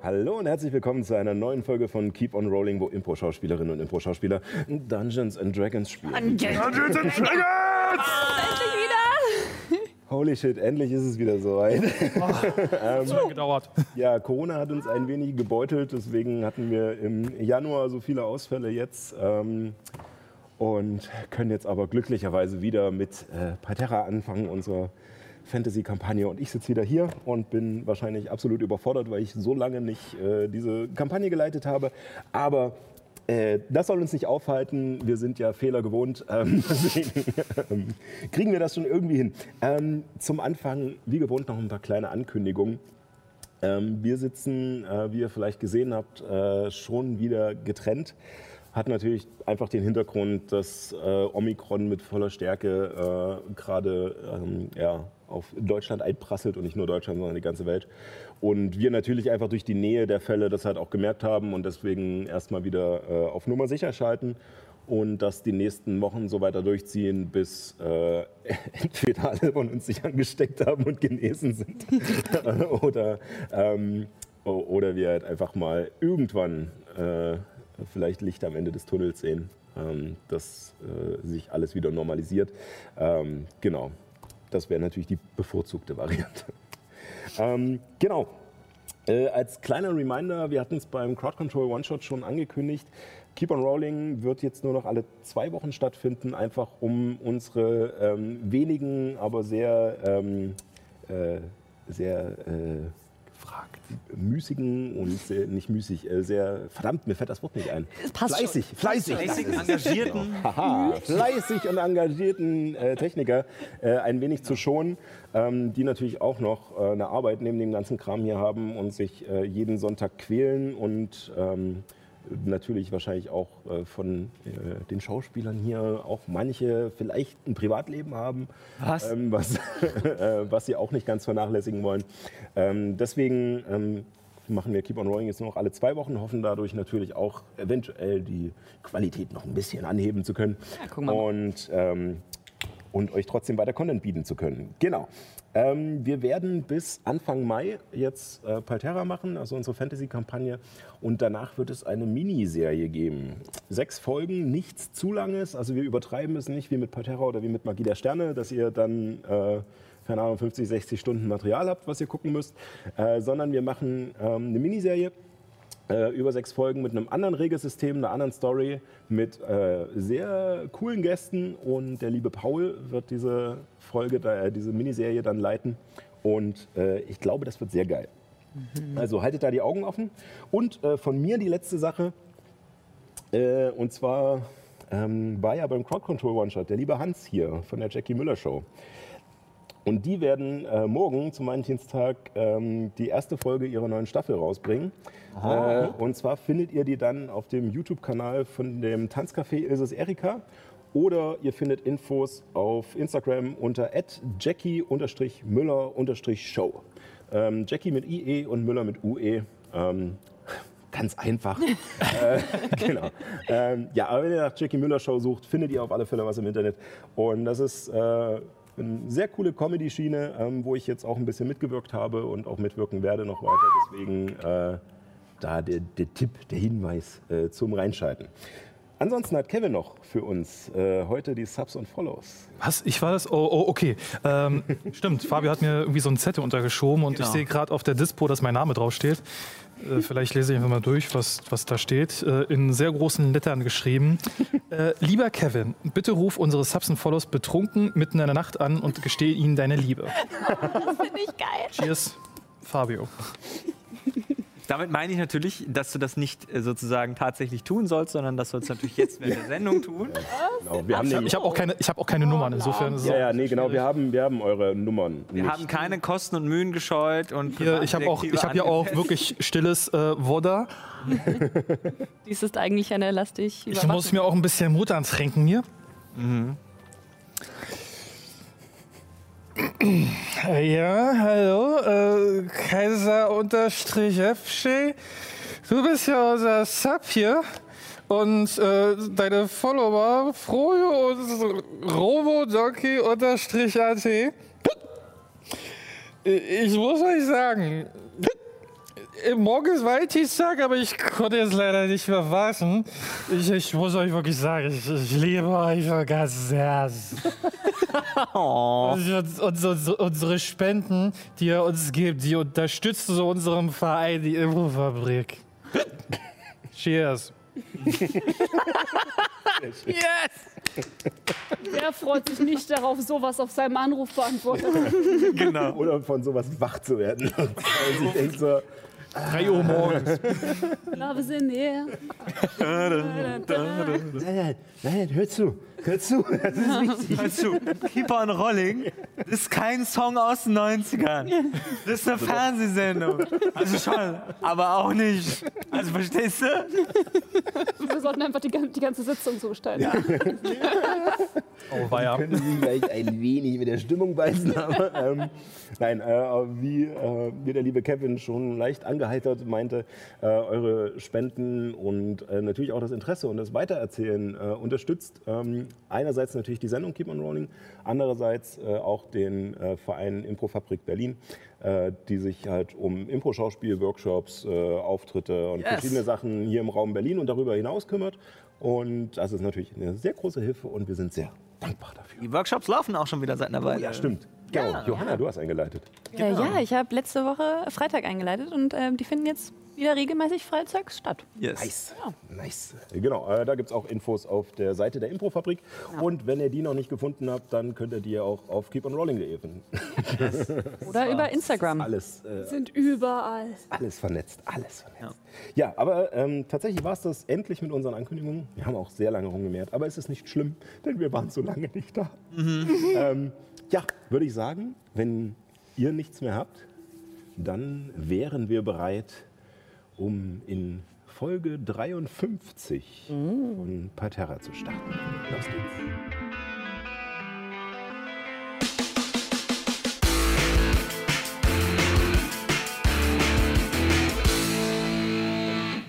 Hallo und herzlich willkommen zu einer neuen Folge von Keep on Rolling, wo Impro-Schauspielerinnen und Impro-Schauspieler Dungeons and Dragons spielen. Dungeons and Dragons! Endlich wieder! Holy shit, endlich ist es wieder soweit. Hat so lange gedauert. Ja, Corona hat uns ein wenig gebeutelt, deswegen hatten wir im Januar so viele Ausfälle jetzt. Ähm, und können jetzt aber glücklicherweise wieder mit äh, Parterra anfangen, unsere Fantasy-Kampagne. Und ich sitze wieder hier und bin wahrscheinlich absolut überfordert, weil ich so lange nicht äh, diese Kampagne geleitet habe. Aber äh, das soll uns nicht aufhalten. Wir sind ja Fehler gewohnt. Ähm, deswegen ähm, kriegen wir das schon irgendwie hin. Ähm, zum Anfang, wie gewohnt, noch ein paar kleine Ankündigungen. Ähm, wir sitzen, äh, wie ihr vielleicht gesehen habt, äh, schon wieder getrennt. Hat natürlich einfach den Hintergrund, dass äh, Omikron mit voller Stärke äh, gerade ähm, ja, auf Deutschland einprasselt und nicht nur Deutschland, sondern die ganze Welt. Und wir natürlich einfach durch die Nähe der Fälle das halt auch gemerkt haben und deswegen erstmal wieder äh, auf Nummer sicher schalten und das die nächsten Wochen so weiter durchziehen, bis äh, entweder alle von uns sich angesteckt haben und genesen sind oder, ähm, oder wir halt einfach mal irgendwann äh, vielleicht Licht am Ende des Tunnels sehen, ähm, dass äh, sich alles wieder normalisiert. Ähm, genau, das wäre natürlich die bevorzugte Variante. ähm, genau. Äh, als kleiner Reminder, wir hatten es beim Crowd Control One-Shot schon angekündigt. Keep on Rolling wird jetzt nur noch alle zwei Wochen stattfinden, einfach um unsere ähm, wenigen, aber sehr, ähm, äh, sehr äh, müßigen und sehr, nicht müßig, äh, sehr, verdammt, mir fällt das Wort nicht ein. Es passt fleißig, fleißig, Fleißig, es. engagierten. Haha, fleißig und engagierten äh, Techniker äh, ein wenig zu schonen, ähm, die natürlich auch noch äh, eine Arbeit neben dem ganzen Kram hier haben und sich äh, jeden Sonntag quälen und ähm, natürlich wahrscheinlich auch äh, von äh, den Schauspielern hier auch manche vielleicht ein Privatleben haben, Was? ähm, was, äh, was sie auch nicht ganz vernachlässigen wollen. Ähm, deswegen ähm, machen wir Keep on Rolling jetzt nur noch alle zwei Wochen, hoffen dadurch natürlich auch eventuell die Qualität noch ein bisschen anheben zu können Ja, und, ähm, und euch trotzdem weiter Content bieten zu können. Genau. Ähm, wir werden bis Anfang Mai jetzt äh, Palterra machen, also unsere Fantasy-Kampagne. Und danach wird es eine Miniserie geben. Sechs Folgen, nichts zu langes. Also wir übertreiben es nicht wie mit Palterra oder wie mit Magie der Sterne, dass ihr dann, äh, keine Ahnung, 50, 60 Stunden Material habt, was ihr gucken müsst. Äh, sondern wir machen ähm, eine Miniserie äh, über sechs Folgen mit einem anderen Regelsystem, einer anderen Story, mit äh, sehr coolen Gästen. Und der liebe Paul wird diese Folge, äh, diese Miniserie dann leiten. Und äh, ich glaube, das wird sehr geil. Also haltet da die Augen offen. Und äh, von mir die letzte Sache. Und zwar ähm, war ja beim Crowd Control One-Shot. Der liebe Hans hier von der Jackie Müller Show. Und die werden äh, morgen zum Valentinstag ähm, die erste Folge ihrer neuen Staffel rausbringen. Äh, und zwar findet ihr die dann auf dem YouTube-Kanal von dem Tanzcafé Ilses Erika. Oder ihr findet Infos auf Instagram unter jackie-müller-show. Ähm, Jackie mit IE und Müller mit UE. Ähm, ganz einfach. äh, genau. Ähm, ja, aber wenn ihr nach Jackie Müller Show sucht, findet ihr auf alle Fälle was im Internet. Und das ist äh, eine sehr coole Comedy-Schiene, ähm, wo ich jetzt auch ein bisschen mitgewirkt habe und auch mitwirken werde noch weiter. Deswegen äh, da der, der Tipp, der Hinweis äh, zum Reinschalten. Ansonsten hat Kevin noch für uns äh, heute die Subs und Follows. Was? Ich war das? Oh, oh okay. Ähm, stimmt, Fabio hat mir irgendwie so einen Zettel untergeschoben und ich Genau. sehe gerade auf der Dispo, dass mein Name draufsteht. Äh, vielleicht lese ich einfach mal durch, was, was da steht. Äh, in sehr großen Lettern geschrieben. Äh, lieber Kevin, bitte ruf unsere Subs und Follows betrunken mitten in der Nacht an und gestehe ihnen deine Liebe. Das finde ich geil. Cheers, Fabio. Damit meine ich natürlich, dass du das nicht äh, sozusagen tatsächlich tun sollst, sondern das sollst du natürlich jetzt während der Sendung tun. Genau, wir haben nämlich, Ich habe auch, keine- ich hab auch keine Nummern, insofern ist es ja, ja, nee, genau, wir haben, wir haben eure Nummern Wir nicht. haben keine Kosten und Mühen gescheut und Hier, ich habe auch, ich hab hier auch wirklich stilles äh, Wodda. Dies ist eigentlich eine lastig. Ich muss mir auch ein bisschen Mut antrinken hier. Ja, hallo, äh, Kaiser unterstrich. Du bist ja unser Sub hier. Und äh, deine Follower, Frojo und Robodoki unterstrich AT. Ich muss euch sagen, Morgen ist Valentinstag, aber ich konnte jetzt leider nicht mehr warten. Ich, ich muss euch wirklich sagen, ich, ich liebe euch von ganzem Herzen. Und, und, und, unsere Spenden, die ihr uns gebt, die unterstützen so unseren Verein, die Infofabrik. Cheers. Wer freut sich nicht darauf, sowas auf seinem Anruf beantwortet? Genau. Oder von sowas wach zu werden. Und sich denkt so, 3 Uhr morgens. Love is in the air. nein, nein, hör zu, hör zu, das ist wichtig. Hör zu, Keep on Rolling das ist kein Song aus den 90ern. Das ist eine Fernsehsendung. Also schon, aber auch nicht. Also verstehst du? Wir sollten einfach die, die ganze Sitzung so gestalten. Oh, war ja. Können Sie vielleicht ein wenig mit der Stimmung beißen, aber ähm, nein, äh, wie, äh, wie der liebe Kevin schon leicht angeheitert meinte, äh, eure Spenden und äh, natürlich auch das Interesse und das Weitererzählen äh, unterstützt. Ähm, einerseits natürlich die Sendung Keep on Rolling, andererseits äh, auch den äh, Verein Improfabrik Berlin, äh, die sich halt um Impro-Schauspiel, Workshops, äh, Auftritte und Yes. verschiedene Sachen hier im Raum Berlin und darüber hinaus kümmert. Und das ist natürlich eine sehr große Hilfe und wir sind sehr dankbar dafür. Die Workshops laufen auch schon wieder seit einer Weile. Ja, stimmt. Genau. Johanna, du hast eingeleitet. Äh, ja, ich habe letzte Woche Freitag eingeleitet und ähm, die finden jetzt wieder regelmäßig freitags statt. Yes. Nice. Nice. Genau, äh, da gibt es auch Infos auf der Seite der Improfabrik. Und wenn ihr die noch nicht gefunden habt, dann könnt ihr die auch auf keeponrolling.de finden. Oder über Instagram. Alles, äh, Sind überall. alles vernetzt, alles vernetzt. Ja, aber ähm, tatsächlich war es das endlich mit unseren Ankündigungen. Wir haben auch sehr lange rumgemäht, aber es ist nicht schlimm, denn wir waren so lange nicht da. Ähm, ja, würde ich sagen, wenn ihr nichts mehr habt, dann wären wir bereit, um in Folge 53 von Parterra zu starten. Los geht's.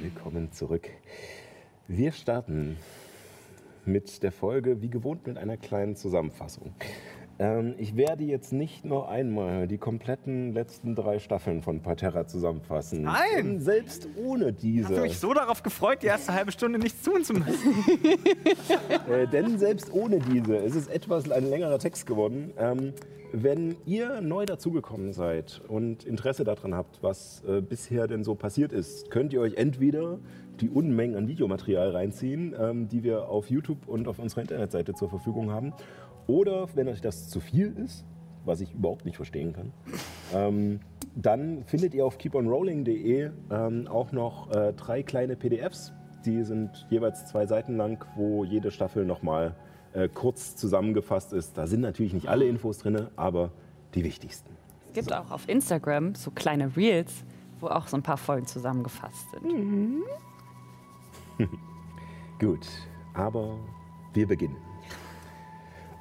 Willkommen zurück. Wir starten mit der Folge, wie gewohnt, mit einer kleinen Zusammenfassung. Ähm, ich werde jetzt nicht noch einmal die kompletten letzten drei Staffeln von Parterra zusammenfassen. Nein! Selbst ohne Ich diese. habe mich so darauf gefreut, die erste halbe Stunde nichts tun zu müssen. Äh, denn selbst ohne diese ist es etwas ein längerer Text geworden. Ähm, wenn ihr neu dazugekommen seid und Interesse daran habt, was äh, bisher denn so passiert ist, könnt ihr euch entweder die Unmengen an Videomaterial reinziehen, ähm, die wir auf YouTube und auf unserer Internetseite zur Verfügung haben. Oder wenn euch das zu viel ist, was ich überhaupt nicht verstehen kann, ähm, dann findet ihr auf keeponrolling.de ähm, auch noch äh, drei kleine PDFs. Die sind jeweils zwei Seiten lang, wo jede Staffel nochmal äh, kurz zusammengefasst ist. Da sind natürlich nicht alle Infos drin, aber die wichtigsten. Es gibt auch auf Instagram so kleine Reels, wo auch so ein paar Folgen zusammengefasst sind. Gut, aber wir beginnen.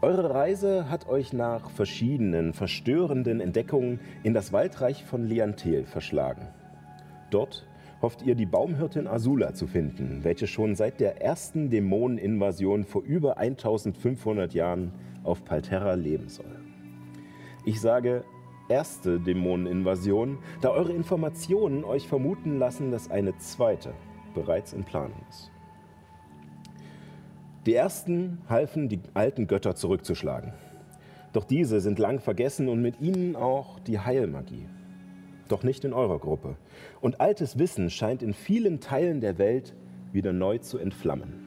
Eure Reise hat euch nach verschiedenen verstörenden Entdeckungen in das Waldreich von Leantel verschlagen. Dort hofft ihr, die Baumhirtin Azula zu finden, welche schon seit der ersten Dämoneninvasion vor über 1500 Jahren auf Palterra leben soll. Ich sage erste Dämoneninvasion, da eure Informationen euch vermuten lassen, dass eine zweite bereits in Planung ist. Die ersten halfen, die alten Götter zurückzuschlagen. Doch diese sind lang vergessen und mit ihnen auch die Heilmagie. Doch nicht in eurer Gruppe. Und altes Wissen scheint in vielen Teilen der Welt wieder neu zu entflammen.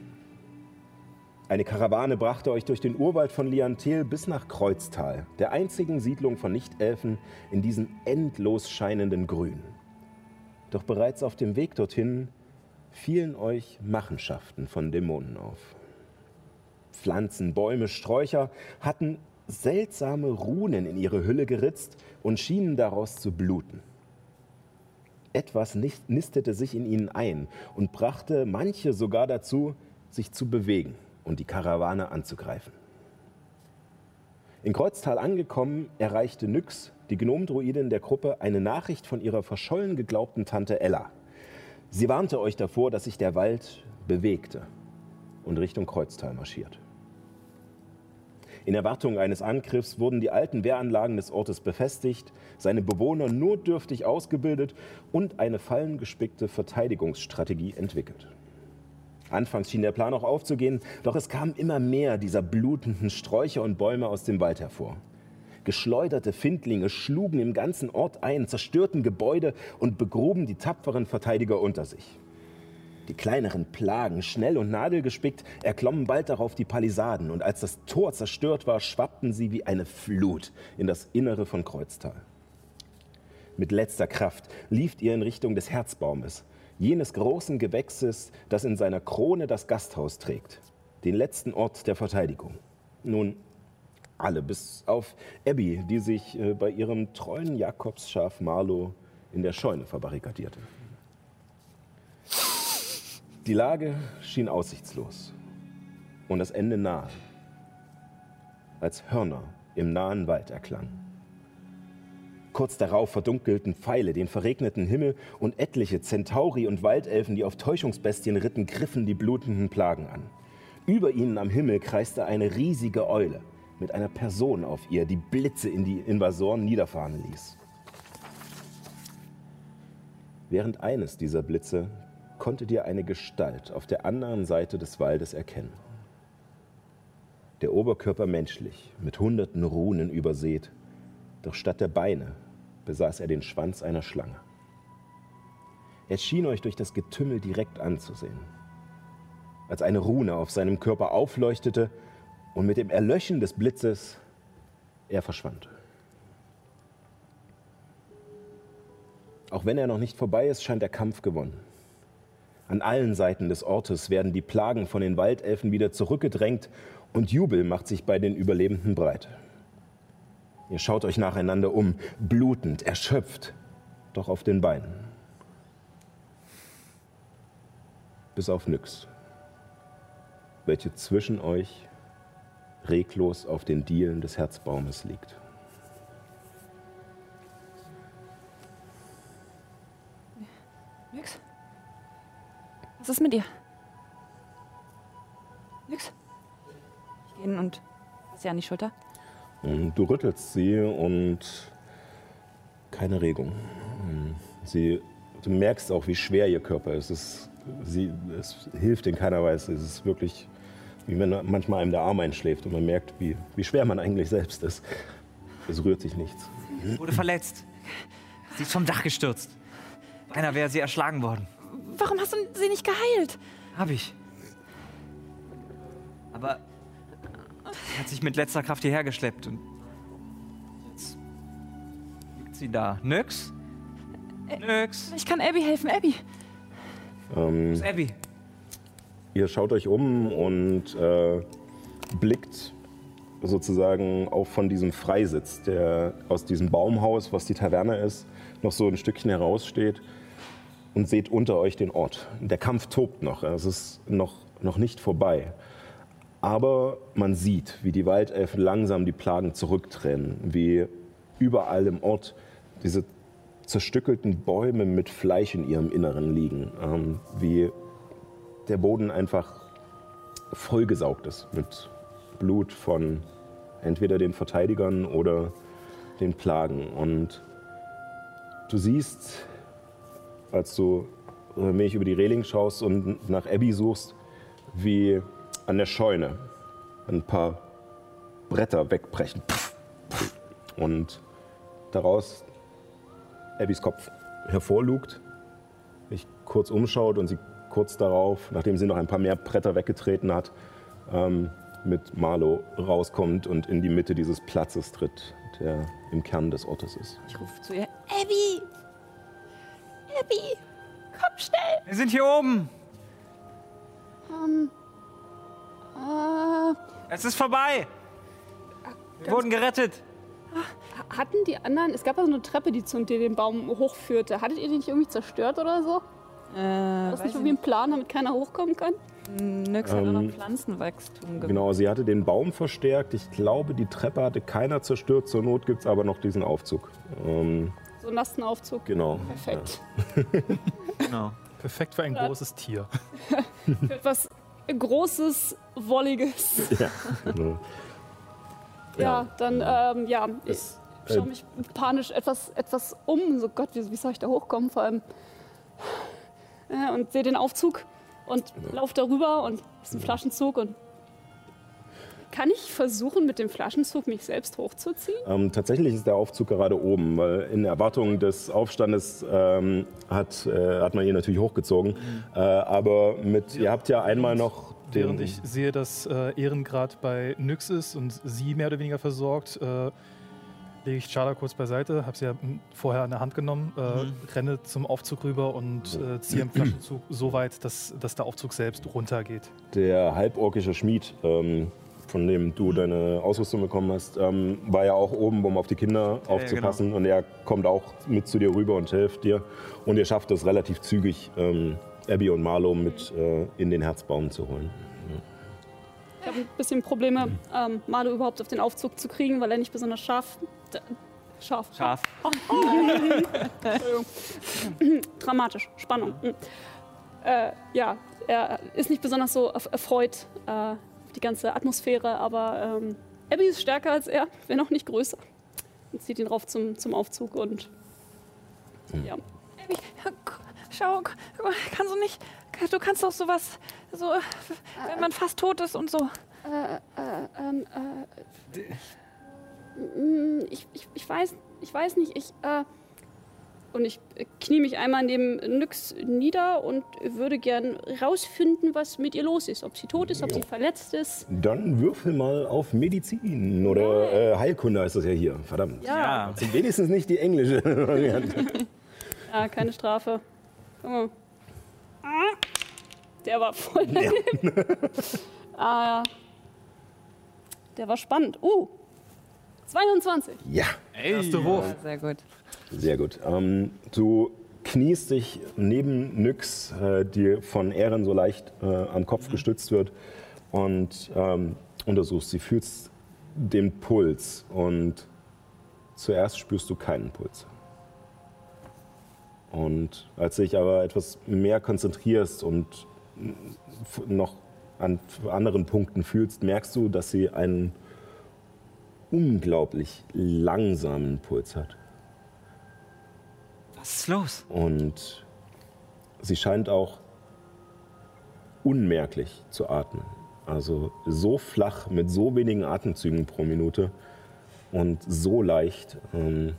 Eine Karawane brachte euch durch den Urwald von Liantel bis nach Kreuztal, der einzigen Siedlung von Nichtelfen in diesem endlos scheinenden Grün. Doch bereits auf dem Weg dorthin fielen euch Machenschaften von Dämonen auf. Pflanzen, Bäume, Sträucher hatten seltsame Runen in ihre Hülle geritzt und schienen daraus zu bluten. Etwas nistete sich in ihnen ein und brachte manche sogar dazu, sich zu bewegen und die Karawane anzugreifen. In Kreuztal angekommen, erreichte Nyx, die Gnomdruidin der Gruppe, eine Nachricht von ihrer verschollen geglaubten Tante Ella. Sie warnte euch davor, dass sich der Wald bewegte und Richtung Kreuztal marschiert. In Erwartung eines Angriffs wurden die alten Wehranlagen des Ortes befestigt, seine Bewohner notdürftig ausgebildet und eine fallengespickte Verteidigungsstrategie entwickelt. Anfangs schien der Plan auch aufzugehen, doch es kamen immer mehr dieser blutenden Sträucher und Bäume aus dem Wald hervor. Geschleuderte Findlinge schlugen im ganzen Ort ein, zerstörten Gebäude und begruben die tapferen Verteidiger unter sich. Die kleineren Plagen, schnell und nadelgespickt, erklommen bald darauf die Palisaden und als das Tor zerstört war, schwappten sie wie eine Flut in das Innere von Kreuztal. Mit letzter Kraft lieft ihr in Richtung des Herzbaumes, jenes großen Gewächses, das in seiner Krone das Gasthaus trägt, den letzten Ort der Verteidigung. Nun, alle, bis auf Abby, die sich äh, bei ihrem treuen Jakobsschaf Marlo in der Scheune verbarrikadierte. Die Lage schien aussichtslos und das Ende nahe, als Hörner im nahen Wald erklangen. Kurz darauf verdunkelten Pfeile den verregneten Himmel und etliche Zentauri und Waldelfen, die auf Täuschungsbestien ritten, griffen die blutenden Plagen an. Über ihnen am Himmel kreiste eine riesige Eule mit einer Person auf ihr, die Blitze in die Invasoren niederfahren ließ. Während eines dieser Blitze konntet ihr eine Gestalt auf der anderen Seite des Waldes erkennen. Der Oberkörper menschlich, mit hunderten Runen übersät, doch statt der Beine besaß er den Schwanz einer Schlange. Er schien euch durch das Getümmel direkt anzusehen. Als eine Rune auf seinem Körper aufleuchtete und mit dem Erlöschen des Blitzes er verschwand. Auch wenn er noch nicht vorbei ist, scheint der Kampf gewonnen. An allen Seiten des Ortes werden die Plagen von den Waldelfen wieder zurückgedrängt und Jubel macht sich bei den Überlebenden breit. Ihr schaut euch nacheinander um, blutend, erschöpft, doch auf den Beinen. Bis auf Nyx, welche zwischen euch reglos auf den Dielen des Herzbaumes liegt. Nix? Was ist mit dir? Nix? Ich gehe hin und fasse sie an die Schulter. Und Du rüttelst sie und keine Regung. Sie, du merkst auch, wie schwer ihr Körper ist. Es, sie, es hilft in keiner Weise. Es ist wirklich, wie wenn manchmal einem der Arm einschläft und man merkt, wie, wie schwer man eigentlich selbst ist. Es rührt sich nichts. Wurde verletzt. Sie ist vom Dach gestürzt. Beinahe wäre sie erschlagen worden. Warum hast du sie nicht geheilt? Hab ich. Aber sie hat sich mit letzter Kraft hierher geschleppt und jetzt liegt sie da. Nix? Nix. Ich kann Abby helfen, Abby. Ähm, Wo ist Abby? Ihr schaut euch um und äh, blickt sozusagen auch von diesem Freisitz, der aus diesem Baumhaus, was die Taverne ist, noch so ein Stückchen heraussteht und seht unter euch den Ort. Der Kampf tobt noch, es ist noch, noch nicht vorbei. Aber man sieht, wie die Waldelfen langsam die Plagen zurücktrennen, wie überall im Ort diese zerstückelten Bäume mit Fleisch in ihrem Inneren liegen, ähm, wie der Boden einfach vollgesaugt ist mit Blut von entweder den Verteidigern oder den Plagen. Und du siehst, als du äh, wenig über die Reling schaust und nach Abby suchst, wie an der Scheune ein paar Bretter wegbrechen. Und daraus Abbys Kopf hervorlugt, sich kurz umschaut und sie kurz darauf, nachdem sie noch ein paar mehr Bretter weggetreten hat, ähm, mit Marlo rauskommt und in die Mitte dieses Platzes tritt, der im Kern des Ortes ist. Ich rufe zu ihr, Abby! Abby! Komm schnell! Wir sind hier oben. Ähm, äh, Es ist vorbei. Wir wurden gerettet. hatten die anderen, es gab ja so eine Treppe, die zu dem Baum hochführte. Hattet ihr die nicht irgendwie zerstört oder so? Äh, War das nicht ich irgendwie ein Plan, damit keiner hochkommen kann? Nix hat Ähm, noch Pflanzenwachstum gemacht. Genau, sie hatte den Baum verstärkt. Ich glaube, die Treppe hatte keiner zerstört. Zur Not gibt es aber noch diesen Aufzug. Ähm, So einen Lastenaufzug. genau. Perfekt. Genau. Perfekt für ein großes Tier. Für etwas Großes, Wolliges. Ja. genau. Ja, dann, ähm, ja, ich Es- schaue äh, mich panisch etwas, etwas um. So, Gott, wie, wie soll ich da hochkommen? Vor allem. Äh, und sehe den Aufzug und laufe darüber und ist ein Flaschenzug und. Kann ich versuchen, mit dem Flaschenzug mich selbst hochzuziehen? Ähm, tatsächlich ist der Aufzug gerade oben, weil in Erwartung des Aufstandes ähm, hat, äh, hat man ihn natürlich hochgezogen. Äh, aber mit, ihr habt ja einmal noch den. Während ich sehe, dass äh, Ehrengrad bei Nyx ist und sie mehr oder weniger versorgt, äh, lege ich Charla kurz beiseite, habe sie ja m, vorher an der Hand genommen, äh, renne zum Aufzug rüber und äh, ziehe im Flaschenzug so weit, dass, dass der Aufzug selbst runtergeht. Der halborkische Schmied, ähm, von dem du deine Ausrüstung bekommen hast, ähm, war ja auch oben, um auf die Kinder aufzupassen. Und er kommt auch mit zu dir rüber und hilft dir. Und ihr schafft es relativ zügig, ähm, Abby und Marlow mit äh, in den Herzbaum zu holen. Ich habe ein bisschen Probleme, ähm, Marlo überhaupt auf den Aufzug zu kriegen, weil er nicht besonders scharf. Scharf. Scharf. Entschuldigung. Dramatisch. Spannung. Mhm. Äh, ja, er ist nicht besonders so erf- erfreut äh, die ganze Atmosphäre, aber ähm, Abby ist stärker als er, wenn auch nicht größer. Und zieht ihn rauf zum, zum Aufzug und ja. Abby, schau, guck mal, kannst du nicht, du kannst doch sowas, so, wenn man fast tot ist und so. Äh, äh, ähm, äh, ich, ich, ich weiß, ich weiß nicht, ich, äh, und ich äh, knie mich einmal neben Nyx nieder und würde gern rausfinden, was mit ihr los ist. Ob sie tot ist, ob sie verletzt ist. Dann würfel mal auf Medizin oder äh, Heilkunde heißt das ja hier. Verdammt. Ja, Das ist wenigstens nicht die englische Variante. ja keine Strafe. Guck mal. Ah, Der war voll daneben. ah, ja. Der war spannend. Uh, 22. Ja, Erster Wurf. Sehr gut. Sehr gut. Ähm, du kniest dich neben Nyx, äh, die von Ehren so leicht äh, am Kopf gestützt wird und ähm, untersuchst. Sie fühlst den Puls und zuerst spürst du keinen Puls. Und als du dich aber etwas mehr konzentrierst und noch an anderen Punkten fühlst, merkst du, dass sie einen unglaublich langsamen Puls hat. Was ist los? Und sie scheint auch unmerklich zu atmen. Also so flach mit so wenigen Atemzügen pro Minute und so leicht, ähm,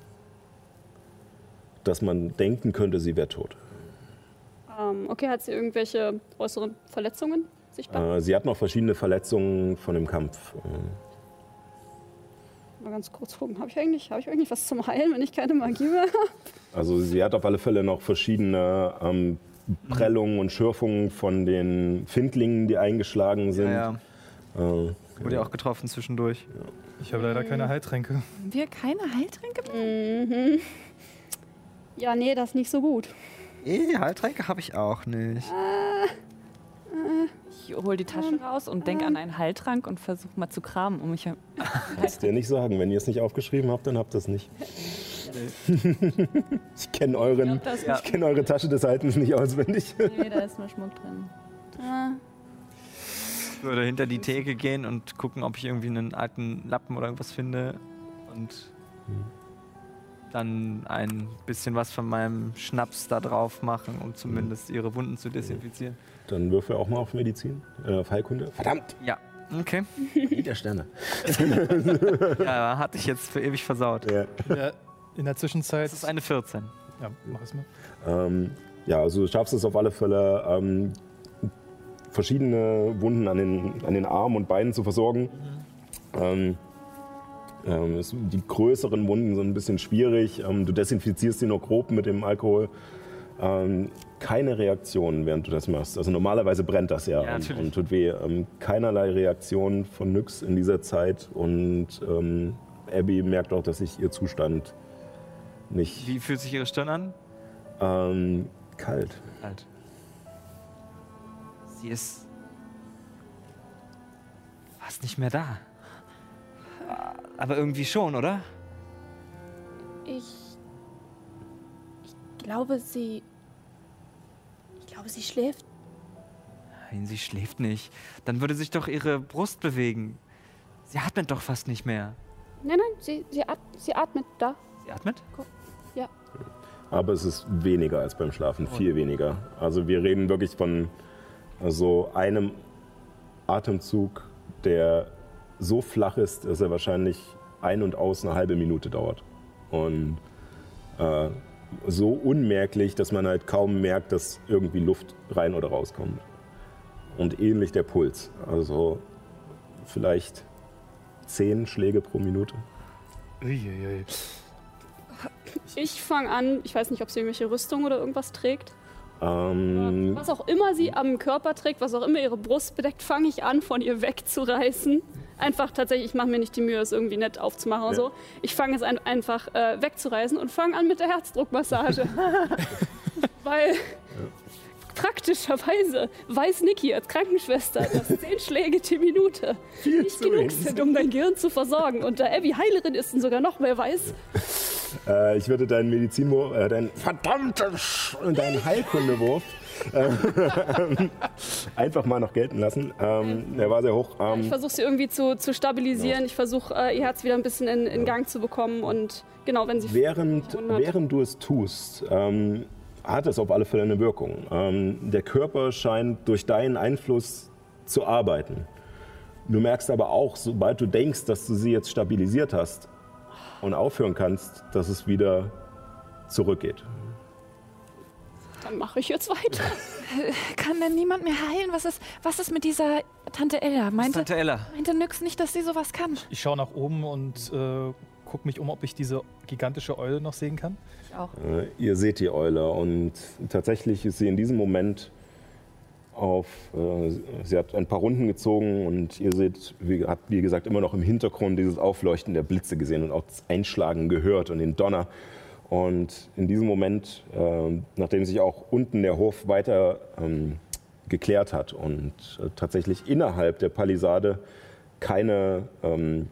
dass man denken könnte, sie wäre tot. Ähm, okay, hat sie irgendwelche äußeren Verletzungen sichtbar? Äh, sie hat noch verschiedene Verletzungen von dem Kampf. Äh, Mal ganz kurz gucken. Habe ich, eigentlich- hab ich eigentlich was zum Heilen, wenn ich keine Magie mehr habe? Also sie hat auf alle Fälle noch verschiedene ähm, Prellungen und Schürfungen von den Findlingen, die eingeschlagen sind. Ja, ja. Äh, Wurde ja auch getroffen zwischendurch. Ich habe leider keine Heiltränke. Haben wir keine Heiltränke mehr? Ja, nee, das ist nicht so gut. Eh, Heiltränke habe ich auch nicht. Ich hole die Tasche raus und denke an einen Heiltrank und versuche mal zu kramen, um mich. Kannst dir nicht sagen. Wenn ihr es nicht aufgeschrieben habt, dann habt ihr es nicht. ich kenne euren, ist Ja. ich kenn eure Tasche des Haltens nicht auswendig. Nee, da ist nur Schmuck drin. Ich würde hinter die Theke gehen und gucken, ob ich irgendwie einen alten Lappen oder irgendwas finde. Und dann ein bisschen was von meinem Schnaps da drauf machen, um zumindest ihre Wunden zu desinfizieren. Dann würfel auch mal auf Medizin, äh, auf Heilkunde. Verdammt, Ja, okay. wieder Sterne. Ja, hatte ich jetzt für ewig versaut. Ja. Ja, in der Zwischenzeit. Das ist eine 14. ja, mach es mal. Ähm, ja, also du schaffst es auf alle Fälle, ähm, verschiedene Wunden an den, an den Armen und Beinen zu versorgen. Ähm, ähm, es, die größeren Wunden sind ein bisschen schwierig. Ähm, du desinfizierst sie nur grob mit dem Alkohol. Ähm, keine Reaktion, während du das machst. Also normalerweise brennt das ja, Ja, und, und tut weh. Ähm, keinerlei Reaktion von Nyx in dieser Zeit und ähm, Abby merkt auch, dass sich ihr Zustand nicht Wie fühlt sich Ihre Stirn an? ähm, kalt. Halt. Sie ist fast nicht mehr da. Aber irgendwie schon, oder? Ich. Ich glaube, sie. Ich glaube, sie schläft. Nein, sie schläft nicht. Dann würde sich doch ihre Brust bewegen. Sie atmet doch fast nicht mehr. Nein, nein, sie, sie, at sie atmet da. Sie atmet? Aber es ist weniger als beim Schlafen, viel weniger. Also wir reden wirklich von so einem Atemzug, der so flach ist, dass er wahrscheinlich ein und aus eine halbe Minute dauert. Und äh, so unmerklich, dass man halt kaum merkt, dass irgendwie Luft rein oder rauskommt. Und ähnlich der Puls. Also vielleicht zehn Schläge pro Minute. Uiuiui. Ich fange an, ich weiß nicht, ob sie irgendwelche Rüstung oder irgendwas trägt. Ähm, Was auch immer sie am Körper trägt, was auch immer ihre Brust bedeckt, fange ich an, von ihr wegzureißen. Einfach tatsächlich, ich mache mir nicht die Mühe, es irgendwie nett aufzumachen oder Ja. so. Ich fange es ein, einfach äh, wegzureißen und fange an mit der Herzdruckmassage. Weil praktischerweise weiß Niki als Krankenschwester, dass zehn Schläge die Minute nicht zu genug sind, um dein Gehirn zu versorgen. Und da Abby Heilerin ist und sogar noch mehr weiß, Äh, ich würde deinen Medizinwurf, äh, deinen verdammten Sch deinen Heilkundewurf äh, einfach mal noch gelten lassen. Ähm, der war sehr hoch. Ich Ähm, versuche sie irgendwie zu, zu stabilisieren. Ich versuche, äh, ihr Herz wieder ein bisschen in, in Gang zu bekommen. Und genau, wenn sie. während, während du es tust, ähm, hat es auf alle Fälle eine Wirkung. Ähm, der Körper scheint durch deinen Einfluss zu arbeiten. Du merkst aber auch, sobald du denkst, dass du sie jetzt stabilisiert hast und aufhören kannst, dass es wieder zurückgeht. Dann mache ich jetzt weiter. Kann denn niemand mehr heilen? Was ist, was ist mit dieser Tante Ella? Meinte, Tante Ella. meinte Nyx nicht, dass sie sowas kann? Ich schaue nach oben und äh, gucke mich um, ob ich diese gigantische Eule noch sehen kann. Ich auch. Äh, Ihr seht die Eule und tatsächlich ist sie in diesem Moment auf, äh, sie hat ein paar Runden gezogen und ihr seht, wie, habt wie gesagt immer noch im Hintergrund dieses Aufleuchten der Blitze gesehen und auch das Einschlagen gehört und den Donner. Und in diesem Moment, äh, nachdem sich auch unten der Hof weiter ähm, geklärt hat und äh, tatsächlich innerhalb der Palisade keine, ähm,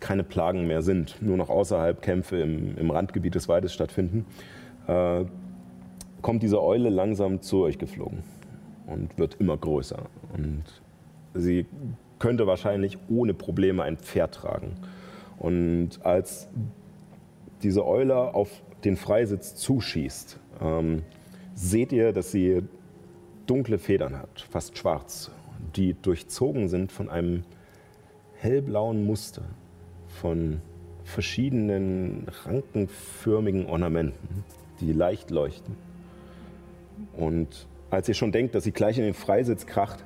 keine Plagen mehr sind, nur noch außerhalb Kämpfe im, im Randgebiet des Waldes stattfinden, äh, kommt diese Eule langsam zu euch geflogen und wird immer größer. Und sie könnte wahrscheinlich ohne Probleme ein Pferd tragen. Und als diese Eule auf den Freisitz zuschießt, ähm, seht ihr, dass sie dunkle Federn hat, fast schwarz, die durchzogen sind von einem hellblauen Muster, von verschiedenen rankenförmigen Ornamenten, die leicht leuchten. Und als ihr schon denkt, dass sie gleich in den Freisitz kracht,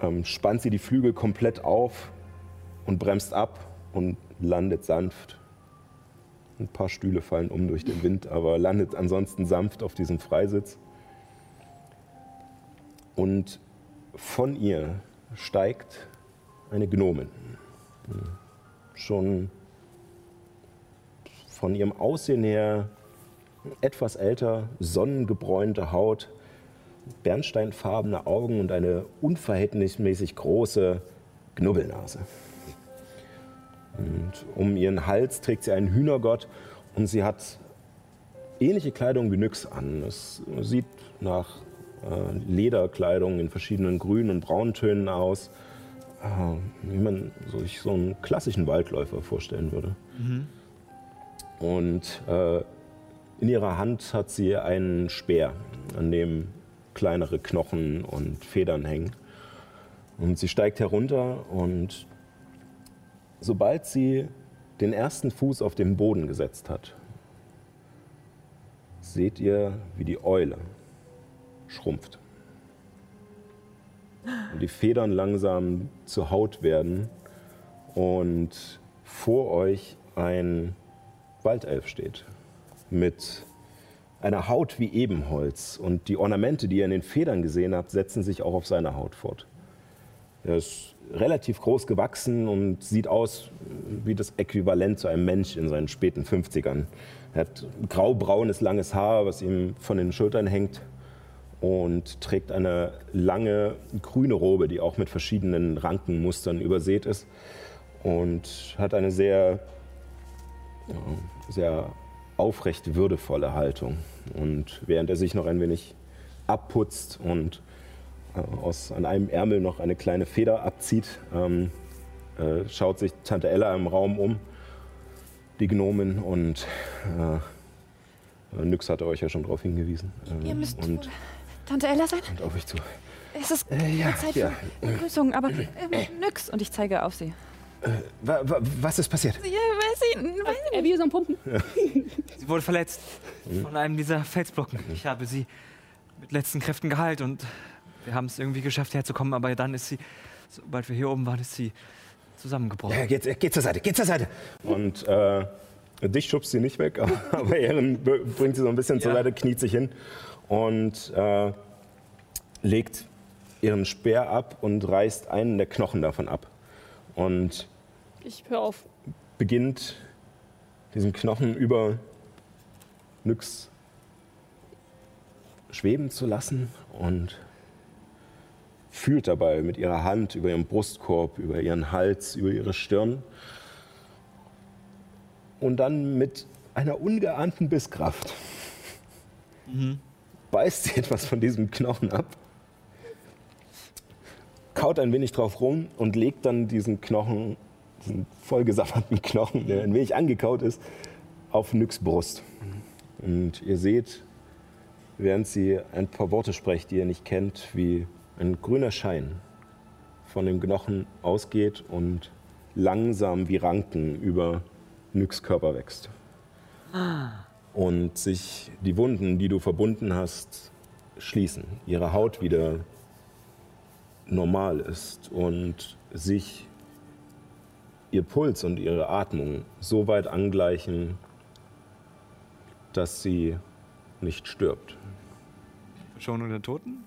ähm, spannt sie die Flügel komplett auf und bremst ab und landet sanft. Ein paar Stühle fallen um durch den Wind, aber landet ansonsten sanft auf diesem Freisitz. Und von ihr steigt eine Gnomin. Schon von ihrem Aussehen her etwas älter, sonnengebräunte Haut, bernsteinfarbene Augen und eine unverhältnismäßig große Knubbelnase. Und um ihren Hals trägt sie einen Hühnergott und sie hat ähnliche Kleidung wie Nyx an. Es sieht nach äh, Lederkleidung in verschiedenen grünen und brauntönen aus, äh, wie man sich so einen klassischen Waldläufer vorstellen würde. Und äh, in ihrer Hand hat sie einen Speer, an dem kleinere Knochen und Federn hängen. Und sie steigt herunter und sobald sie den ersten Fuß auf den Boden gesetzt hat, seht ihr, wie die Eule schrumpft. Und die Federn langsam zur Haut werden und vor euch ein Waldelf steht mit einer Haut wie Ebenholz. Und die Ornamente, die ihr in den Federn gesehen habt, setzen sich auch auf seine Haut fort. Er ist relativ groß gewachsen und sieht aus wie das Äquivalent zu einem Mensch in seinen späten 50ern. Er hat graubraunes, langes Haar, was ihm von den Schultern hängt und trägt eine lange grüne Robe, die auch mit verschiedenen Rankenmustern übersät ist und hat eine sehr, ja, sehr aufrecht würdevolle Haltung. Und während er sich noch ein wenig abputzt und äh, aus, an einem Ärmel noch eine kleine Feder abzieht, ähm, äh, schaut sich Tante Ella im Raum um, die Gnomin, und äh, Nyx hatte euch ja schon darauf hingewiesen. Ihr müsst und, Tante Ella sein? und auf euch zu. Es ist Äh, ja, Zeit ja. für Begrüßung, aber ähm, nix. Und ich zeige auf sie. Wa- was ist passiert? Ja, weiß ich, weiß ich ist am Pumpen. Sie wurde verletzt von einem dieser Felsblocken. Ich habe sie mit letzten Kräften geheilt und wir haben es irgendwie geschafft herzukommen, aber dann ist sie, sobald wir hier oben waren, ist sie zusammengebrochen. Ja, geht, geht zur Seite, geht zur Seite. Und äh, dich schubst sie nicht weg, aber, Ehren bringt sie so ein bisschen zur Ja. Seite, kniet sich hin und äh, legt ihren Speer ab und reißt einen der Knochen davon ab. Und Ich höre auf. beginnt diesen Knochen über Nyx schweben zu lassen und fühlt dabei mit ihrer Hand über ihren Brustkorb, über ihren Hals, über ihre Stirn und dann mit einer ungeahnten Bisskraft beißt sie etwas von diesem Knochen ab, kaut ein wenig drauf rum und legt dann diesen Knochen, diesen vollgesafferten Knochen, der ein wenig angekaut ist, auf Nyx Brust. Und ihr seht, während sie ein paar Worte spricht, die ihr nicht kennt, wie ein grüner Schein von dem Knochen ausgeht und langsam wie Ranken über Nyx Körper wächst. Und sich die Wunden, die du verbunden hast, schließen. Ihre Haut wieder normal ist und sich ihr Puls und ihre Atmung so weit angleichen, dass sie nicht stirbt. Schon unter Toten?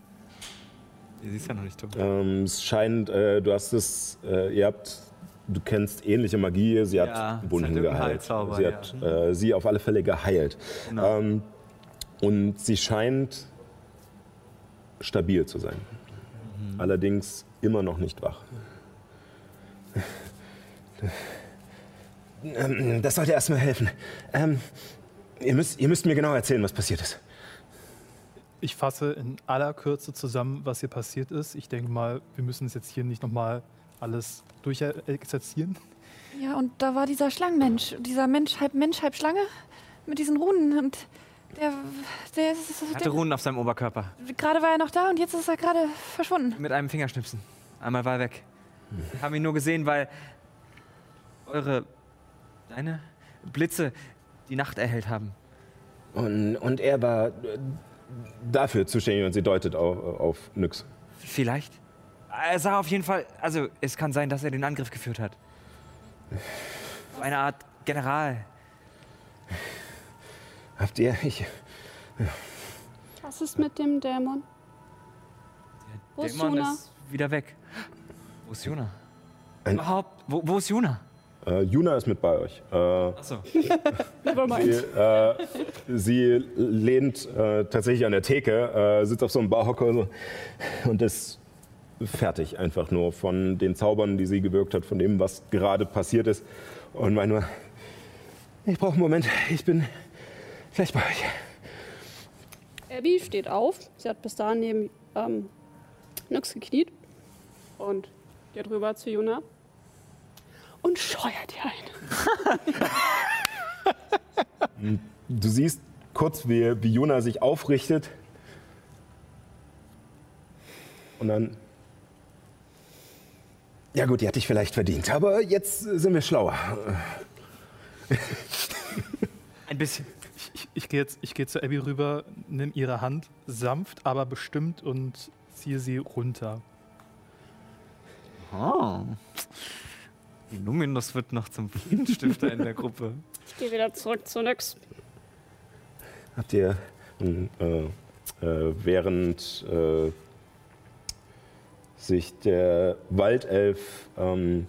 Sie ist ja noch nicht tot. Ähm, es scheint, äh, du hast es, äh, ihr habt, du kennst ähnliche Magie, sie hat Wunden hat geheilt. Heilzauber, sie ja. hat äh, sie auf alle Fälle geheilt. Genau. Ähm, und sie scheint stabil zu sein. Mhm. Allerdings immer noch nicht wach. Ähm, Das sollte erstmal helfen. Ähm, ihr, müsst, ihr müsst mir genau erzählen, was passiert ist. Ich fasse in aller Kürze zusammen, was hier passiert ist. Ich denke mal, wir müssen es jetzt hier nicht nochmal alles durchexerzieren. Ja, und da war dieser Schlangenmensch. Dieser Mensch, halb Mensch, halb Schlange. Mit diesen Runen. Und der. der, ist- Er hatte der Runen auf seinem Oberkörper. gerade war er noch da und jetzt ist er gerade verschwunden. Mit einem Fingerschnipsen. Einmal war er weg. Wir haben ihn nur gesehen, weil eure, deine Blitze die Nacht erhellt haben. Und, und er war äh, dafür zuständig und sie deutet auf, auf Nyx. Vielleicht. Er sah auf jeden Fall, also es kann sein, dass er den Angriff geführt hat. So eine Art General. Habt ihr. Ich, Was ist mit dem Dämon? Wo ist Dämon Juna? ist wieder weg. Wo ist Juna? Ein- Überhaupt, wo, wo ist Juna? Äh, Juna ist mit bei euch. Äh, Achso. sie, äh, sie lehnt äh, tatsächlich an der Theke, äh, sitzt auf so einem Barhocker so, und ist fertig einfach nur von den Zaubern, die sie gewirkt hat, von dem, was gerade passiert ist. Und meint nur, ich brauche einen Moment, ich bin gleich bei euch. Abby steht auf. Sie hat bis dahin neben ähm, Nyx gekniet und geht rüber zu Juna und scheuert ihr ein. Du siehst kurz, wie, wie Juna sich aufrichtet. Und dann. Ja, gut, die hatte ich vielleicht verdient. Aber jetzt sind wir schlauer. Ein bisschen. Ich, ich gehe jetzt ich gehe zu Abby rüber, nimm ihre Hand sanft, aber bestimmt und ziehe sie runter. Oh. Luminus wird noch zum Friedensstifter in der Gruppe. Ich gehe wieder zurück zu Nyx. Habt ihr Und, äh, äh, während äh, sich der Waldelf ähm,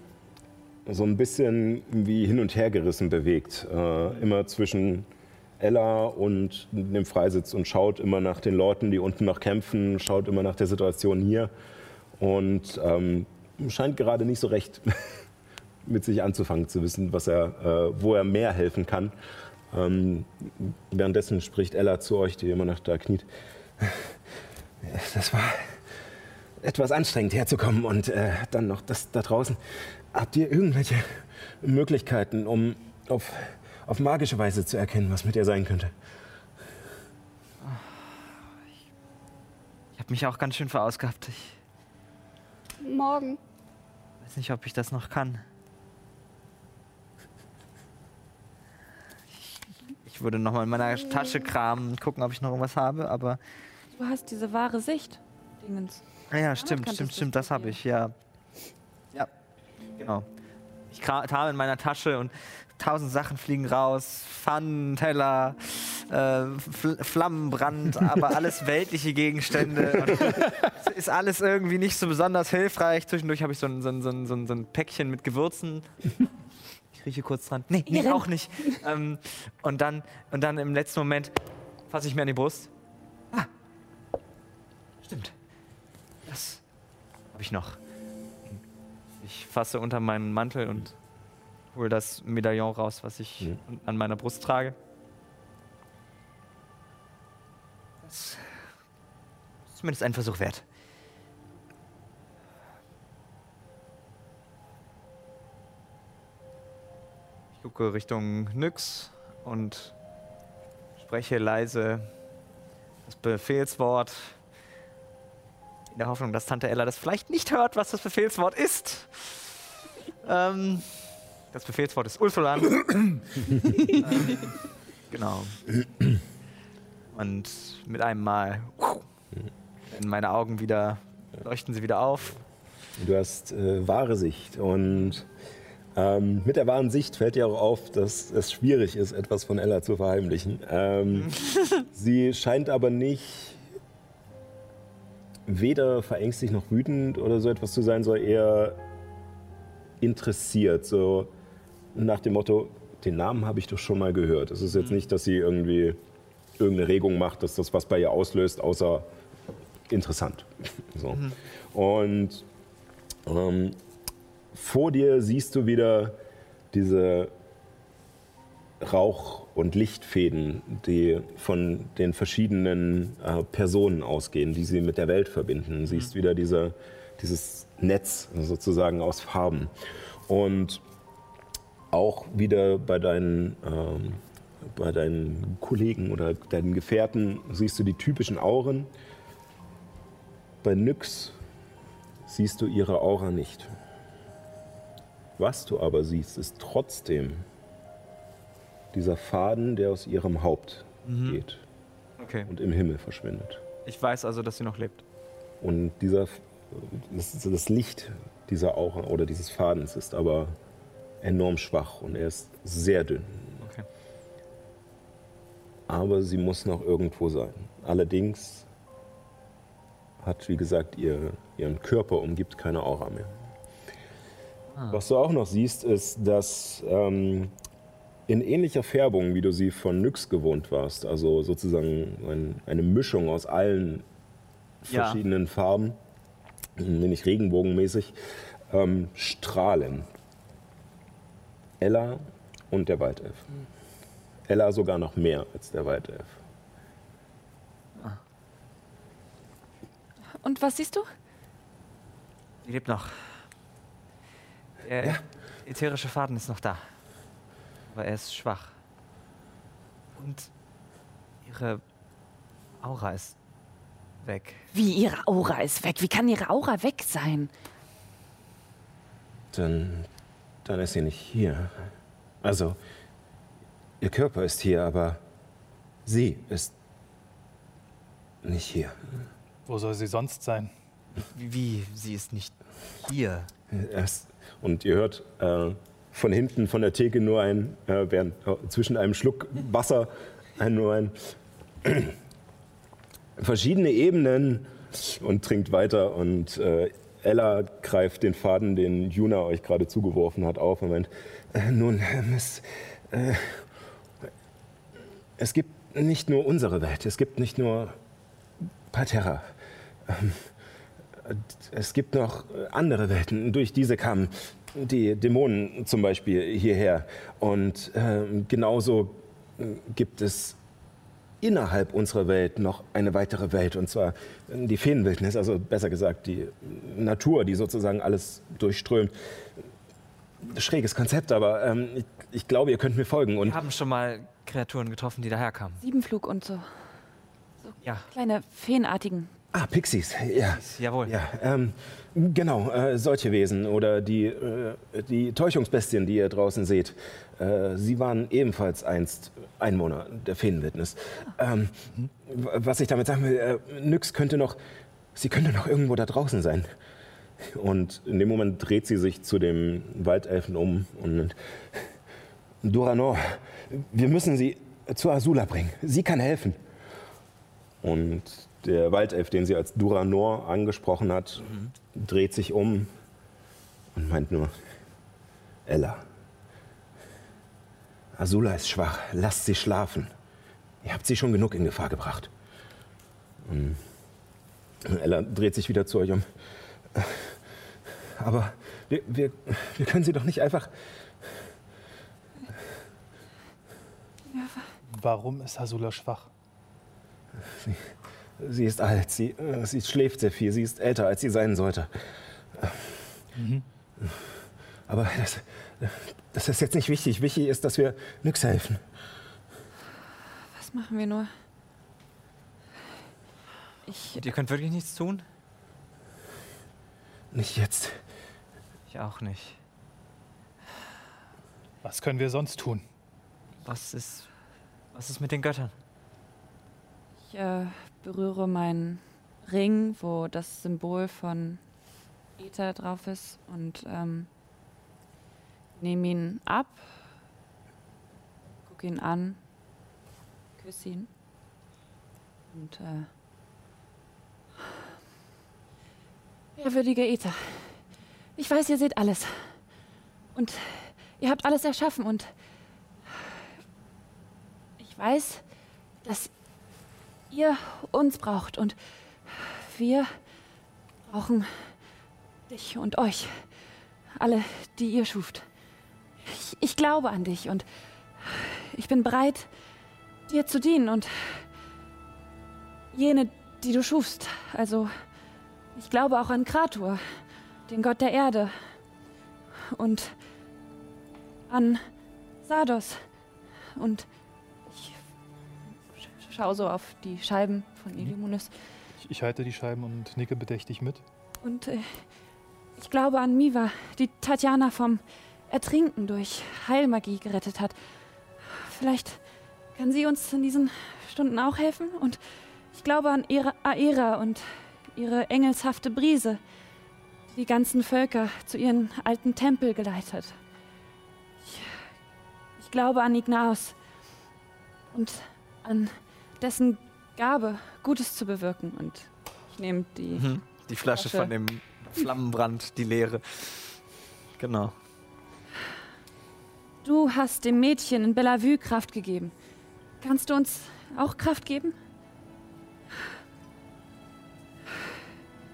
so ein bisschen wie hin und her gerissen bewegt. Äh, immer zwischen Ella und dem Freisitz und schaut immer nach den Leuten, die unten noch kämpfen, schaut immer nach der Situation hier und ähm, scheint gerade nicht so recht mit sich anzufangen zu wissen, was er, äh, wo er mehr helfen kann. Ähm, währenddessen spricht Ella zu euch, die immer noch da kniet. Das war etwas anstrengend herzukommen und äh, dann noch das da draußen. Habt ihr irgendwelche Möglichkeiten, um auf, auf magische Weise zu erkennen, was mit ihr sein könnte? Ich habe mich auch ganz schön verausgabt. Ich Morgen. weiß nicht, ob ich das noch kann. Ich würde noch mal in meiner Tasche kramen, gucken, ob ich noch irgendwas habe, aber Du hast diese wahre Sicht, Dingens. Ah ja, stimmt, stimmt, stimmt, das habe ich, ja. Ja, genau. Ich krame in meiner Tasche und tausend Sachen fliegen raus. Pfannen, Teller, äh, Fl Flammenbrand, aber alles weltliche Gegenstände. Und es ist alles irgendwie nicht so besonders hilfreich. Zwischendurch habe ich so, ein, so, ein, so ein so ein Päckchen mit Gewürzen. Ich rieche kurz dran. Nee, nee auch nicht. Ähm, und, dann, und dann im letzten Moment fasse ich mir an die Brust. Ah, stimmt. Das habe ich noch. Ich fasse unter meinen Mantel und hole das Medaillon raus, was ich Mhm. an meiner Brust trage. Das ist zumindest ein Versuch wert. Gucke Richtung Nyx und spreche leise das Befehlswort in der Hoffnung, dass Tante Ella das vielleicht nicht hört, was das Befehlswort ist. Ähm, das Befehlswort ist Ulfulan. ähm, genau. Und mit einem Mal in meine Augen wieder, leuchten sie wieder auf. Du hast äh, wahre Sicht und ähm, mit der wahren Sicht fällt dir auch auf, dass es schwierig ist, etwas von Ella zu verheimlichen. Ähm, sie scheint aber nicht weder verängstigt noch wütend oder so etwas zu sein, sondern eher interessiert. So nach dem Motto, den Namen habe ich doch schon mal gehört. Es ist jetzt nicht, dass sie irgendwie irgendeine Regung macht, dass das was bei ihr auslöst, außer interessant. So. Und ähm, vor dir siehst du wieder diese Rauch- und Lichtfäden, die von den verschiedenen äh, Personen ausgehen, die sie mit der Welt verbinden. Siehst wieder diese, dieses Netz sozusagen aus Farben. Und auch wieder bei deinen, ähm, bei deinen Kollegen oder deinen Gefährten siehst du die typischen Auren. Bei Nyx siehst du ihre Aura nicht. Was du aber siehst, ist trotzdem dieser Faden, der aus ihrem Haupt geht Okay. und im Himmel verschwindet. Ich weiß also, dass sie noch lebt. Und dieser, das, das Licht dieser Aura oder dieses Fadens ist aber enorm schwach und er ist sehr dünn. Okay. Aber sie muss noch irgendwo sein. Allerdings hat, wie gesagt, ihr, ihren Körper umgibt keine Aura mehr. Was du auch noch siehst, ist, dass ähm, in ähnlicher Färbung, wie du sie von Nyx gewohnt warst, also sozusagen ein, eine Mischung aus allen Ja. verschiedenen Farben, nämlich regenbogenmäßig, ähm, strahlen. Ella und der Waldelf. Ella sogar noch mehr als der Waldelf. Und was siehst du? Sie lebt noch. Der ätherische Faden ist noch da. Aber er ist schwach. Und ihre Aura ist weg. Wie ihre Aura ist weg. Wie kann ihre Aura weg sein? Dann, dann ist sie nicht hier. Also, ihr Körper ist hier, aber sie ist nicht hier. Wo soll sie sonst sein? Wie, wie? Sie ist nicht hier. Erst, und ihr hört äh, von hinten von der Theke nur ein, äh, während, äh, zwischen einem Schluck Wasser, ein, nur ein. verschiedene Ebenen und trinkt weiter und äh, Ella greift den Faden, den Juna euch gerade zugeworfen hat, auf und meint, äh, nun, Miss, äh, es gibt nicht nur unsere Welt, es gibt nicht nur Parterra. Ähm, es gibt noch andere Welten, durch diese kamen die Dämonen zum Beispiel hierher. Und äh, genauso gibt es innerhalb unserer Welt noch eine weitere Welt, und zwar die Feenwildnis, also besser gesagt die Natur, die sozusagen alles durchströmt. Schräges Konzept, aber ähm, ich, ich, glaube, ihr könnt mir folgen. Und Wir haben schon mal Kreaturen getroffen, die daherkamen. Siebenflug und so. Ja. Kleine Feenartigen. Ah, Pixies, ja. Jawohl. Ja, ähm, genau, äh, solche Wesen oder die, äh, die Täuschungsbestien, die ihr draußen seht. Äh, sie waren ebenfalls einst Einwohner der Feenwildnis. Ähm, was ich damit sagen will, äh, Nyx könnte noch, sie könnte noch irgendwo da draußen sein. Und in dem Moment dreht sie sich zu dem Waldelfen um und Duranor, wir müssen sie zu Azula bringen. Sie kann helfen. Und der Waldelf, den sie als Duranor angesprochen hat, mhm. dreht sich um und meint nur, Ella, Azula ist schwach, lasst sie schlafen. Ihr habt sie schon genug in Gefahr gebracht. Und Ella dreht sich wieder zu euch um. Aber wir, wir, wir können sie doch nicht einfach... Warum ist Azula schwach? Sie, Sie ist alt, sie, äh, sie schläft sehr viel, sie ist älter, als sie sein sollte. Mhm. Aber das, das ist jetzt nicht wichtig. Wichtig ist, dass wir Nyx helfen. Was machen wir nur? Ich. Und ihr könnt wirklich nichts tun? Nicht jetzt. Ich auch nicht. Was können wir sonst tun? Was ist. Was ist mit den Göttern? Ich äh, berühre meinen Ring, wo das Symbol von Ether drauf ist und ähm, nehme ihn ab, gucke ihn an, küsse ihn und äh, Ehrwürdiger Ether, ich weiß, ihr seht alles und ihr habt alles erschaffen und ich weiß, dass ihr uns braucht und wir brauchen dich und euch. Alle, die ihr schuft. Ich, ich, glaube an dich und ich bin bereit, dir zu dienen und jene, die du schufst. Also, ich glaube auch an Kratur, den Gott der Erde. Und an Sardos. Und schaue so auf die Scheiben von Illuminus. Ich, ich, halte die Scheiben und nicke bedächtig mit. Und äh, ich glaube an Miva, die Tatjana vom Ertrinken durch Heilmagie gerettet hat. Vielleicht kann sie uns in diesen Stunden auch helfen. Und ich glaube an ihre Aera und ihre engelshafte Brise, die die ganzen Völker zu ihren alten Tempel geleitet. Ich, ich glaube an Ignaus und an dessen Gabe, Gutes zu bewirken. Und ich nehme die. Mhm. Die Flasche, Flasche von dem Flammenbrand, die leere. Genau. Du hast dem Mädchen in Bellevue Kraft gegeben. Kannst du uns auch Kraft geben?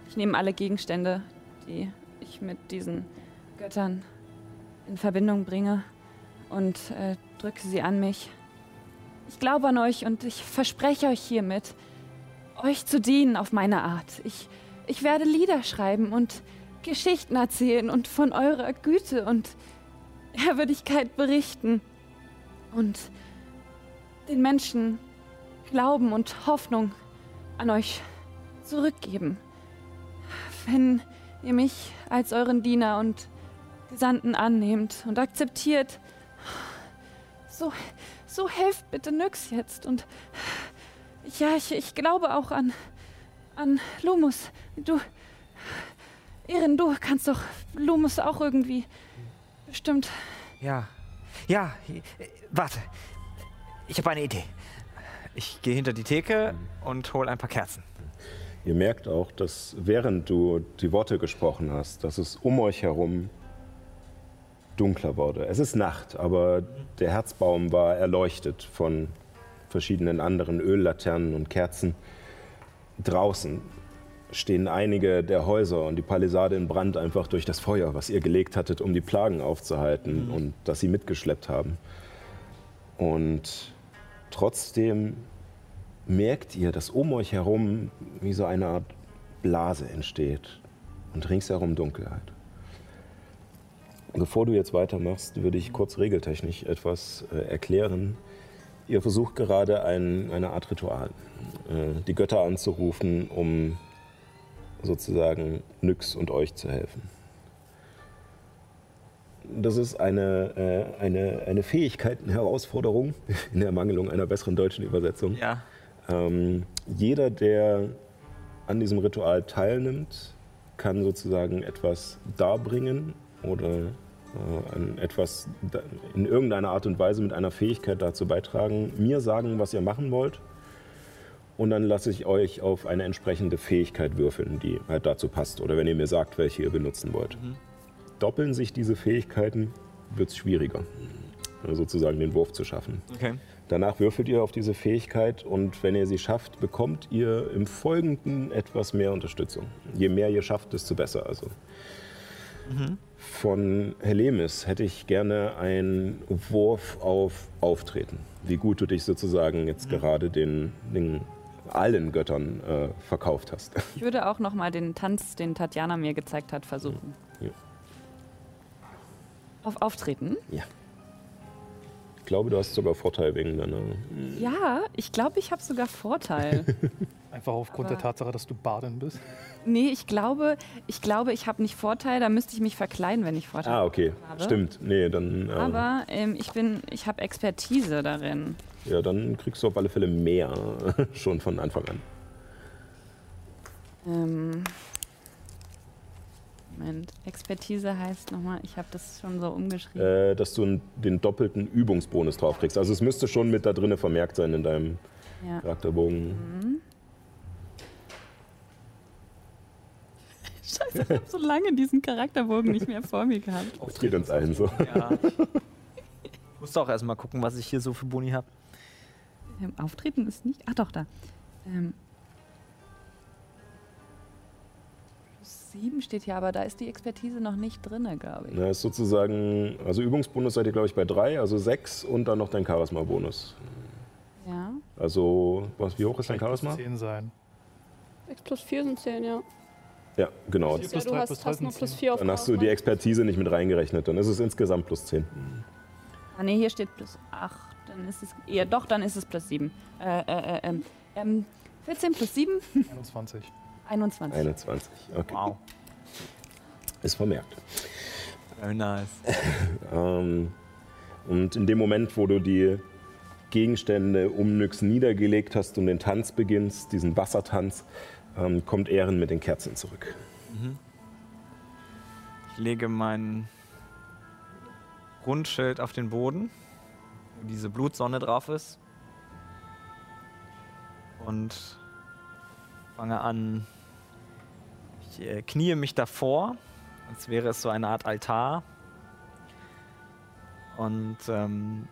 Ich nehme alle Gegenstände, die ich mit diesen Göttern in Verbindung bringe und äh, drücke sie an mich. Ich glaube an euch und ich verspreche euch hiermit, euch zu dienen auf meine Art. Ich, ich werde Lieder schreiben und Geschichten erzählen und von eurer Güte und Ehrwürdigkeit berichten und den Menschen Glauben und Hoffnung an euch zurückgeben. Wenn ihr mich als euren Diener und Gesandten annehmt und akzeptiert, so, so helft bitte Nyx jetzt. Und ja, ich, ich glaube auch an, an Lumus. Du, Erin, du kannst doch Lumus auch irgendwie bestimmt. Ja, ja, warte. Ich habe eine Idee. Ich gehe hinter die Theke und hole ein paar Kerzen. Ihr merkt auch, dass während du die Worte gesprochen hast, dass es um euch herum dunkler wurde. Es ist Nacht, aber der Herzbaum war erleuchtet von verschiedenen anderen Öllaternen und Kerzen. Draußen stehen einige der Häuser und die Palisade in Brand einfach durch das Feuer, was ihr gelegt hattet, um die Plagen aufzuhalten und das sie mitgeschleppt haben. Und trotzdem merkt ihr, dass um euch herum wie so eine Art Blase entsteht und ringsherum Dunkelheit. Bevor du jetzt weitermachst, würde ich kurz regeltechnisch etwas äh, erklären. Ihr versucht gerade ein, eine Art Ritual, äh, die Götter anzurufen, um sozusagen Nyx und euch zu helfen. Das ist eine, äh, eine, eine Fähigkeiten-Herausforderung in der Ermangelung einer besseren deutschen Übersetzung. Ja. Ähm, jeder, der an diesem Ritual teilnimmt, kann sozusagen etwas darbringen oder an etwas in irgendeiner Art und Weise mit einer Fähigkeit dazu beitragen, mir sagen, was ihr machen wollt. Und dann lasse ich euch auf eine entsprechende Fähigkeit würfeln, die halt dazu passt. Oder wenn ihr mir sagt, welche ihr benutzen wollt. Doppeln sich diese Fähigkeiten, wird es schwieriger, äh, sozusagen den Wurf zu schaffen. Okay. Danach würfelt ihr auf diese Fähigkeit und wenn ihr sie schafft, bekommt ihr im Folgenden etwas mehr Unterstützung. Je mehr ihr schafft, desto besser. Also. Von Helemis hätte ich gerne einen Wurf auf Auftreten. Wie gut du dich sozusagen jetzt gerade den, den allen Göttern äh, verkauft hast. Ich würde auch noch mal den Tanz, den Tatjana mir gezeigt hat, versuchen. Ja. Auf Auftreten? ja. Ich glaube, du hast sogar Vorteil wegen deiner. Ja, ich glaube, ich habe sogar Vorteil. Einfach aufgrund der Aber- Tatsache, dass du Badin bist. nee, ich glaube, ich glaube, ich habe nicht Vorteil. Da müsste ich mich verkleiden, wenn ich Vorteil Ah, okay. habe. Stimmt. Nee, dann. Äh, Aber ähm, ich bin, ich habe Expertise darin. Ja, dann kriegst du auf alle Fälle mehr schon von Anfang an. Ähm, Moment, Expertise heißt nochmal, ich habe das schon so umgeschrieben. Äh, dass du den doppelten Übungsbonus drauf kriegst. Also es müsste schon mit da drinnen vermerkt sein in deinem ja. Charakterbogen. Scheiße, ich habe so lange diesen Charakterbogen nicht mehr vor mir gehabt. Das geht uns allen so. Ja. Ich musste auch erstmal gucken, was ich hier so für Boni habe. Ähm, Auftreten ist nicht. Ach doch, da. Ähm, plus sieben steht hier, aber da ist die Expertise noch nicht drin, glaube ich. Na, ist sozusagen, also Übungsbonus seid ihr, glaube ich, bei drei, also sechs und dann noch dein Charisma-Bonus. Ja. Also, was, wie hoch ist dein Charisma? muss 10 sein. 6 plus 4 sind 10, ja. Ja, genau. Ja du hast, hast nur plus zehn. 4 auf Dann hast du die. Expertise nicht mit reingerechnet. Dann ist es insgesamt plus zehn. Ah, nee, hier steht plus acht. Dann ist es. Ja, doch, dann ist es plus sieben. Äh, äh, äh, ähm, ähm, 14 plus 7, 21. 21. 21. Okay. Wow. Ist vermerkt. Very nice. Ähm, und in dem Moment, wo du die Gegenstände um Nyx niedergelegt hast und den Tanz beginnst, diesen Wassertanz, ähm, kommt Ehren mit den Kerzen zurück. Ich lege mein Rundschild auf den Boden, wo diese Blutsonne drauf ist. Und fange an, ich äh, kniee mich davor, als wäre es so eine Art Altar. Und ähm,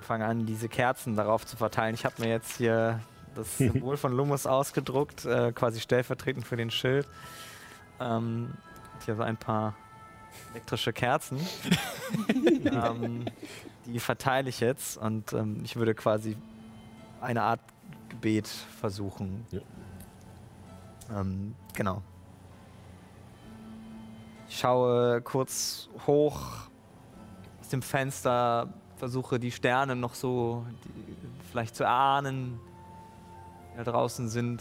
fange an, diese Kerzen darauf zu verteilen. Ich habe mir jetzt hier das Symbol von Lumos ausgedruckt, äh, quasi stellvertretend für den Schild. Ähm, hier so ein paar elektrische Kerzen. ähm, die verteile ich jetzt und ähm, ich würde quasi eine Art Gebet versuchen. Ja. Ähm, genau. Ich schaue kurz hoch aus dem Fenster, versuche die Sterne noch so die, vielleicht zu ahnen, die da draußen sind.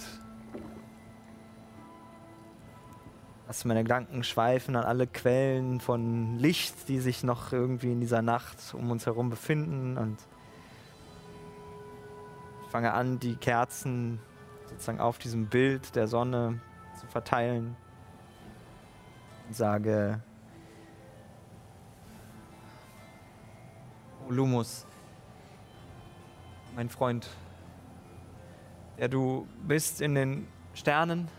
Lasse meine Gedanken schweifen an alle Quellen von Licht, die sich noch irgendwie in dieser Nacht um uns herum befinden und fange an, die Kerzen sozusagen auf diesem Bild der Sonne zu verteilen und sage, O Lumus, mein Freund, der du bist in den Sternen,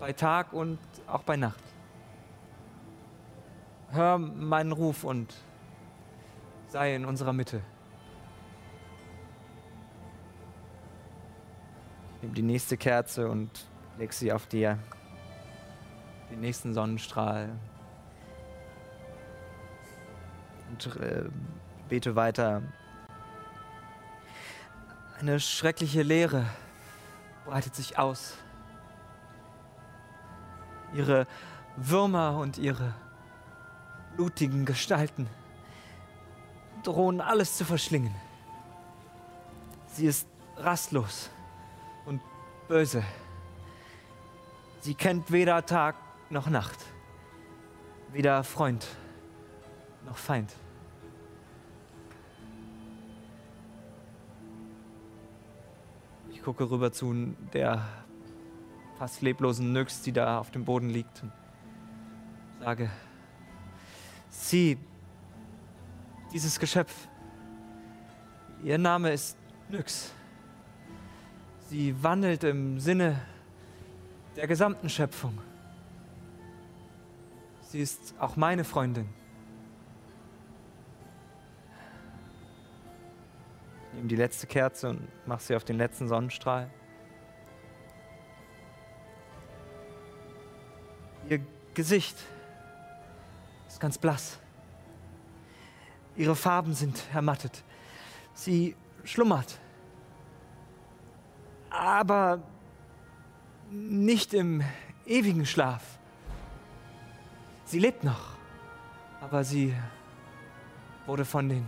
bei Tag und auch bei Nacht. Hör meinen Ruf und sei in unserer Mitte. Nimm die nächste Kerze und leg sie auf dir. Den nächsten Sonnenstrahl. Und äh, bete weiter. Eine schreckliche Leere breitet sich aus. Ihre Würmer und ihre blutigen Gestalten drohen alles zu verschlingen. Sie ist rastlos und böse. Sie kennt weder Tag noch Nacht, weder Freund noch Feind. Ich gucke rüber zu der fast leblosen Nyx, die da auf dem Boden liegt und sage, sie, dieses Geschöpf, ihr Name ist Nyx. Sie wandelt im Sinne der gesamten Schöpfung. Sie ist auch meine Freundin. Ich nehme die letzte Kerze und mache sie auf den letzten Sonnenstrahl. Ihr Gesicht ist ganz blass. Ihre Farben sind ermattet. Sie schlummert. Aber nicht im ewigen Schlaf. Sie lebt noch, aber sie wurde von den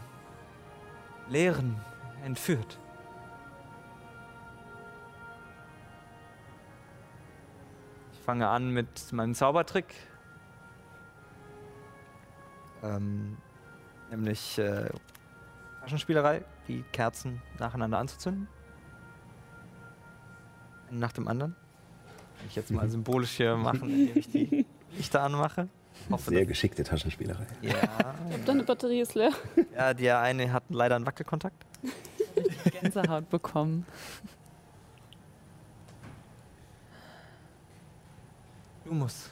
Lehren entführt. Ich fange an mit meinem Zaubertrick, ähm, nämlich äh, Taschenspielerei, die Kerzen nacheinander anzuzünden. Einen nach dem anderen. Kann ich jetzt mal symbolisch hier machen, indem ich die Lichter anmache. Hoffe, Sehr geschickte Taschenspielerei. ja, Deine Batterie ist leer. ja, der eine hat leider einen Wackelkontakt. Gänsehaut bekommen. Du musst.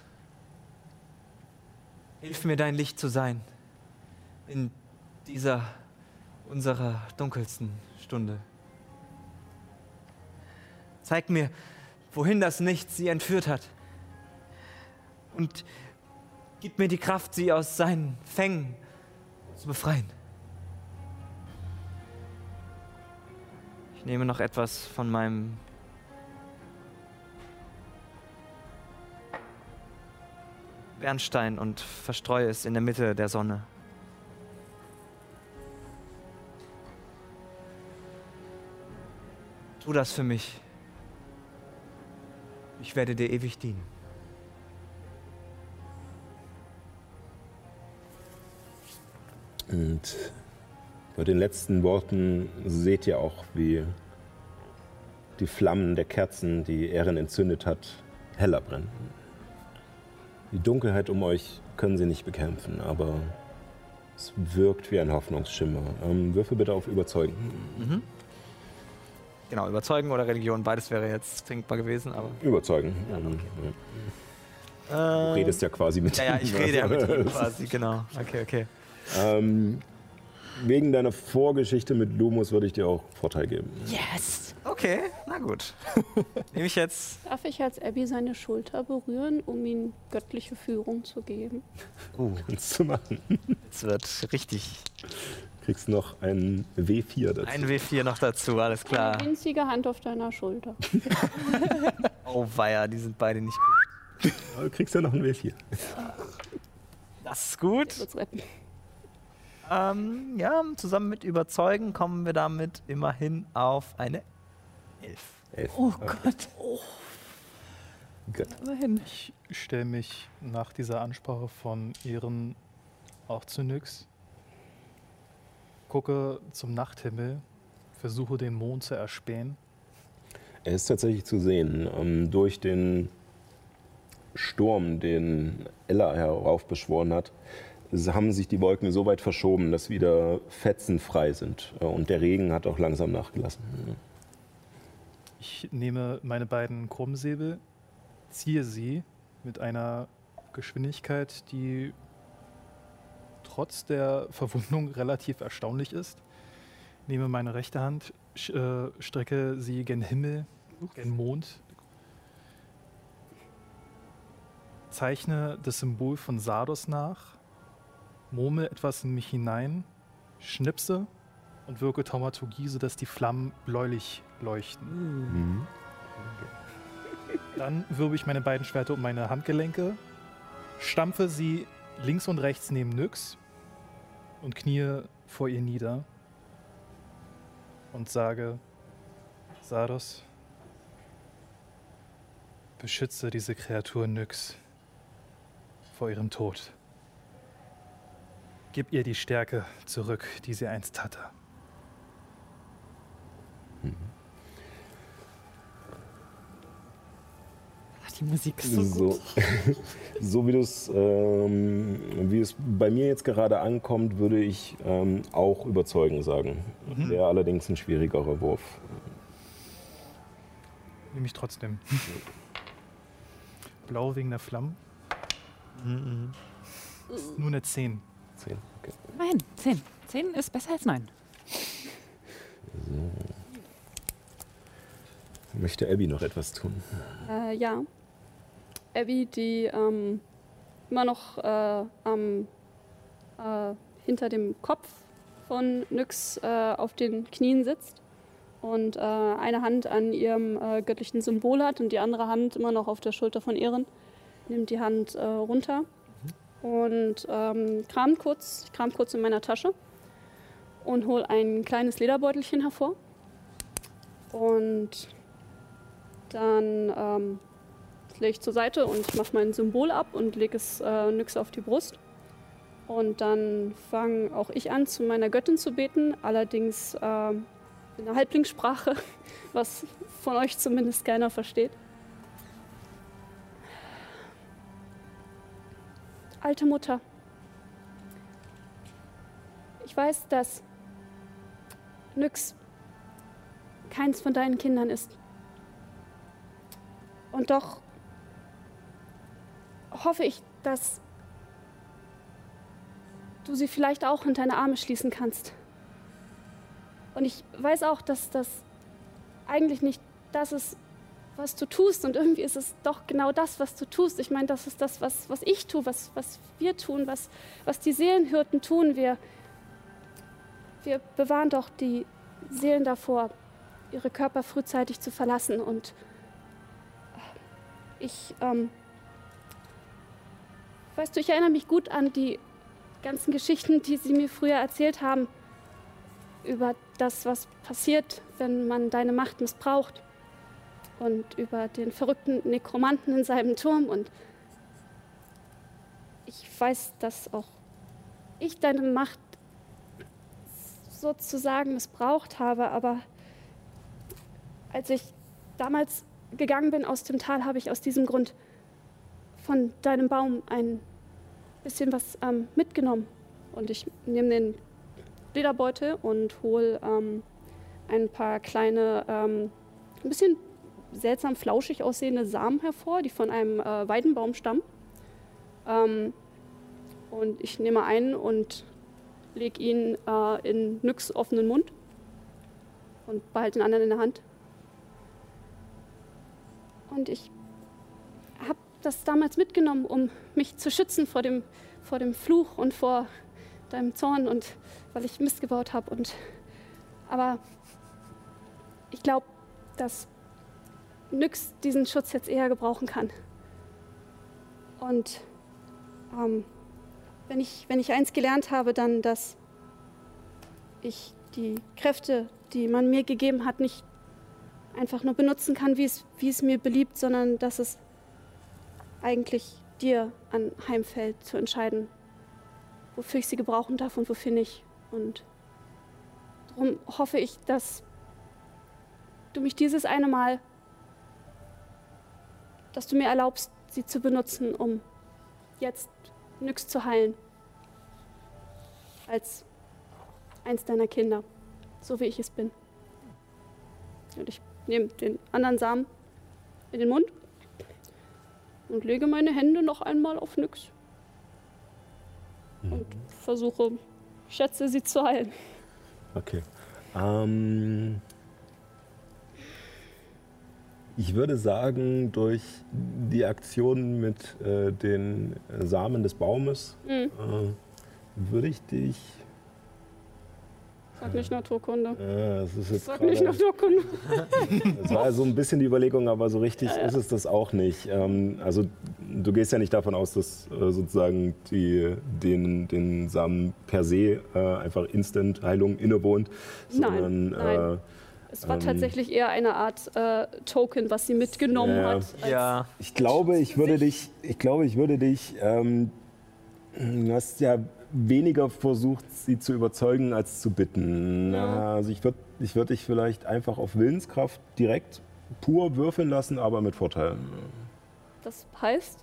Hilf mir dein Licht zu sein. In dieser unserer dunkelsten Stunde. Zeig mir, wohin das Nichts sie entführt hat. Und gib mir die Kraft, sie aus seinen Fängen zu befreien. Ich nehme noch etwas von meinem Bernstein und verstreue es in der Mitte der Sonne. Tu das für mich. Ich werde dir ewig dienen. Und bei den letzten Worten seht ihr auch, wie die Flammen der Kerzen, die Erin entzündet hat, heller brennen. Die Dunkelheit um euch können sie nicht bekämpfen, aber es wirkt wie ein Hoffnungsschimmer. Ähm, würfel bitte auf Überzeugen. Genau, überzeugen oder Religion, beides wäre jetzt trinkbar gewesen, aber. Überzeugen. Ähm, ja. Du redest ja quasi mit Ja, ja, ich rede ja mit also. ihm quasi, genau. Okay, okay. Ähm, wegen deiner Vorgeschichte mit Lumos würde ich dir auch Vorteil geben. Yes! Okay, na gut. Nehme ich jetzt. Darf ich als Abby seine Schulter berühren, um ihm göttliche Führung zu geben? Uh, Kannst du machen. jetzt wird richtig. Kriegst noch ein W4 dazu. Ein W4 noch dazu, alles klar. Eine winzige Hand auf deiner Schulter. Oh, weia, die sind beide nicht gut. Du kriegst ja noch ein W4. Das ist gut. Ähm, ja, zusammen mit Überzeugen kommen wir damit immerhin auf eine Elf. Elf. Oh Gott. Gut. Immerhin. Ich stelle mich nach dieser Ansprache von Ehren auch zu Nyx, gucke zum Nachthimmel, versuche den Mond zu erspähen. Er ist tatsächlich zu sehen. Ähm, durch den Sturm, den Ella heraufbeschworen hat, haben sich die Wolken so weit verschoben, dass wieder Fetzen frei sind. Äh, Und der Regen hat auch langsam nachgelassen. Ich nehme meine beiden Krummsäbel, ziehe sie mit einer Geschwindigkeit, die trotz der Verwundung relativ erstaunlich ist. Nehme meine rechte Hand, sch- äh, strecke sie gen Himmel, gen Mond, zeichne das Symbol von Sardos nach, murmel etwas in mich hinein, schnipse und wirke Taumaturgie, sodass die Flammen bläulich leuchten. Mhm. Dann wirbel ich meine beiden Schwerter um meine Handgelenke, stampfe sie links und rechts neben Nyx und knie vor ihr nieder und sage, Sardos, beschütze diese Kreatur Nyx vor ihrem Tod. Gib ihr die Stärke zurück, die sie einst hatte. Ach, die Musik ist so, So, gut. so wie, du's, ähm, wie es bei mir jetzt gerade ankommt, würde ich ähm, auch überzeugen sagen. Mhm. Wäre allerdings ein schwierigerer Wurf. Nehme ich trotzdem. Blau wegen der Flammen. Mhm. Nur eine 10. Zehn. Okay. Immerhin, zehn. Zehn ist besser als neun. Möchte Abby noch etwas tun? Äh, ja. Abby, die ähm, immer noch äh, am, äh, hinter dem Kopf von Nyx äh, auf den Knien sitzt und äh, eine Hand an ihrem äh, göttlichen Symbol hat und die andere Hand immer noch auf der Schulter von Ehren, nimmt die Hand äh, runter und ähm, kramt kurz, kram kurz in meiner Tasche und hol ein kleines Lederbeutelchen hervor und dann ähm, lege ich zur Seite und mache mein Symbol ab und lege es äh, nix auf die Brust. Und dann fange auch ich an, zu meiner Göttin zu beten, allerdings ähm, in der Halblingssprache, was von euch zumindest keiner versteht. Alte Mutter, ich weiß, dass Nyx keins von deinen Kindern ist. Und doch hoffe ich, dass du sie vielleicht auch in deine Arme schließen kannst. Und ich weiß auch, dass das eigentlich nicht das ist, was du tust. Und irgendwie ist es doch genau das, was du tust. Ich meine, das ist das, was, was ich tue, was, was wir tun, was, was die Seelenhirten tun. Wir, wir bewahren doch die Seelen davor, ihre Körper frühzeitig zu verlassen. Und ich, ähm, weißt du, ich erinnere mich gut an die ganzen Geschichten, die sie mir früher erzählt haben, über das, was passiert, wenn man deine Macht missbraucht. Und über den verrückten Nekromanten in seinem Turm. Und ich weiß, dass auch ich deine Macht sozusagen missbraucht habe, aber als ich damals gegangen bin aus dem Tal, habe ich aus diesem Grund von deinem Baum ein bisschen was ähm, mitgenommen. Und ich nehme den Lederbeutel und hole ähm, ein paar kleine, ähm, ein bisschen seltsam flauschig aussehende Samen hervor, die von einem äh, Weidenbaum stammen. Ähm, und ich nehme einen und lege ihn äh, in Nyx offenen Mund und behalte den anderen in der Hand. Und ich habe das damals mitgenommen, um mich zu schützen vor dem, vor dem Fluch und vor deinem Zorn und weil ich Mist gebaut habe. Aber ich glaube, dass Nyx diesen Schutz jetzt eher gebrauchen kann. Und ähm, wenn, ich, wenn ich eins gelernt habe, dann, dass ich die Kräfte, die man mir gegeben hat, nicht einfach nur benutzen kann, wie es, wie es mir beliebt, sondern dass es eigentlich dir anheimfällt, zu entscheiden, wofür ich sie gebrauchen darf und wofür nicht. Und darum hoffe ich, dass du mich dieses eine Mal, dass du mir erlaubst, sie zu benutzen, um jetzt Nyx zu heilen. Als eins deiner Kinder, so wie ich es bin. Und ich nehme den anderen Samen in den Mund und lege meine Hände noch einmal auf Nyx. Und versuche, schätze sie zu heilen. Okay. Ähm, ich würde sagen, durch die Aktion mit äh, den Samen des Baumes Mhm. äh, würde ich dich. Sag nicht Naturkunde. Äh, das ist jetzt Sag nicht Naturkunde. das war so ein bisschen die Überlegung, aber so richtig ist es das auch nicht. Ähm, also du gehst ja nicht davon aus, dass äh, sozusagen die, den, den Samen per se äh, einfach Instant-Heilung innewohnt, Nein, sondern nein. Es war Ähm. tatsächlich eher eine Art äh, Token, was sie mitgenommen Ja. hat. Ja. Ich glaube, ich würde dich, ich glaube, ich würde dich, ähm, du hast ja weniger versucht, sie zu überzeugen, als zu bitten. Ja. Also ich würde ich würd dich vielleicht einfach auf Willenskraft direkt pur würfeln lassen, aber mit Vorteil. Das heißt,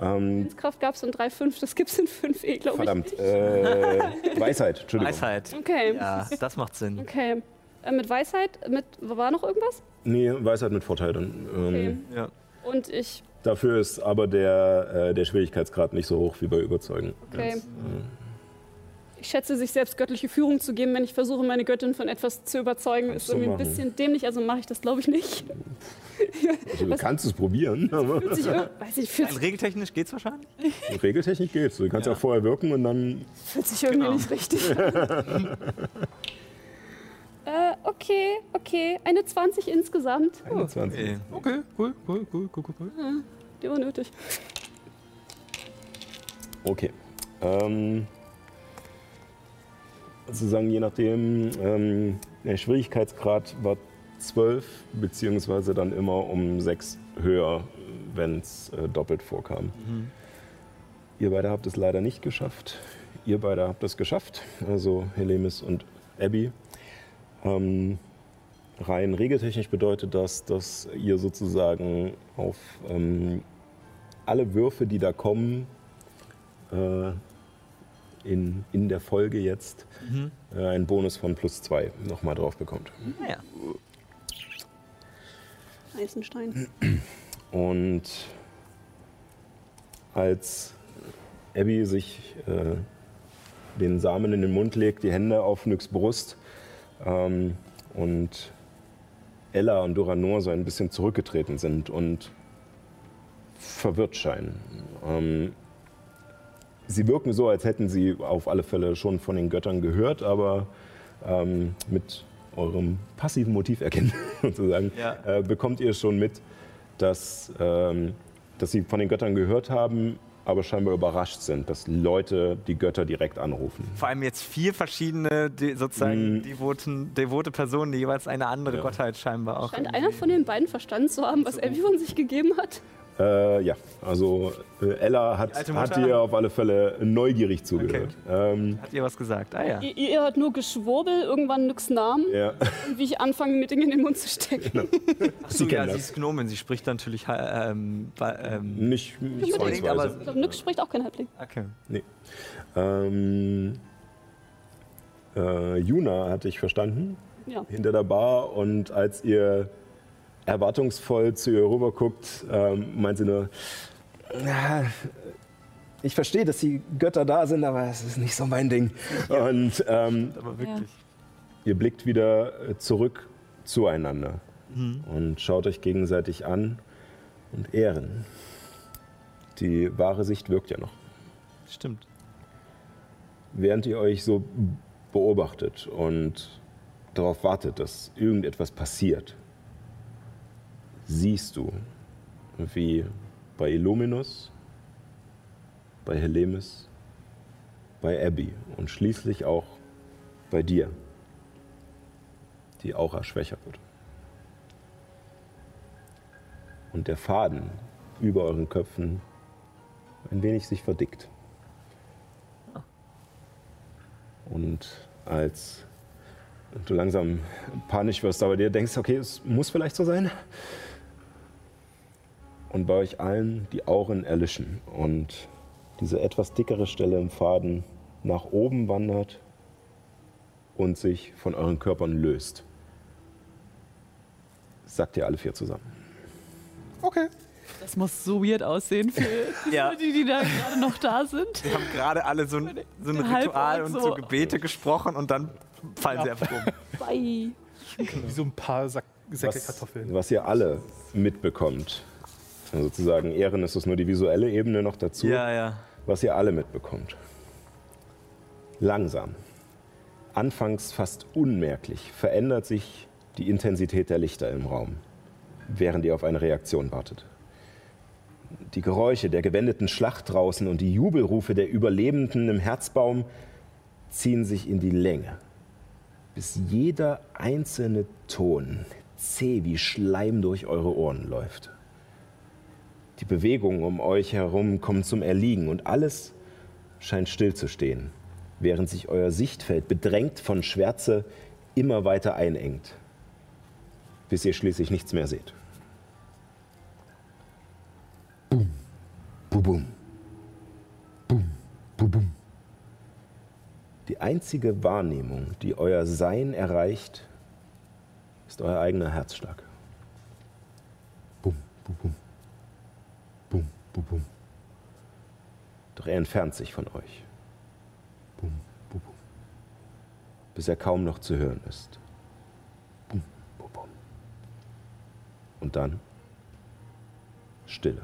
Ähm, Willenskraft gab es in 3,5, das gibt es in 5e, glaube ich. verdammt. Äh, Weisheit, Entschuldigung. Weisheit. Okay. Ja, das macht Sinn. Okay. Äh, mit Weisheit, mit war noch irgendwas? Nee, Weisheit mit Vorteil dann. Ähm, Okay. Ja. Und ich, Dafür ist aber der, äh, der Schwierigkeitsgrad nicht so hoch wie bei Überzeugen. okay. Ich schätze, sich selbst göttliche Führung zu geben, wenn ich versuche, meine Göttin von etwas zu überzeugen, Kannst ist irgendwie ein bisschen dämlich, also mache ich das, glaube ich, nicht. Also, du kannst es probieren, aber Fühlt sich, weiß ich, fühlt, Rein regeltechnisch geht's wahrscheinlich? regeltechnisch geht's. Du kannst ja. Ja. auch vorher wirken und dann fühlt sich irgendwie Genau. nicht richtig an. Äh, okay, okay. Eine 20 insgesamt. 21. Okay. Okay, cool, cool, cool, cool, cool, cool. Die war nötig. Okay. Ähm, sozusagen je nachdem, ähm, der Schwierigkeitsgrad war 12, beziehungsweise dann immer um 6 höher, wenn es äh, doppelt vorkam. Ihr beide habt es leider nicht geschafft. Ihr beide habt es geschafft, also Helemis und Abby. Ähm, rein regeltechnisch bedeutet das, dass ihr sozusagen auf ähm, alle Würfe, die da kommen, äh, in, in der Folge jetzt äh, einen Bonus von plus zwei nochmal drauf bekommt. Naja. Eisenstein. Und als Abby sich äh, den Samen in den Mund legt, die Hände auf Nyx Brust ähm, und Ella und Doranor so ein bisschen zurückgetreten sind und verwirrt scheinen. Ähm, sie wirken so, als hätten sie auf alle Fälle schon von den Göttern gehört, aber ähm, mit eurem passiven Motiv erkennen, sozusagen, Ja. äh, bekommt ihr schon mit, dass, ähm, dass sie von den Göttern gehört haben, aber scheinbar überrascht sind, dass Leute die Götter direkt anrufen. Vor allem jetzt vier verschiedene, de, sozusagen Mm. devoten, devote Personen, die jeweils eine andere Ja. Gottheit scheinbar auch. Scheint einer von den beiden verstanden zu haben, was Abby von sich gegeben hat. Äh, ja, also äh, Ella hat, hat dir auf alle Fälle neugierig zugehört. Ähm, Hat ihr was gesagt? Ah ja. Ihr, ihr hört nur Geschwurbel, irgendwann nix Namen ja. und wie ich anfange, mir Dinge in den Mund zu stecken. Achso, Sie ja, sie ist Gnomen, sie spricht natürlich äh, ähm, ähm, Nicht, nicht zwangsweise. aber- Ich glaube, Nyx spricht auch kein Halbling. Okay. Ähm, äh, Juna hatte ich verstanden, Ja. hinter der Bar. Und als ihr erwartungsvoll zu ihr rüberguckt, ähm, meint sie nur, "Ja, ich verstehe, dass die Götter da sind, aber es ist nicht so mein Ding. Und ähm, wirklich. ihr blickt wieder äh, zurück zueinander und schaut euch gegenseitig an und ehren. Die wahre Sicht wirkt ja noch. Stimmt. während ihr euch so beobachtet und darauf wartet, dass irgendetwas passiert, siehst du, wie bei Illuminus, bei Helemis, bei Abby und schließlich auch bei dir die Aura schwächer wird. Und der Faden über euren Köpfen ein wenig sich verdickt. Und als du langsam panisch wirst, aber dir denkst, okay, es muss vielleicht so sein. Und bei euch allen die Auren erlischen und diese etwas dickere Stelle im Faden nach oben wandert und sich von euren Körpern löst. sagt ihr alle vier zusammen. Okay. Das muss so weird aussehen für Ja. die, die da gerade noch da sind. Wir haben gerade alle so ein, so ein Ritual und so so. Gebete gesprochen und dann fallen sie einfach um. Bye. Wie so ein paar Sack, Säcke Was, Kartoffeln. was ihr alle mitbekommt, also sozusagen Ehren ist es nur die visuelle Ebene noch dazu, Ja, ja. was ihr alle mitbekommt. Langsam, anfangs fast unmerklich, verändert sich die Intensität der Lichter im Raum, während ihr auf eine Reaktion wartet. Die Geräusche der gewendeten Schlacht draußen und die Jubelrufe der Überlebenden im Herzbaum ziehen sich in die Länge, bis jeder einzelne Ton zäh wie Schleim durch eure Ohren läuft. Die Bewegungen um euch herum kommen zum Erliegen und alles scheint stillzustehen, während sich euer Sichtfeld bedrängt von Schwärze immer weiter einengt, bis ihr schließlich nichts mehr seht. Boom, boom, boom, boom, boom, boom. Die einzige Wahrnehmung, die euer Sein erreicht, ist euer eigener Herzschlag. Bum, bum, bum. Bum, bum, bum. Doch er entfernt sich von euch. Bum, bum, bum. Bis er kaum noch zu hören ist. Bum, bum, bum. Und dann Stille.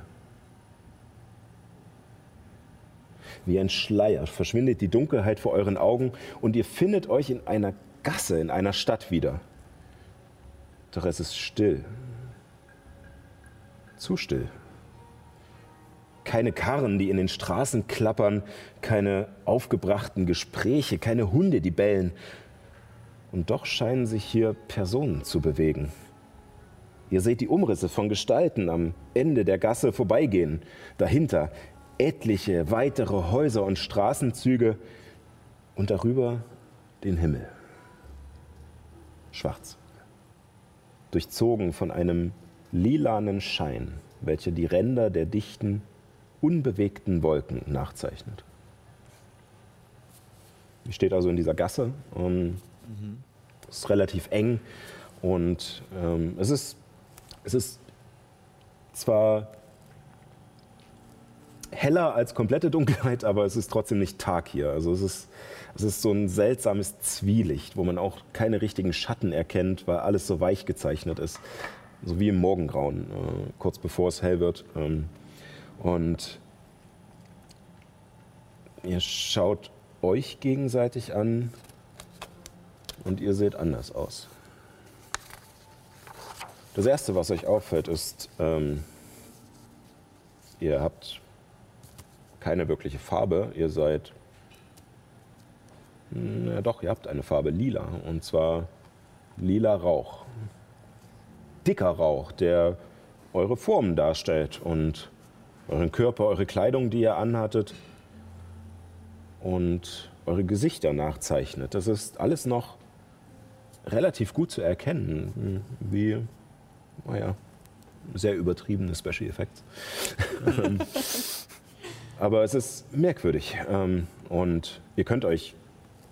Wie ein Schleier verschwindet die Dunkelheit vor euren Augen und ihr findet euch in einer Gasse, in einer Stadt wieder. Doch es ist still. Zu still. Keine Karren, die in den Straßen klappern, keine aufgebrachten Gespräche, keine Hunde, die bellen. Und doch scheinen sich hier Personen zu bewegen. Ihr seht die Umrisse von Gestalten am Ende der Gasse vorbeigehen. Dahinter etliche weitere Häuser und Straßenzüge und darüber den Himmel. Schwarz. Durchzogen von einem lilanen Schein, welcher die Ränder der dichten, unbewegten Wolken nachzeichnet. Ihr steht also in dieser Gasse. Ähm, Es ist relativ eng und ähm, es, ist, es ist zwar heller als komplette Dunkelheit, aber es ist trotzdem nicht Tag hier. Also es ist, es ist so ein seltsames Zwielicht, wo man auch keine richtigen Schatten erkennt, weil alles so weich gezeichnet ist. So wie im Morgengrauen, äh, kurz bevor es hell wird. Ähm, und ihr schaut euch gegenseitig an und ihr seht anders aus. Das Erste, was euch auffällt, ist, ähm, ihr habt keine wirkliche Farbe. Ihr seid, Hm, ja doch, ihr habt eine Farbe, lila. Und zwar lila Rauch. Dicker Rauch, der eure Formen darstellt und euren Körper, eure Kleidung, die ihr anhattet und eure Gesichter nachzeichnet. Das ist alles noch relativ gut zu erkennen, wie, naja, sehr übertriebene Special Effects. Aber es ist merkwürdig ähm, und ihr könnt euch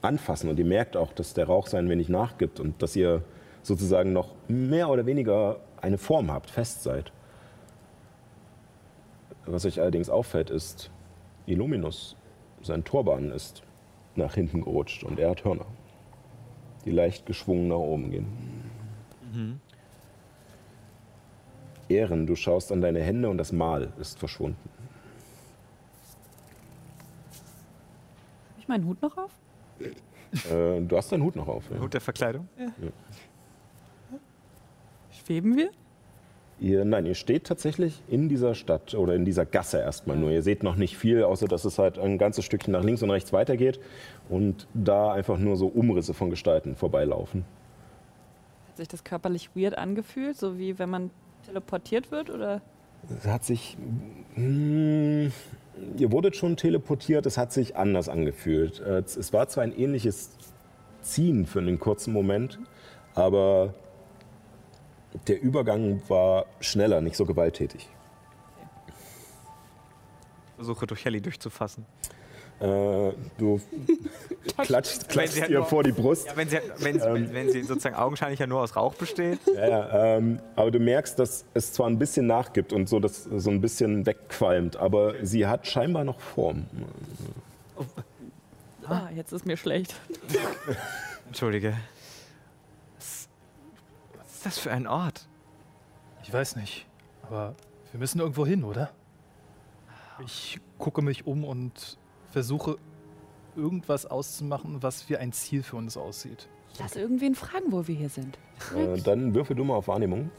anfassen und ihr merkt auch, dass der Rauch sein wenig nachgibt und dass ihr sozusagen noch mehr oder weniger eine Form habt, fest seid. Was euch allerdings auffällt, ist, Illuminus, sein Turban ist nach hinten gerutscht und er hat Hörner, die leicht geschwungen nach oben gehen. Ehren, du schaust an deine Hände und das Mal ist verschwunden. Habe ich meinen Hut noch auf? Äh, du hast deinen Hut noch auf. Ja. Hut der Verkleidung. Schweben wir? Ihr, nein, ihr steht tatsächlich in dieser Stadt oder in dieser Gasse erstmal nur. Ihr seht noch nicht viel, außer dass es halt ein ganzes Stückchen nach links und rechts weitergeht und da einfach nur so Umrisse von Gestalten vorbeilaufen. Hat sich das körperlich weird angefühlt, so wie wenn man teleportiert wird? Oder? Es hat sich. Hm, ihr wurdet schon teleportiert, es hat sich anders angefühlt. Äh, es war zwar ein ähnliches Ziehen für einen kurzen Moment, aber der Übergang war schneller, nicht so gewalttätig. Versuche durch Helly durchzufassen. Äh, du sie halt ihr nur- vor die Brust. Ja, wenn sie, wenn, sie, wenn, wenn sie sozusagen augenscheinlich ja nur aus Rauch besteht. Ja, ja, ähm, aber du merkst, dass es zwar ein bisschen nachgibt und so, dass so ein bisschen wegqualmt, aber sie hat scheinbar noch Form. Ah, jetzt ist mir schlecht. Entschuldige. Ist das für ein Ort? Ich weiß nicht, aber wir müssen irgendwo hin, oder? Ich gucke mich um und versuche irgendwas auszumachen, was wie ein Ziel für uns aussieht. Lass irgendwen fragen, wo wir hier sind. Äh, dann würfel du mal auf Wahrnehmung.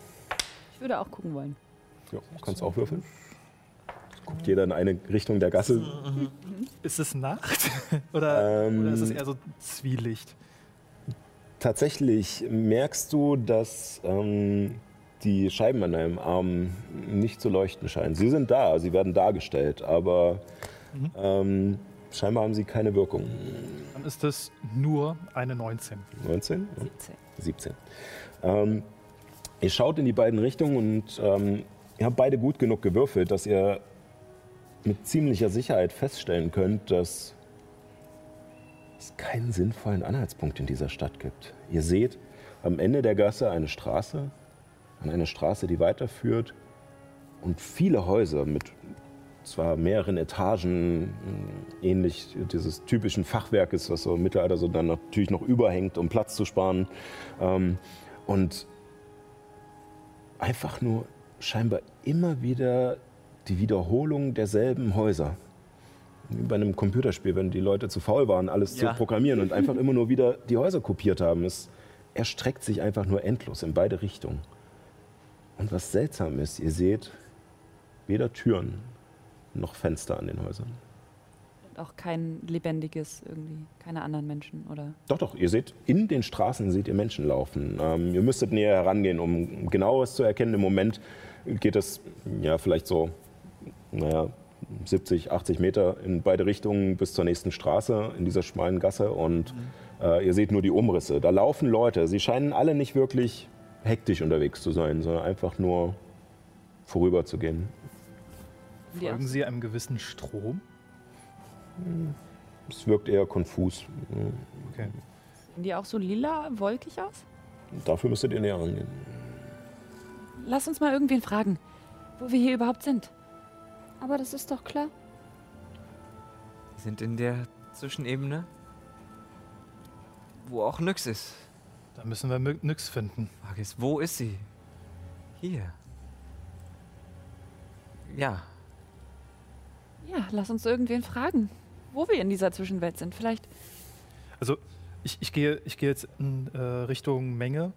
Ich würde auch gucken wollen. Ja, kannst auch würfeln. Guckt jeder in eine Richtung der Gasse. Ist es Nacht? oder, Ähm, oder ist es eher so Zwielicht? Tatsächlich merkst du, dass ähm, die Scheiben an deinem Arm nicht zu leuchten scheinen. Sie sind da, sie werden dargestellt, aber ähm, scheinbar haben sie keine Wirkung. Dann ist es nur eine 19. 19? 17. 17. Ähm, ihr schaut in die beiden Richtungen und ähm, ihr habt beide gut genug gewürfelt, dass ihr mit ziemlicher Sicherheit feststellen könnt, dass es keinen sinnvollen Anhaltspunkt in dieser Stadt gibt. Ihr seht am Ende der Gasse eine Straße, an eine Straße, die weiterführt und viele Häuser mit zwar mehreren Etagen, mh, ähnlich dieses typischen Fachwerkes, was so im Mittelalter so dann natürlich noch überhängt, um Platz zu sparen. Ähm, und einfach nur scheinbar immer wieder die Wiederholung derselben Häuser. Wie bei einem Computerspiel, wenn die Leute zu faul waren, alles Ja. zu programmieren und einfach immer nur wieder die Häuser kopiert haben. Es erstreckt sich einfach nur endlos in beide Richtungen. Und was seltsam ist, ihr seht weder Türen noch Fenster an den Häusern. Und auch kein lebendiges irgendwie, keine anderen Menschen, oder? Doch, doch, ihr seht, in den Straßen seht ihr Menschen laufen. Ähm, ihr müsstet näher herangehen, um genaueres zu erkennen. Im Moment geht es ja vielleicht so, naja, 70, 80 Meter in beide Richtungen bis zur nächsten Straße in dieser schmalen Gasse und äh, ihr seht nur die Umrisse. Da laufen Leute. Sie scheinen alle nicht wirklich hektisch unterwegs zu sein, sondern einfach nur vorüberzugehen. Folgen Sie einem gewissen Strom? Es wirkt eher konfus. Okay. Sehen die auch so lila, wolkig aus? Dafür müsstet ihr näher rangehen. Lass uns mal irgendwen fragen, wo wir hier überhaupt sind. Aber das ist doch klar. Wir sind in der Zwischenebene, wo auch Nyx ist. Da müssen wir Nyx finden. Frage ist, wo ist sie? Hier. Ja, Ja, lass uns irgendwen fragen, wo wir in dieser Zwischenwelt sind. Vielleicht. Also ich, ich, gehe, ich gehe jetzt in äh, Richtung Menge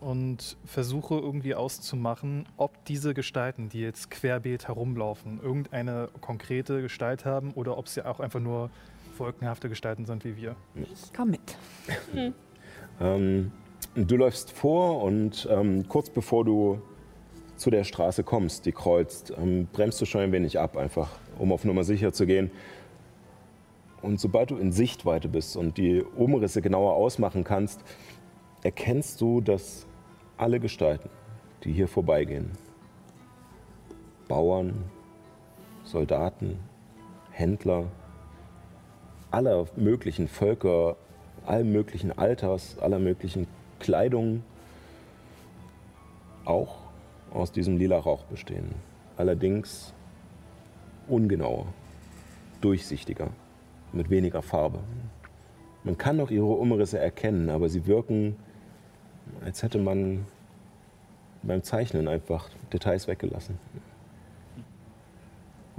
und versuche irgendwie auszumachen, ob diese Gestalten, die jetzt querbeet herumlaufen, irgendeine konkrete Gestalt haben oder ob sie auch einfach nur wolkenhafte Gestalten sind wie wir. Komm mit. Ähm, du läufst vor und ähm, kurz bevor du zu der Straße kommst, die kreuzt, ähm, bremst du schon ein wenig ab, einfach um auf Nummer sicher zu gehen. Und sobald du in Sichtweite bist und die Umrisse genauer ausmachen kannst, erkennst du, dass alle Gestalten, die hier vorbeigehen, Bauern, Soldaten, Händler, aller möglichen Völker, allen möglichen Alters, aller möglichen Kleidung auch aus diesem lila Rauch bestehen. Allerdings ungenauer, durchsichtiger, mit weniger Farbe. Man kann noch ihre Umrisse erkennen, aber sie wirken, als hätte man beim Zeichnen einfach Details weggelassen.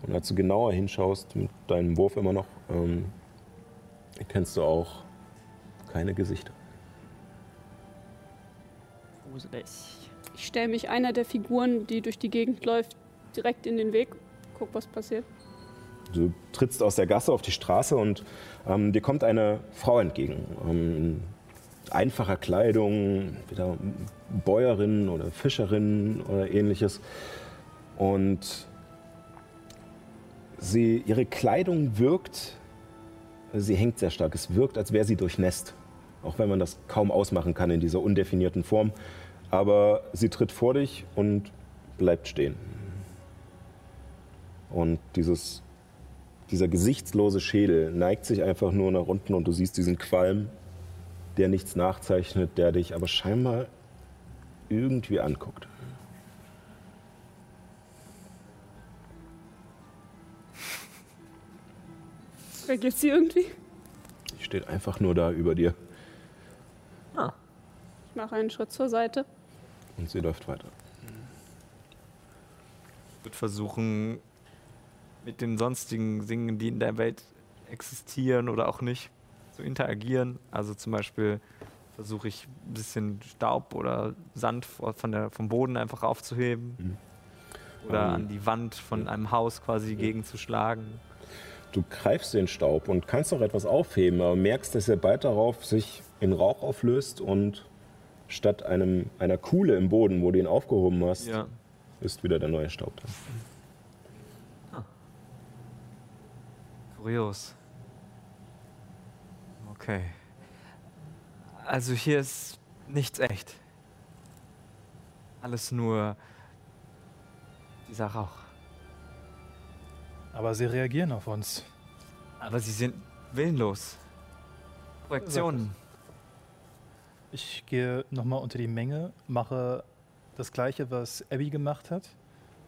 Und als du genauer hinschaust, mit deinem Wurf immer noch, ähm, erkennst du auch keine Gesichter. Gruselig. Ich stelle mich einer der Figuren, die durch die Gegend läuft, direkt in den Weg. Guck, was passiert. Du trittst aus der Gasse auf die Straße und ähm, dir kommt eine Frau entgegen. Ähm, einfacher Kleidung, wieder Bäuerin oder Fischerin oder ähnliches. Und sie, ihre Kleidung wirkt, sie hängt sehr stark. Es wirkt, als wäre sie durchnässt. Auch wenn man das kaum ausmachen kann in dieser undefinierten Form. Aber sie tritt vor dich und bleibt stehen. Und dieses dieser gesichtslose Schädel neigt sich einfach nur nach unten und du siehst diesen Qualm, der nichts nachzeichnet, der dich aber scheinbar irgendwie anguckt. Reagiert sie irgendwie? Die steht einfach nur da über dir Ich mache einen Schritt zur Seite. und sie läuft weiter. Ich würde versuchen, mit den sonstigen Dingen, die in der Welt existieren oder auch nicht, zu interagieren. Also zum Beispiel versuche ich ein bisschen Staub oder Sand von der, vom Boden einfach aufzuheben. Mhm. Oder Ähm. an die Wand von einem Haus quasi gegenzuschlagen. Du greifst den Staub und kannst noch etwas aufheben, aber merkst, dass er bald darauf sich in Rauch auflöst und statt einem, einer Kuhle im Boden, wo du ihn aufgehoben hast, Ja. ist wieder der neue Staub da. Kurios. Okay. Also hier ist nichts echt. Alles nur dieser Rauch. Aber sie reagieren auf uns. Aber sie sind willenlos. Projektionen. Ich gehe nochmal unter die Menge, mache das gleiche, was Abby gemacht hat.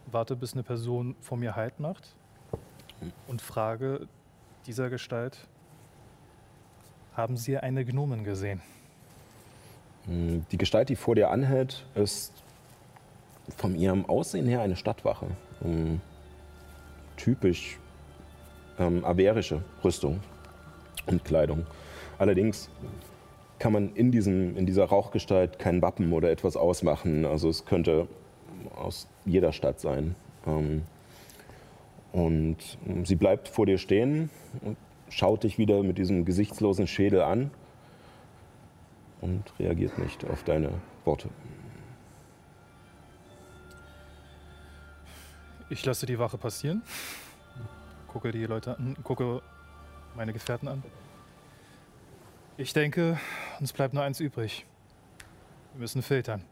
Warte, bis eine Person vor mir Halt macht und frage dieser Gestalt, haben Sie eine Gnomen gesehen? Hm, Die Gestalt, die vor dir anhält, ist von ihrem Aussehen her eine Stadtwache. Hm, Typisch ähm, averische Rüstung und Kleidung. Allerdings kann man in, diesem, in dieser Rauchgestalt kein Wappen oder etwas ausmachen. Also es könnte aus jeder Stadt sein. Ähm, und ähm, sie bleibt vor dir stehen und schaut dich wieder mit diesem gesichtslosen Schädel an und reagiert nicht auf deine Worte. Ich lasse die Wache passieren, gucke die Leute an, gucke meine Gefährten an. Ich denke, uns bleibt nur eins übrig. Wir müssen filtern.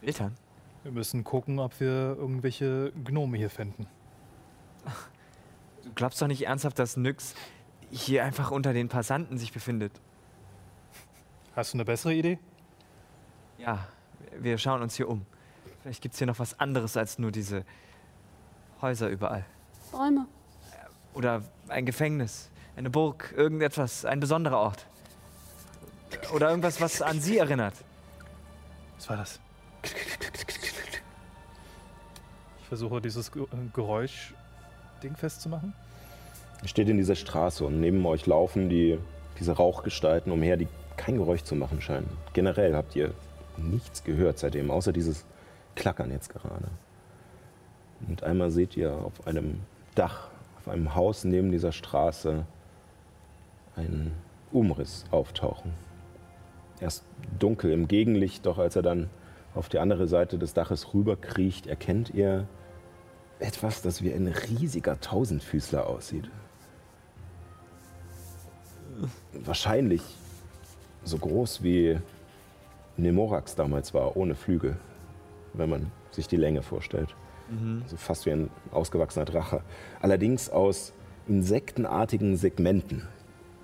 Filtern? Wir müssen gucken, ob wir irgendwelche Gnome hier finden. Du glaubst doch nicht ernsthaft, dass Nyx hier einfach unter den Passanten sich befindet. Hast du eine bessere Idee? Ja, wir schauen uns hier um. Vielleicht gibt es hier noch was anderes als nur diese Häuser überall. Räume. Oder ein Gefängnis, eine Burg, irgendetwas, ein besonderer Ort. Oder irgendwas, was an sie erinnert. Was war das? Ich versuche dieses Ge- Geräusch-Ding festzumachen. Steht in dieser Straße und neben euch laufen die, diese Rauchgestalten umher, die kein Geräusch zu machen scheinen. Generell habt ihr nichts gehört seitdem, außer dieses Klackern jetzt gerade. Und einmal seht ihr auf einem Dach, auf einem Haus neben dieser Straße einen Umriss auftauchen. Erst dunkel im Gegenlicht, doch als er dann auf die andere Seite des Daches rüberkriecht, erkennt ihr etwas, das wie ein riesiger Tausendfüßler aussieht. Wahrscheinlich so groß wie Nemorax damals war, ohne Flügel, wenn man sich die Länge vorstellt. Also fast wie ein ausgewachsener Drache. Allerdings aus insektenartigen Segmenten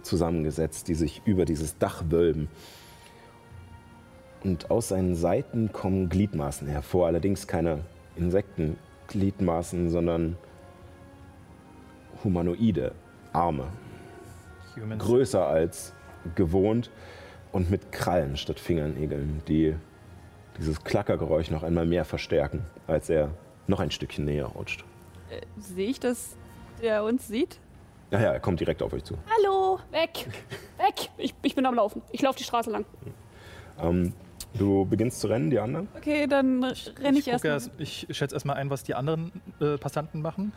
zusammengesetzt, die sich über dieses Dach wölben. Und aus seinen Seiten kommen Gliedmaßen hervor, allerdings keine Insektengliedmaßen, sondern humanoide Arme, Humans. größer als gewohnt und mit Krallen statt Fingernägeln, die dieses Klackergeräusch noch einmal mehr verstärken, als er noch ein Stückchen näher rutscht. Äh, Sehe ich, dass der uns sieht? Naja, er kommt direkt auf euch zu. Hallo, weg, weg. Ich, ich bin am Laufen. Ich laufe die Straße lang. Ähm, du beginnst zu rennen, die anderen? Okay, dann renne ich, Ich, gucke erst. ich schätze erstmal ein, was die anderen äh, Passanten machen.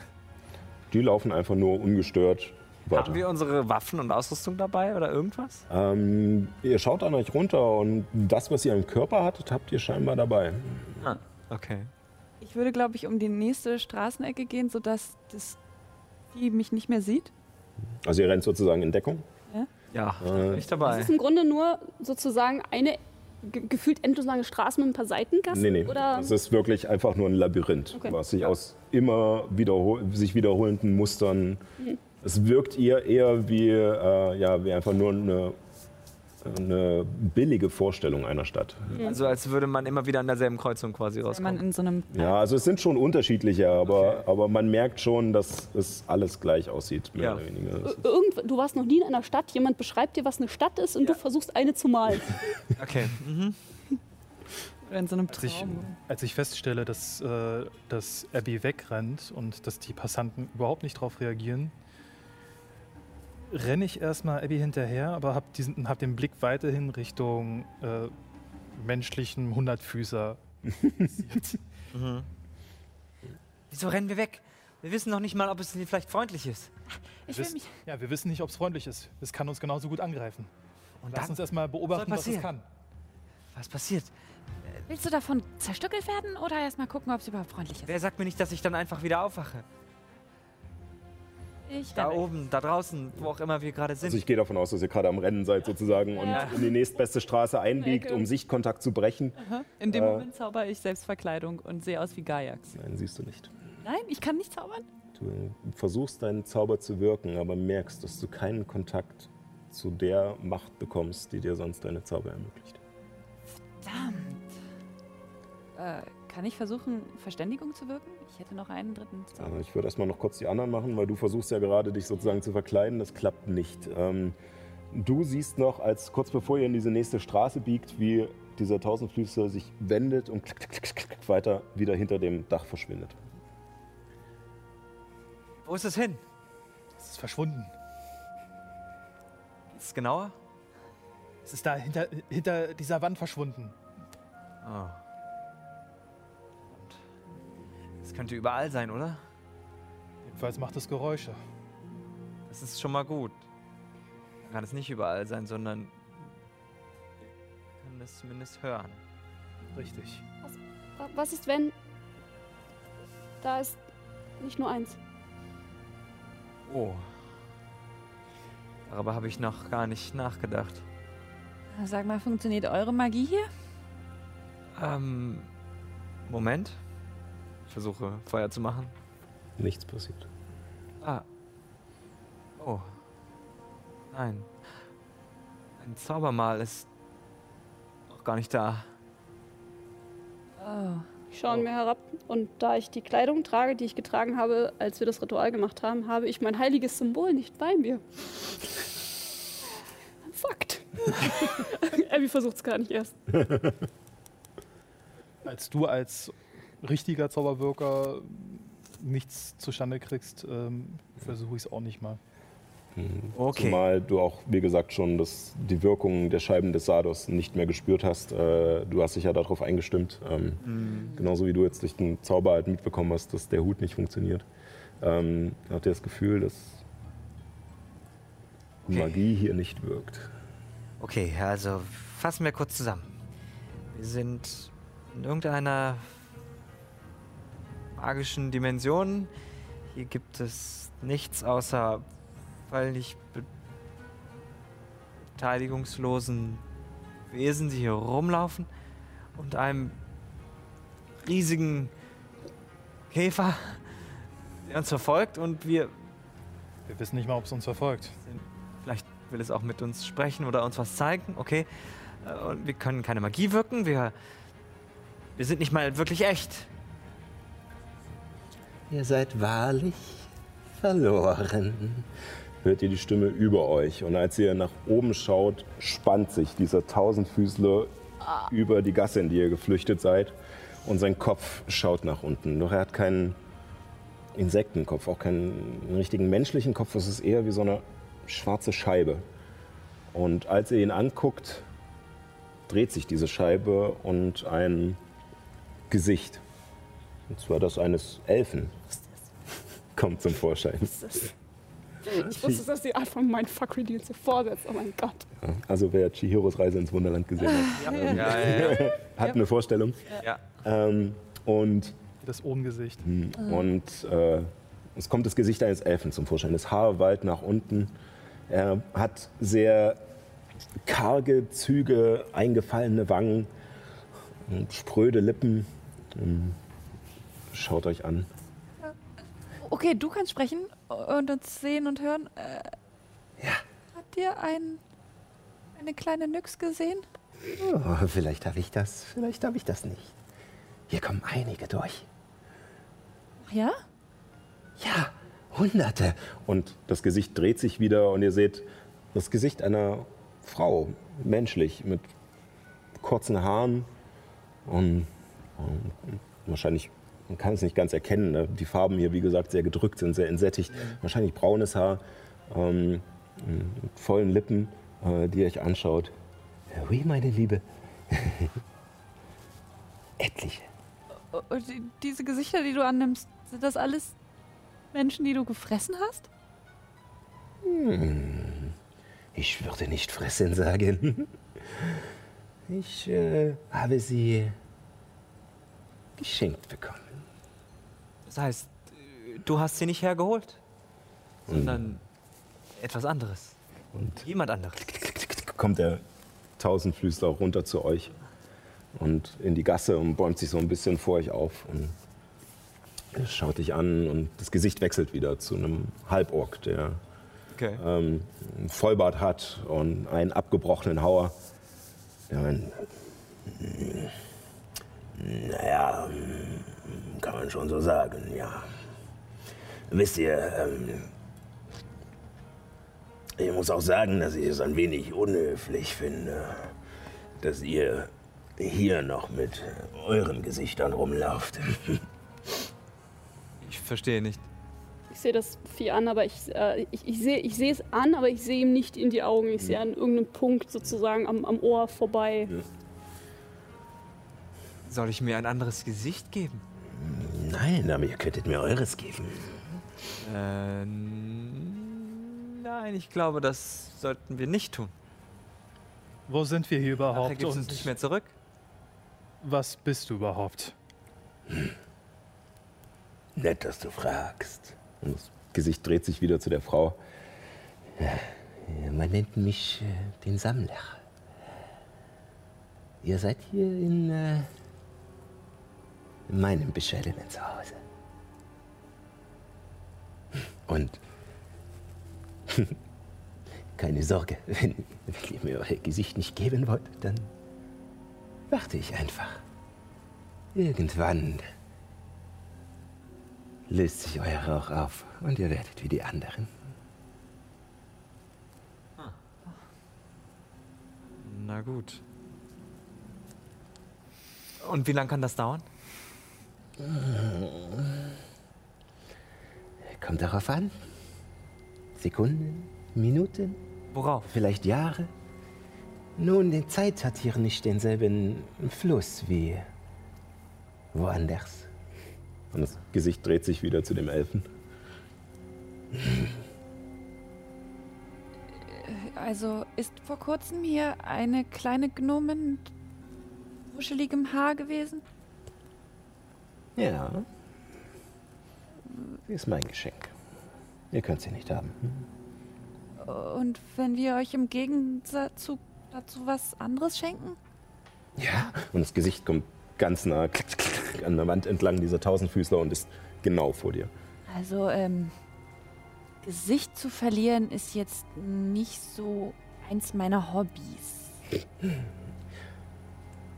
Die laufen einfach nur ungestört weiter. Haben wir unsere Waffen und Ausrüstung dabei oder irgendwas? Ähm, ihr schaut an euch runter und das, was ihr im Körper hattet, habt ihr scheinbar dabei. Ah, okay. Ich würde, glaube ich, um die nächste Straßenecke gehen, sodass das Vieh mich nicht mehr sieht. Also ihr rennt sozusagen in Deckung. Ja, Äh, ich Es dabei. ist im Grunde nur sozusagen eine gefühlt endlos lange Straßen mit ein paar Seitengassen? Nee, nee. Oder? Es ist wirklich einfach nur ein Labyrinth, Okay. was sich aus immer wiederhol sich wiederholenden Mustern. Mhm. Es wirkt eher, eher wie, äh, ja, wie einfach nur eine, eine billige Vorstellung einer Stadt. Also als würde man immer wieder an derselben Kreuzung quasi rauskommen. in so einem Ja, also es sind schon unterschiedliche, aber, aber man merkt schon, dass es alles gleich aussieht, mehr Ja. oder weniger. Irgend, du warst noch nie in einer Stadt, jemand beschreibt dir, was eine Stadt ist und du versuchst eine zu malen. Okay. Mhm. so einem Als ich, als ich feststelle, dass, äh, dass Abby wegrennt und dass die Passanten überhaupt nicht darauf reagieren, renne ich erstmal Abby hinterher, aber habe hab den Blick weiterhin Richtung äh, menschlichen Hundertfüßer. Mhm. Wieso rennen wir weg? Wir wissen noch nicht mal, ob es vielleicht freundlich ist. Ich will mich. Ja, wir wissen nicht, ob es freundlich ist. Es kann uns genauso gut angreifen. Und Lass uns erstmal beobachten, was es kann. was passiert? Willst du davon zerstückelt werden oder erstmal gucken, ob es überhaupt freundlich ist? Wer sagt mir nicht, dass ich dann einfach wieder aufwache? Ich Da oben, da draußen, wo auch immer wir gerade sind. Also ich gehe davon aus, dass ihr gerade am Rennen seid sozusagen und Ja. in die nächstbeste Straße einbiegt, um Sichtkontakt zu brechen. In dem Äh. Moment zauber ich Selbstverkleidung und sehe aus wie Gajax. Nein, siehst du nicht. Nein, ich kann nicht zaubern. Du versuchst deinen Zauber zu wirken, aber merkst, dass du keinen Kontakt zu der Macht bekommst, die dir sonst deine Zauber ermöglicht. Verdammt. Äh, kann ich versuchen, Verständigung zu wirken? Ich hätte noch einen dritten Zauber. Äh, Ich würde erstmal noch kurz die anderen machen, weil du versuchst ja gerade, dich sozusagen zu verkleiden. Das klappt nicht. Ähm, du siehst noch, als kurz bevor ihr in diese nächste Straße biegt, wie dieser Tausendfüßler sich wendet und klick, klick, klick, klick, klick, weiter wieder hinter dem Dach verschwindet. Wo ist es hin? Es ist verschwunden. Ist es genauer? Es ist da hinter, hinter dieser Wand verschwunden. Oh. Es könnte überall sein, oder? Jedenfalls macht es Geräusche. Das ist schon mal gut. Dann kann es nicht überall sein, sondern wir können es zumindest hören. Richtig. Was ist, wenn da ist nicht nur eins? Oh. Darüber habe ich noch gar nicht nachgedacht. Sag mal, funktioniert eure Magie hier? Ähm, Moment. Versuche Feuer zu machen. Nichts passiert. Ah. Oh. Nein. Ein Zaubermal ist auch gar nicht da. Oh. Ich schaue Oh. mir herab und da ich die Kleidung trage, die ich getragen habe, als wir das Ritual gemacht haben, habe ich mein heiliges Symbol nicht bei mir. Fakt. Abby versucht es gar nicht erst. Als du als richtiger Zauberwirker nichts zustande kriegst, ähm, versuche ich es auch nicht mal. Okay. Zumal du auch, wie gesagt, schon das, die Wirkung der Scheiben des Sardos nicht mehr gespürt hast. Äh, du hast dich ja darauf eingestimmt. Ähm, Hm. Genauso wie du jetzt durch den Zauber halt mitbekommen hast, dass der Hut nicht funktioniert. Ähm, habt ihr das Gefühl, dass Okay. Magie hier nicht wirkt? Okay, also fassen wir kurz zusammen. Wir sind in irgendeiner magischen Dimension. Hier gibt es nichts außer völlig be beteiligungslosen Wesen, die hier rumlaufen und einem riesigen Käfer, der uns verfolgt und wir Wir wissen nicht mal, ob es uns verfolgt. Vielleicht will es auch mit uns sprechen oder uns was zeigen, okay. Äh, Und wir können keine Magie wirken, wir, wir sind nicht mal wirklich echt. Ihr seid wahrlich verloren. Hört ihr die Stimme über euch. Und als ihr nach oben schaut, spannt sich dieser Tausendfüßler über die Gasse, in die ihr geflüchtet seid. Und sein Kopf schaut nach unten. Doch er hat keinen Insektenkopf, auch keinen richtigen menschlichen Kopf. Es ist eher wie so eine schwarze Scheibe. Und als ihr ihn anguckt, dreht sich diese Scheibe und ein Gesicht, und zwar das eines Elfen, kommt zum Vorschein. Ich wusste, dass die Art von mein Fuck Redeal so vorsetzt. Oh mein Gott. Ja, Also wer Chihiros Reise ins Wunderland gesehen hat, ähm, Ja, ja, ja. hat eine Vorstellung. ja. Ähm, und Das Ohngesicht. und äh, es kommt das Gesicht eines Elfen zum Vorschein. Das Haar wallt nach unten. Er hat sehr karge Züge, eingefallene Wangen, und spröde Lippen. Ähm, Schaut euch an. Okay, du kannst sprechen und uns sehen und hören. Äh, Ja. Habt ihr ein, eine kleine Nyx gesehen? Oh, vielleicht habe ich das, vielleicht habe ich das nicht. Hier kommen einige durch. Ach ja? Ja, Hunderte. Und das Gesicht dreht sich wieder und ihr seht das Gesicht einer Frau, menschlich, mit kurzen Haaren und, und wahrscheinlich, man kann es nicht ganz erkennen. Ne? Die Farben hier, wie gesagt, sehr gedrückt sind, sehr entsättigt. Wahrscheinlich braunes Haar, ähm, mit vollen Lippen, äh, die ihr euch anschaut. Oui, meine Liebe. Etliche. Und die, diese Gesichter, die du annimmst, sind das alles Menschen, die du gefressen hast? Ich würde nicht fressen sagen. Ich äh, habe sie geschenkt bekommen. Das heißt, du hast sie nicht hergeholt, sondern etwas anderes. Und Jemand anderes. kommt der Tausendfüßler runter zu euch und in die Gasse und bäumt sich so ein bisschen vor euch auf und schaut dich an und das Gesicht wechselt wieder zu einem Halborg, der Okay. ähm, einen Vollbart hat und einen abgebrochenen Hauer. Ja, ein, naja, kann man schon so sagen, ja. Wisst ihr, ähm, ich muss auch sagen, dass ich es ein wenig unhöflich finde, dass ihr hier noch mit euren Gesichtern rumlauft. Ich verstehe nicht. Ich sehe das Vieh an, aber ich, äh, ich, ich sehe ich sehe es an, aber ich sehe ihm nicht in die Augen. Ich sehe an irgendeinem Punkt sozusagen am, am Ohr vorbei. Soll ich mir ein anderes Gesicht geben? Nein, aber ihr könntet mir eures geben. Äh, nein, ich glaube, das sollten wir nicht tun. Wo sind wir hier Nachher überhaupt? gibt es uns nicht mehr zurück. was bist du überhaupt? Nett, dass du fragst. Und das Gesicht dreht sich wieder zu der Frau. Ja, man nennt mich äh, den Sammler. Ihr seid hier in, äh, in meinem bescheidenen Zuhause. Und keine Sorge, wenn, wenn ihr mir euer Gesicht nicht geben wollt, dann warte ich einfach. Irgendwann löst sich euer Rauch auf und ihr werdet wie die anderen. Na gut. Und wie lange kann das dauern? Kommt darauf an. Sekunden, Minuten, Worauf? vielleicht Jahre. Nun, die Zeit hat hier nicht denselben Fluss wie woanders. Und das Gesicht dreht sich wieder zu dem Elfen. Also ist vor kurzem hier eine kleine Gnomin mit wuscheligem Haar gewesen? Ja. Sie ist mein Geschenk. Ihr könnt sie nicht haben. Und wenn wir euch im Gegensatz zu, dazu was anderes schenken? Ja. Und das Gesicht kommt ganz nah an der Wand entlang dieser Tausendfüßler und ist genau vor dir. Also, ähm, Gesicht zu verlieren ist jetzt nicht so eins meiner Hobbys.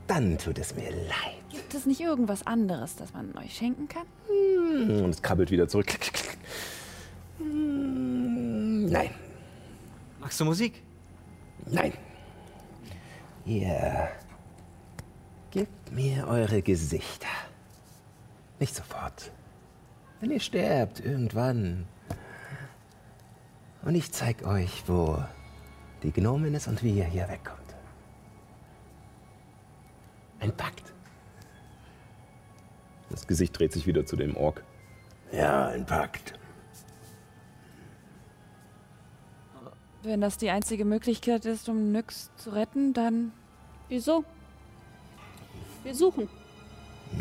Dann tut es mir leid. Gibt es nicht irgendwas anderes, das man euch schenken kann? Und es krabbelt wieder zurück. Nein, Magst du Musik? nein. Ihr gebt mir eure Gesichter. Nicht sofort. Wenn ihr sterbt, irgendwann. Und ich zeig euch, wo die Gnomen ist und wie ihr hier wegkommt. Ein Pakt. Das Gesicht dreht sich wieder zu dem Ork. Ja, ein Pakt. Wenn das die einzige Möglichkeit ist, um Nyx zu retten, dann Wieso? Wir suchen.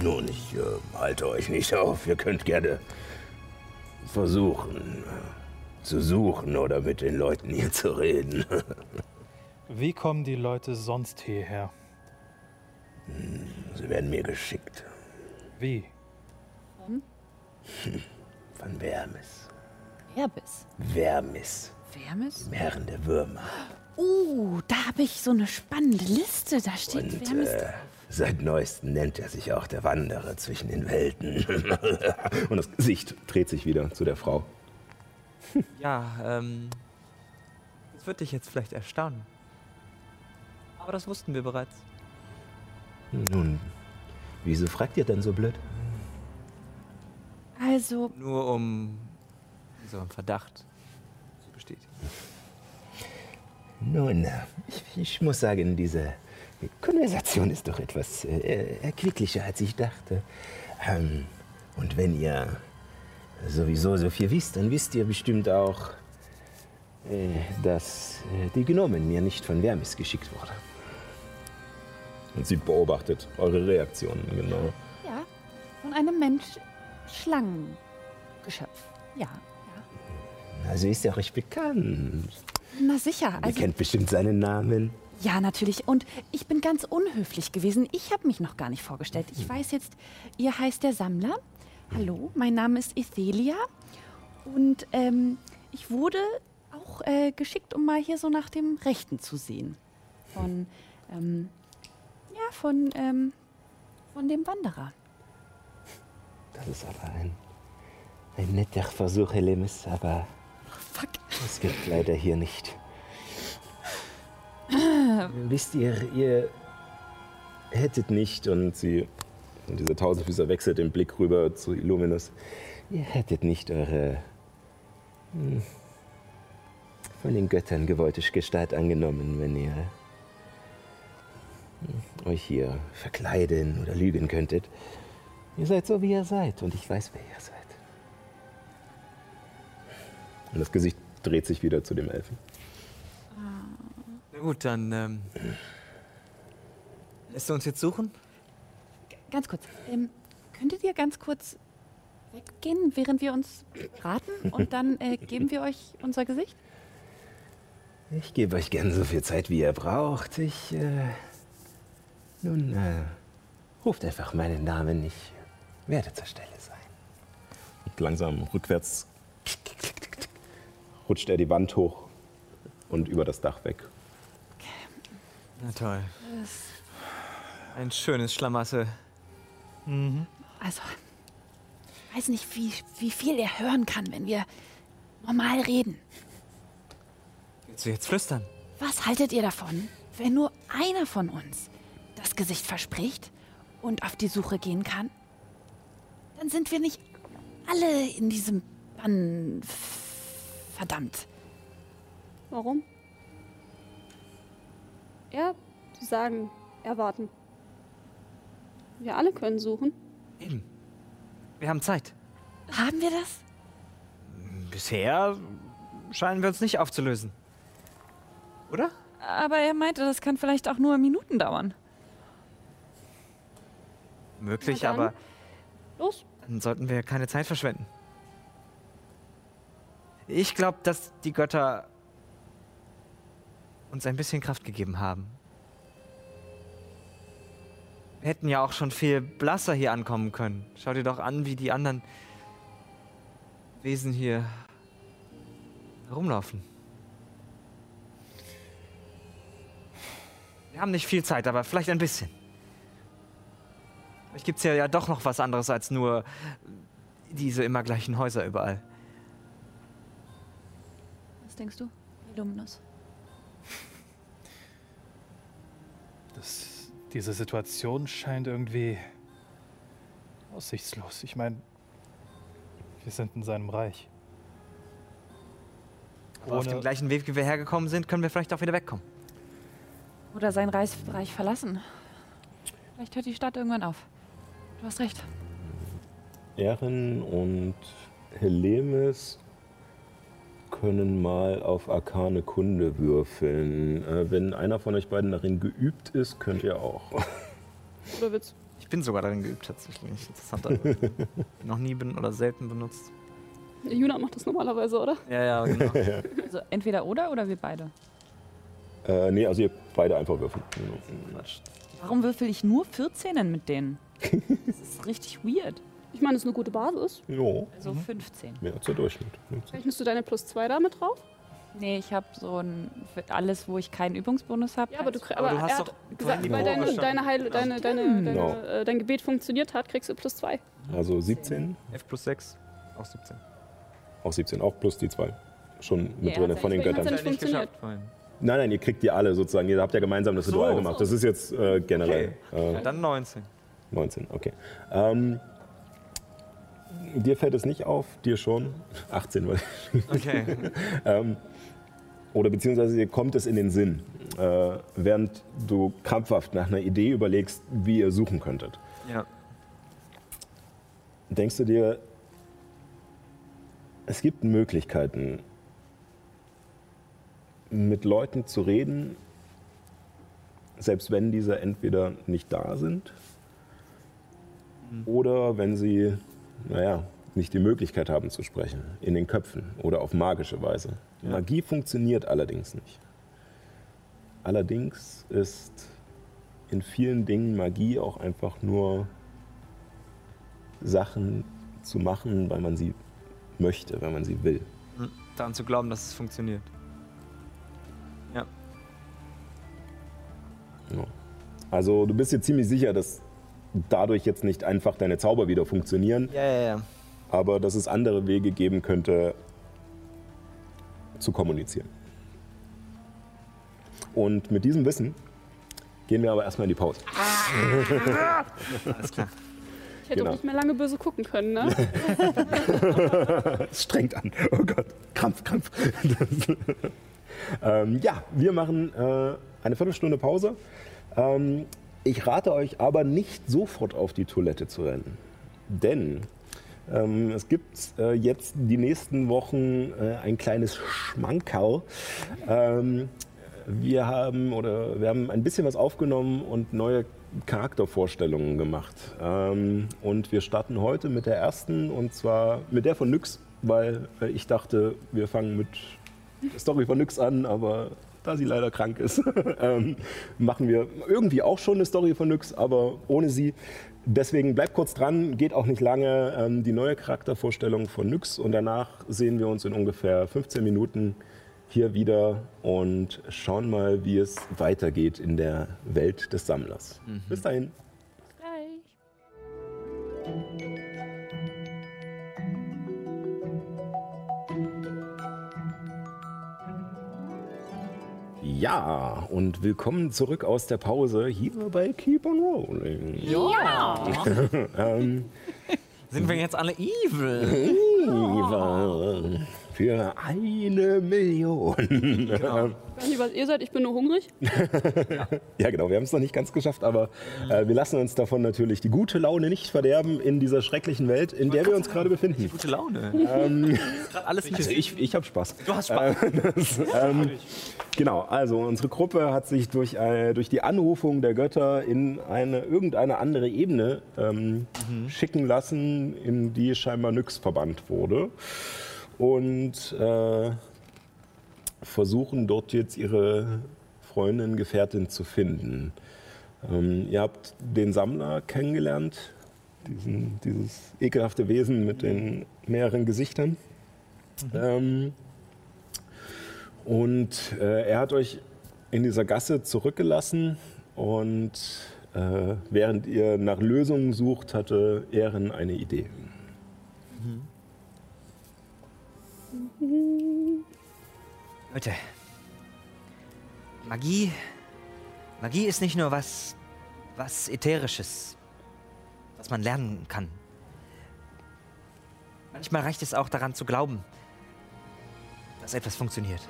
Nun, ich äh, halte euch nicht auf. Ihr könnt gerne versuchen äh, zu suchen oder mit den Leuten hier zu reden. Wie kommen die Leute sonst hierher? Sie werden mir geschickt. Wie? Von Vermis. Werbis. Vermis. Vermis? Herren der Würmer. Uh, da habe ich so eine spannende Liste. Da steht Und Vermis. äh, seit neuestem nennt er sich auch der Wanderer zwischen den Welten. Und das Gesicht dreht sich wieder zu der Frau. Ja, ähm. Das wird dich jetzt vielleicht erstaunen. Aber das wussten wir bereits. Nun, wieso fragt ihr dann so blöd? Also, Nur um so einen Verdacht zu bestätigen. Nun, ich, ich muss sagen, diese Konversation ist doch etwas äh, erquicklicher, als ich dachte. Ähm, und wenn ihr sowieso so viel wisst, dann wisst ihr bestimmt auch, äh, dass äh, die Gnomen mir nicht von Vermis geschickt wurde. Und sie beobachtet eure Reaktionen, genau. ja, von einem Mensch-Schlangengeschöpf. Ja, ja. Also ist er euch bekannt. Na sicher. Ihr Also, kennt bestimmt seinen Namen. ja, natürlich. Und ich bin ganz unhöflich gewesen. Ich habe mich noch gar nicht vorgestellt. Ich weiß jetzt, ihr heißt der Sammler. Hallo, mein Name ist Ethelia. Und ähm, ich wurde auch äh, geschickt, um mal hier so nach dem Rechten zu sehen. Von, ähm, ja, von, ähm, von dem Wanderer. Das ist aber ein, ein netter Versuch, Helemis, aber Fuck. das gibt leider hier nicht. Wisst ihr, ihr hättet nicht, und sie, und dieser Tausendfüßer wechselt den Blick rüber zu Illuminus, ihr hättet nicht eure hm, von den Göttern gewollte Gestalt angenommen, wenn ihr hm, euch hier verkleiden oder lügen könntet. Ihr seid so, wie ihr seid, und ich weiß, wer ihr seid. Und das Gesicht dreht sich wieder zu dem Elfen. Na gut, dann ähm, lässt du uns jetzt suchen? Ganz kurz. Ähm, könntet ihr ganz kurz weggehen, während wir uns raten? Und dann äh, geben wir euch unser Gesicht? Ich gebe euch gern so viel Zeit, wie ihr braucht. Ich, äh, nun, äh, ruft einfach meinen Namen. Ich werde zur Stelle sein. Und langsam rückwärts rutscht er die Wand hoch und über das Dach weg. Na toll. Ein schönes Schlamassel. Also, ich weiß nicht, wie, wie viel er hören kann, wenn wir normal reden. Willst du jetzt flüstern? Was haltet ihr davon, wenn nur einer von uns das Gesicht verspricht und auf die Suche gehen kann? Dann sind wir nicht alle in diesem Bann. Verdammt. Warum? Er sagen, erwarten. Wir alle können suchen. Eben. Wir haben Zeit. Haben wir das? Bisher scheinen wir uns nicht aufzulösen. Oder? Aber er meinte, das kann vielleicht auch nur Minuten dauern. Möglich, dann. aber Los. dann sollten wir keine Zeit verschwenden. Ich glaube, dass die Götter uns ein bisschen Kraft gegeben haben. Wir hätten ja auch schon viel blasser hier ankommen können. Schau dir doch an, wie die anderen Wesen hier herumlaufen. Wir haben nicht viel Zeit, aber vielleicht ein bisschen. Vielleicht gibt es ja, ja doch noch was anderes als nur diese immer gleichen Häuser überall. Was denkst du, Illuminus? Das, diese Situation scheint irgendwie aussichtslos. Ich meine, wir sind in seinem Reich. Aber auf dem gleichen Weg, wie wir hergekommen sind, können wir vielleicht auch wieder wegkommen. Oder sein Reich, Reich verlassen. Vielleicht hört die Stadt irgendwann auf. Du hast recht. Erin und Helemis können mal auf arkane Kunde würfeln. Äh, wenn einer von euch beiden darin geübt ist, könnt ihr auch. Oder Witz. Ich bin sogar darin geübt, tatsächlich. Interessanter. Noch nie bin oder selten benutzt. Juna macht das normalerweise, oder? Ja, ja, genau. Also entweder oder oder wir beide. Äh, nee, also ihr beide einfach würfeln. Warum würfel ich nur 14 mit denen? Das ist richtig weird. Ich meine, das ist eine gute Basis. Jo, Also 15. mehr als der Durchschnitt. Rechnest du deine plus 2 damit drauf? Nee, ich habe so ein für alles, wo ich keinen Übungsbonus habe. Ja, aber du, Aber aber du hast er doch hat gesagt, weil deine, deine Heil, deine, deine, deine, Genau. äh, dein Gebet funktioniert hat, kriegst du plus 2. Also 17, F plus 6, auch 17. auch 17, auch plus die 2. Schon mit Ja, drin hat's von den Göttern. hat's nicht funktioniert. Nein, nein, ihr kriegt die alle sozusagen. Ihr habt ja gemeinsam das so. Ritual gemacht. Das ist jetzt äh, generell äh, Dann 19. 19, okay. Ähm, dir fällt es nicht auf, dir schon. 18, weil Okay. ähm, oder beziehungsweise dir kommt es in den Sinn, äh, während du krampfhaft nach einer Idee überlegst, wie ihr suchen könntet. ja. Denkst du dir, es gibt Möglichkeiten, mit Leuten zu reden, selbst wenn diese entweder nicht da sind oder wenn sie, naja, nicht die Möglichkeit haben zu sprechen, in den Köpfen oder auf magische Weise. Magie funktioniert allerdings nicht. Allerdings ist in vielen Dingen Magie auch einfach nur Sachen zu machen, weil man sie möchte, weil man sie will. Hm. Daran zu glauben, dass es funktioniert. Ja. Ja. Also du bist dir ziemlich sicher, dass dadurch jetzt nicht einfach deine Zauber wieder funktionieren, Ja, ja, ja. aber dass es andere Wege geben könnte, zu kommunizieren. Und mit diesem Wissen gehen wir aber erstmal in die Pause. Alles klar. Ich hätte Genau. auch nicht mehr lange böse gucken können, ne? Es strengt an. Oh Gott, Krampf, Krampf. Ähm, ja, wir machen äh, eine Viertelstunde Pause. Ähm, ich rate euch aber nicht sofort auf die Toilette zu rennen. Denn ähm, es gibt äh, jetzt die nächsten Wochen äh, ein kleines Schmankerl. Ähm, wir haben oder wir haben ein bisschen was aufgenommen und neue Charaktervorstellungen gemacht. Ähm, und wir starten heute mit der ersten und zwar mit der von Nyx, weil äh, ich dachte, wir fangen mit Story von Nyx an, aber da sie leider krank ist, ähm, machen wir irgendwie auch schon eine Story von Nyx, aber ohne sie. Deswegen bleibt kurz dran, geht auch nicht lange. Ähm, die neue Charaktervorstellung von Nyx und danach sehen wir uns in ungefähr 15 Minuten hier wieder und schauen mal, wie es weitergeht in der Welt des Sammlers. Bis dahin. Gleich. Ja, und willkommen zurück aus der Pause hier bei Keep on Rolling. ähm, Sind wir jetzt alle evil? Eva, für eine Million. Genau. Ich weiß nicht, was ihr seid, ich bin nur hungrig. Ja, genau, wir haben es noch nicht ganz geschafft, aber äh, wir lassen uns davon natürlich die gute Laune nicht verderben in dieser schrecklichen Welt, in der wir uns gerade befinden. Gute Laune. Ähm, alles also ich, ich habe Spaß. Du hast Spaß. Das, ähm, genau, also unsere Gruppe hat sich durch, äh, durch die Anrufung der Götter in eine irgendeine andere Ebene ähm, schicken lassen, in die scheinbar Nyx verbannt wurde. Und äh, versuchen dort jetzt ihre Freundin, Gefährtin zu finden. Ähm, ihr habt den Sammler kennengelernt, diesen, dieses ekelhafte Wesen mit den mehreren Gesichtern. Ähm, und äh, er hat euch in dieser Gasse zurückgelassen und äh, während ihr nach Lösungen sucht, hatte Ehren eine Idee. Leute, Magie, Magie ist nicht nur was, was Ätherisches, was man lernen kann. Manchmal reicht es auch daran zu glauben, dass etwas funktioniert.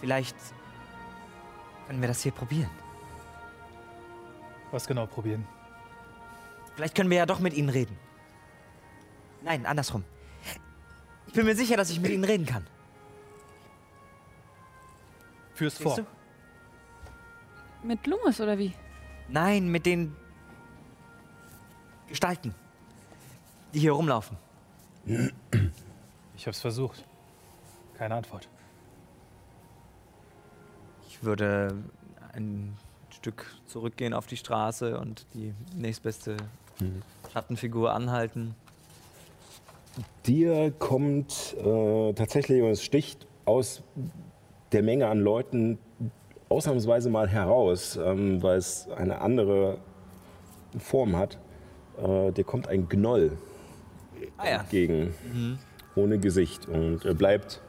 Vielleicht können wir das hier probieren. Was genau probieren? Vielleicht können wir ja doch mit ihnen reden. Nein, andersrum. Ich bin mir sicher, dass ich mit ihnen reden kann. Fürs Siehst vor. du? Mit Loomis oder wie? Nein, mit den Gestalten, die hier rumlaufen. Ich hab's versucht. Keine Antwort. Ich würde ein Stück zurückgehen auf die Straße und die nächstbeste Mhm. Schattenfigur anhalten. Dir kommt äh, tatsächlich, und es sticht aus der Menge an Leuten ausnahmsweise mal heraus, ähm, weil es eine andere Form hat. Äh, dir kommt ein Gnoll Ah ja. entgegen, Mhm. ohne Gesicht. Und er bleibt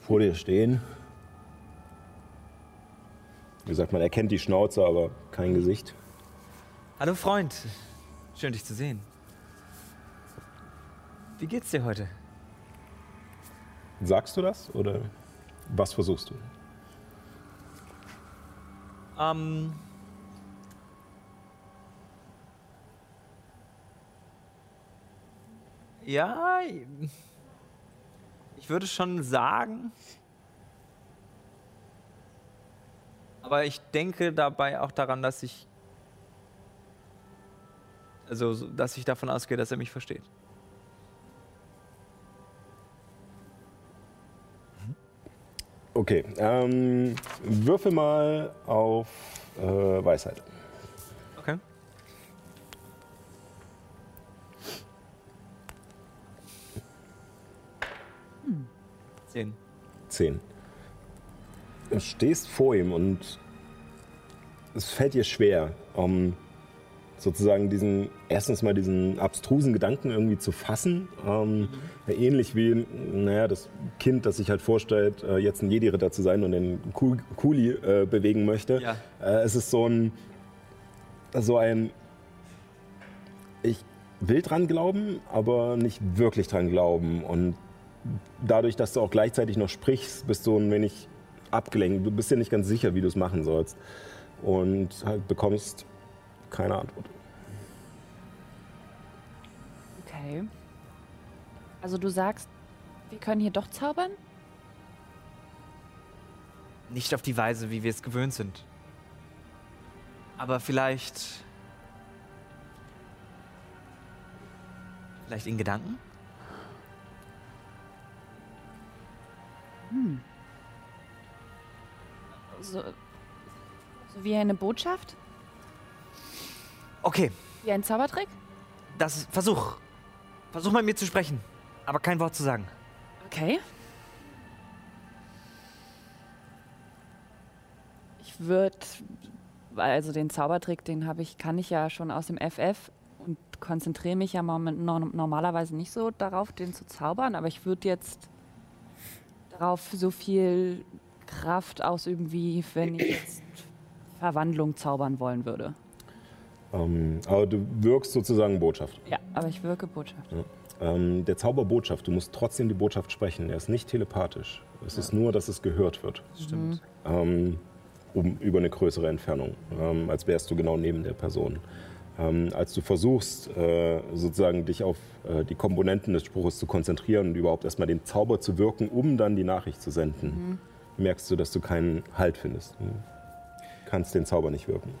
vor dir stehen. Wie gesagt, man erkennt die Schnauze, aber kein Gesicht. Hallo Freund, schön dich zu sehen. Wie geht's dir heute? Sagst du das oder was versuchst du? Ähm. Ja, ich würde schon sagen. Aber ich denke dabei auch daran, dass ich. Also, so- dass ich davon ausgehe, dass er mich versteht. Okay, ähm, würfel mal auf äh, Weisheit. Okay. Zehn. 10. Du stehst vor ihm und es fällt dir schwer, um sozusagen diesen, erstens mal diesen abstrusen Gedanken irgendwie zu fassen. Ähm, ähnlich wie, naja, das Kind, das sich halt vorstellt, äh, jetzt ein Jedi-Ritter zu sein und den Ku- Kuli äh, bewegen möchte. Ja. Äh, es ist so ein, so ein, ich will dran glauben, aber nicht wirklich dran glauben. Und dadurch, dass du auch gleichzeitig noch sprichst, bist du ein wenig abgelenkt. Du bist dir nicht ganz sicher, wie du es machen sollst. Und halt bekommst keine Antwort. Okay. Also du sagst, wir können hier doch zaubern? Nicht auf die Weise, wie wir es gewöhnt sind. Aber vielleicht. Vielleicht in Gedanken? So, so wie eine Botschaft? Okay, Wie ein Zaubertrick? das versuch. Versuch mal mit mir zu sprechen, aber kein Wort zu sagen. Okay. Ich würde, also den Zaubertrick, den habe ich, kann ich ja schon aus dem FF und konzentriere mich ja normalerweise nicht so darauf, den zu zaubern, aber ich würde jetzt darauf so viel Kraft ausüben, wie wenn ich jetzt Verwandlung zaubern wollen würde. Ähm, aber du wirkst sozusagen Botschaft. Ja, aber ich wirke Botschaft. Ähm, der Zauber Botschaft, du musst trotzdem die Botschaft sprechen. Er ist nicht telepathisch. Es ist nur, dass es gehört wird. Stimmt. ähm, um, über eine größere Entfernung, ähm, als wärst du genau neben der Person. Ähm, als du versuchst, äh, sozusagen dich auf äh, die Komponenten des Spruches zu konzentrieren und überhaupt erstmal den Zauber zu wirken, um dann die Nachricht zu senden, merkst du, dass du keinen Halt findest. Du kannst den Zauber nicht wirken.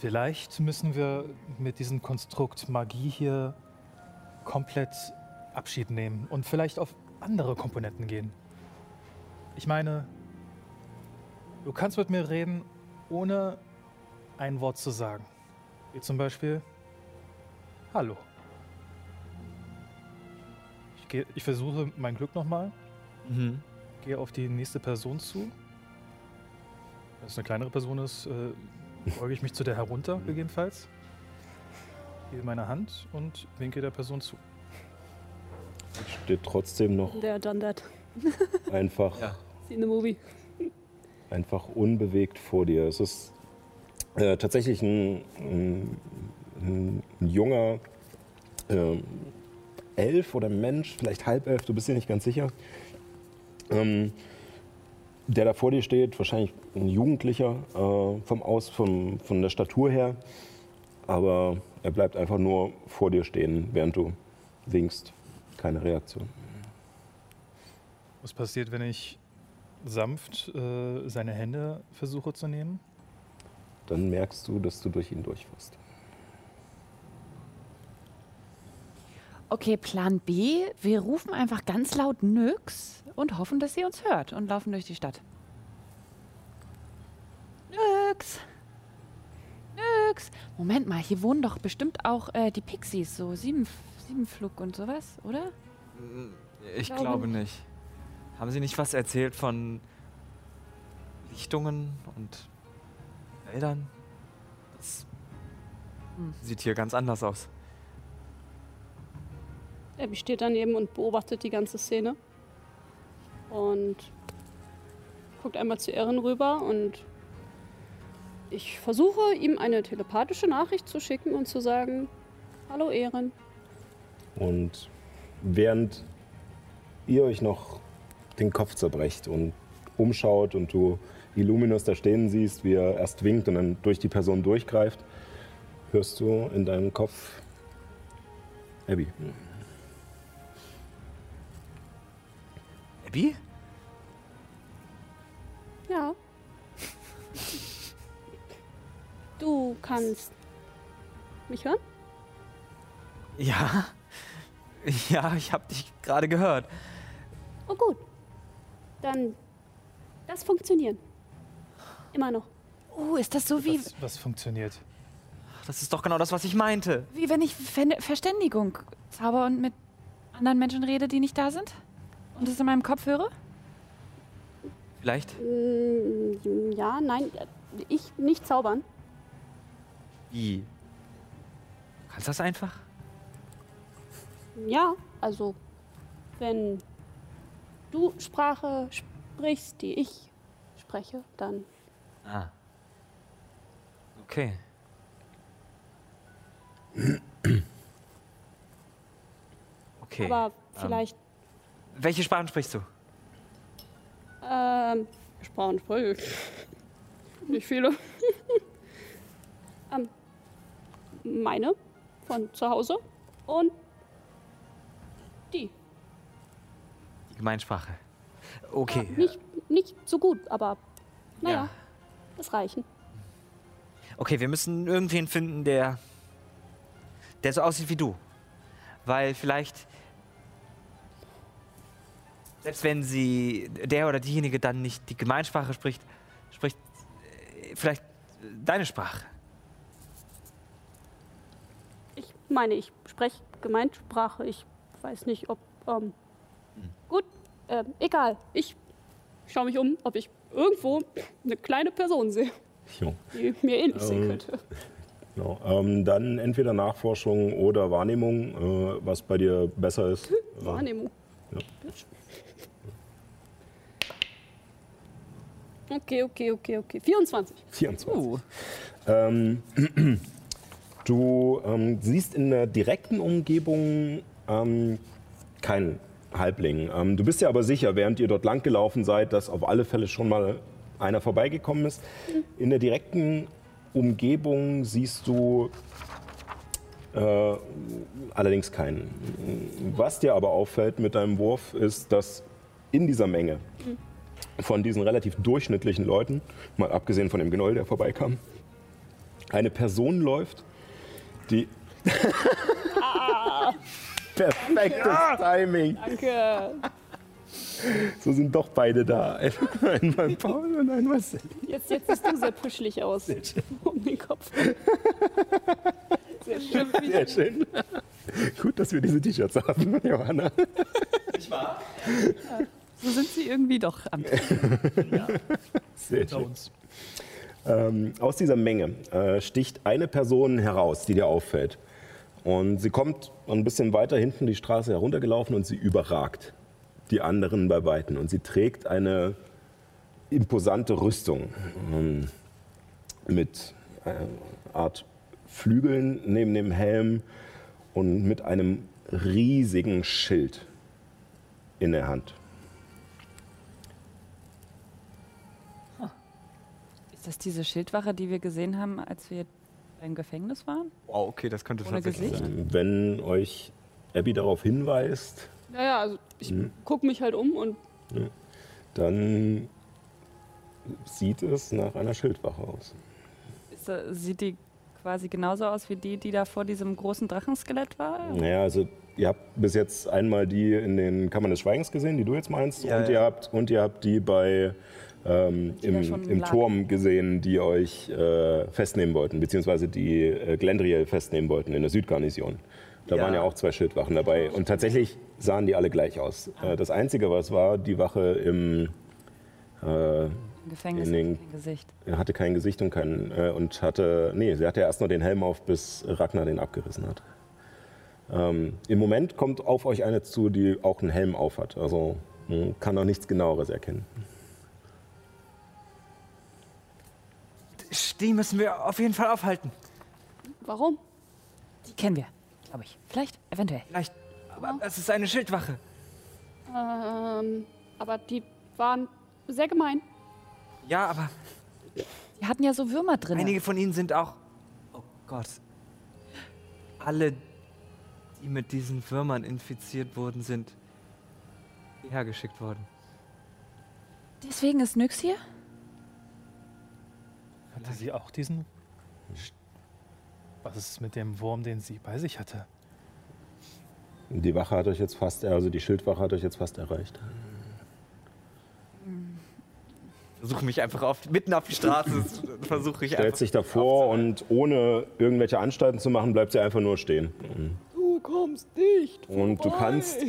Vielleicht müssen wir mit diesem Konstrukt Magie hier komplett Abschied nehmen und vielleicht auf andere Komponenten gehen. Ich meine, du kannst mit mir reden, ohne ein Wort zu sagen. Wie zum Beispiel Hallo. Ich, geh, ich versuche mein Glück nochmal, Mhm. gehe auf die nächste Person zu. Wenn es eine kleinere Person ist, äh, beuge ich mich zu der herunter, gegebenenfalls. Gebe meine Hand und winke der Person zu. Steht trotzdem noch Der done that. einfach Ja. Seen the movie. einfach unbewegt vor dir. Es ist äh, tatsächlich ein, ein, ein, junger ähm, Elf oder Mensch, vielleicht Halbelf, du bist dir nicht ganz sicher, ähm, der da vor dir steht, wahrscheinlich ein Jugendlicher äh, vom Aus, vom, von der Statur her, aber er bleibt einfach nur vor dir stehen, während du winkst. Keine Reaktion. Was passiert, wenn ich sanft äh, seine Hände versuche zu nehmen? Dann merkst du, dass du durch ihn durchfährst. Okay, Plan B. Wir rufen einfach ganz laut Nyx und hoffen, dass sie uns hört und laufen durch die Stadt. Nix. Nix. Moment mal, hier wohnen doch bestimmt auch äh, die Pixies, so sieben, Siebenflug und sowas, oder? Ich glaube glaube nicht. Haben Sie nicht was erzählt von Lichtungen und Wäldern? Das Hm. sieht hier ganz anders aus. Abby steht daneben und beobachtet die ganze Szene. Und guckt einmal zu Erin rüber und ich versuche ihm eine telepathische Nachricht zu schicken und zu sagen, hallo Erin. Und während ihr euch noch den Kopf zerbrecht und umschaut und du Illuminus da stehen siehst, wie er erst winkt und dann durch die Person durchgreift, hörst du in deinem Kopf Abby. Abby? Ja. Du kannst mich hören? Ja. Ja, ich hab dich gerade gehört. Oh gut. Dann das funktionieren. Immer noch. Oh, ist das so wie, Was, was funktioniert? Das ist doch genau das, was ich meinte. wie wenn ich Ver Verständigung zauber und mit anderen Menschen rede, die nicht da sind? Und es in meinem Kopf höre? Vielleicht? Mm, Ja, nein, äh, ich nicht zaubern. Wie? Kannst du das einfach? Ja, also wenn du Sprache sprichst, die ich spreche, dann Ah. Okay. Okay. aber vielleicht Welche Sprachen sprichst du? ähm, Sprachen spreche ich. Nicht viele. meine von zu Hause und die. Die Gemeinsprache. Okay. Nicht, nicht so gut, aber naja, Ja. das reichen. Okay, wir müssen irgendwen finden, der. der so aussieht wie du. Weil vielleicht. Selbst wenn sie. der oder diejenige dann nicht die Gemeinsprache spricht, spricht äh, vielleicht deine Sprache. Ich meine, ich spreche Gemeinsprache. Ich weiß nicht, ob. Ähm, Gut, ähm, egal. Ich schaue mich um, ob ich irgendwo eine kleine Person sehe, Jo. die mir ähnlich sehen Ähm, könnte. Genau. Ähm, dann entweder Nachforschung oder Wahrnehmung, äh, was bei dir besser ist. Äh, Wahrnehmung. ja. Okay, okay, okay, okay. 24. 24. Ähm, du ähm, siehst in der direkten Umgebung ähm, keinen Halbling. Ähm, du bist ja aber sicher, während ihr dort lang gelaufen seid, dass auf alle Fälle schon mal einer vorbeigekommen ist. In der direkten Umgebung siehst du äh, allerdings keinen. Was dir aber auffällt mit deinem Wurf, ist, dass in dieser Menge von diesen relativ durchschnittlichen Leuten, mal abgesehen von dem Gnoll, der vorbeikam, eine Person läuft, die. Perfektes Timing. Danke. So sind doch beide da. Einmal Paul und einmal Sally. Jetzt, jetzt siehst du sehr puschelig aus. Um den Kopf. Sehr schön. Sehr schön. Gut, dass wir diese T-Shirts haben, Johanna. So sind sie irgendwie doch am Sehr Unter schön. Ähm, aus dieser Menge äh, sticht eine Person heraus, die dir auffällt. Und sie kommt ein bisschen weiter hinten die Straße heruntergelaufen und sie überragt die anderen bei Weitem. Und sie trägt eine imposante Rüstung ähm, mit einer Art Flügeln neben dem Helm und mit einem riesigen Schild in der Hand. Das diese Schildwache, die wir gesehen haben, als wir im Gefängnis waren? Wow, okay, das könnte Ohne tatsächlich Gesicht? sein. Wenn euch Abby darauf hinweist, Naja, also ich gucke mich halt um und dann sieht es nach einer Schildwache aus. Ist, da- sieht die quasi genauso aus wie die, die da vor diesem großen Drachenskelett war? Naja, also ihr habt bis jetzt einmal die in den Kammern des Schweigens gesehen, die du jetzt meinst, Ja, und, ja. Ihr habt, und ihr habt die bei ähm, im, im. Turm gesehen, die euch äh, festnehmen wollten, beziehungsweise die äh, Glendriel festnehmen wollten in der Südgarnison. Da Ja. waren ja auch zwei Schildwachen dabei. Und tatsächlich sahen die alle gleich aus. Äh, das Einzige, was war, die Wache im, äh, Gefängnis In den- hat kein Gesicht. er hatte kein Gesicht und kein äh, und hatte nee, sie hatte erst nur den Helm auf, bis Ragnar den abgerissen hat. Ähm, Im Moment kommt auf euch eine zu, die auch einen Helm auf hat. Also man kann noch nichts genaueres erkennen. Die müssen wir auf jeden Fall aufhalten. Warum? Die kennen wir, glaube ich. Vielleicht, eventuell. Vielleicht. Aber es ist eine Schildwache. Ähm, aber die waren sehr gemein. Ja, aber Die hatten ja so Würmer drin. einige von ihnen sind auch. Oh Gott. Alle, die mit diesen Würmern infiziert wurden, sind hierher geschickt worden. Deswegen ist Nyx hier? Hatte sie auch diesen? Was ist mit dem Wurm, den sie bei sich hatte? Die Wache hat euch jetzt fast, also die Schildwache hat euch jetzt fast erreicht. Versuche mich einfach auf, mitten auf die Straße, versuche ich Stellt sich davor und ohne irgendwelche Anstalten zu machen, bleibt sie einfach nur stehen. Du kommst nicht. Und du kannst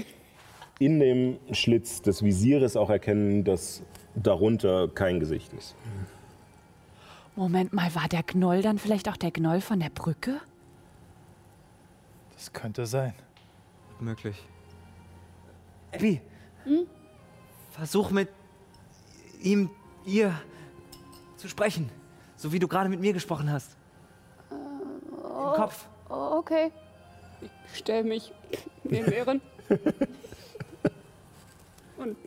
in dem Schlitz des Visieres auch erkennen, dass darunter kein Gesicht ist. Moment mal, war der Gnoll dann vielleicht auch der Gnoll von der Brücke? Das könnte sein. Möglich. Abby, versuch mit ihm, ihr zu sprechen. So wie du gerade mit mir gesprochen hast. Im Kopf. Oh, okay. Ich stelle mich neben Ehren. und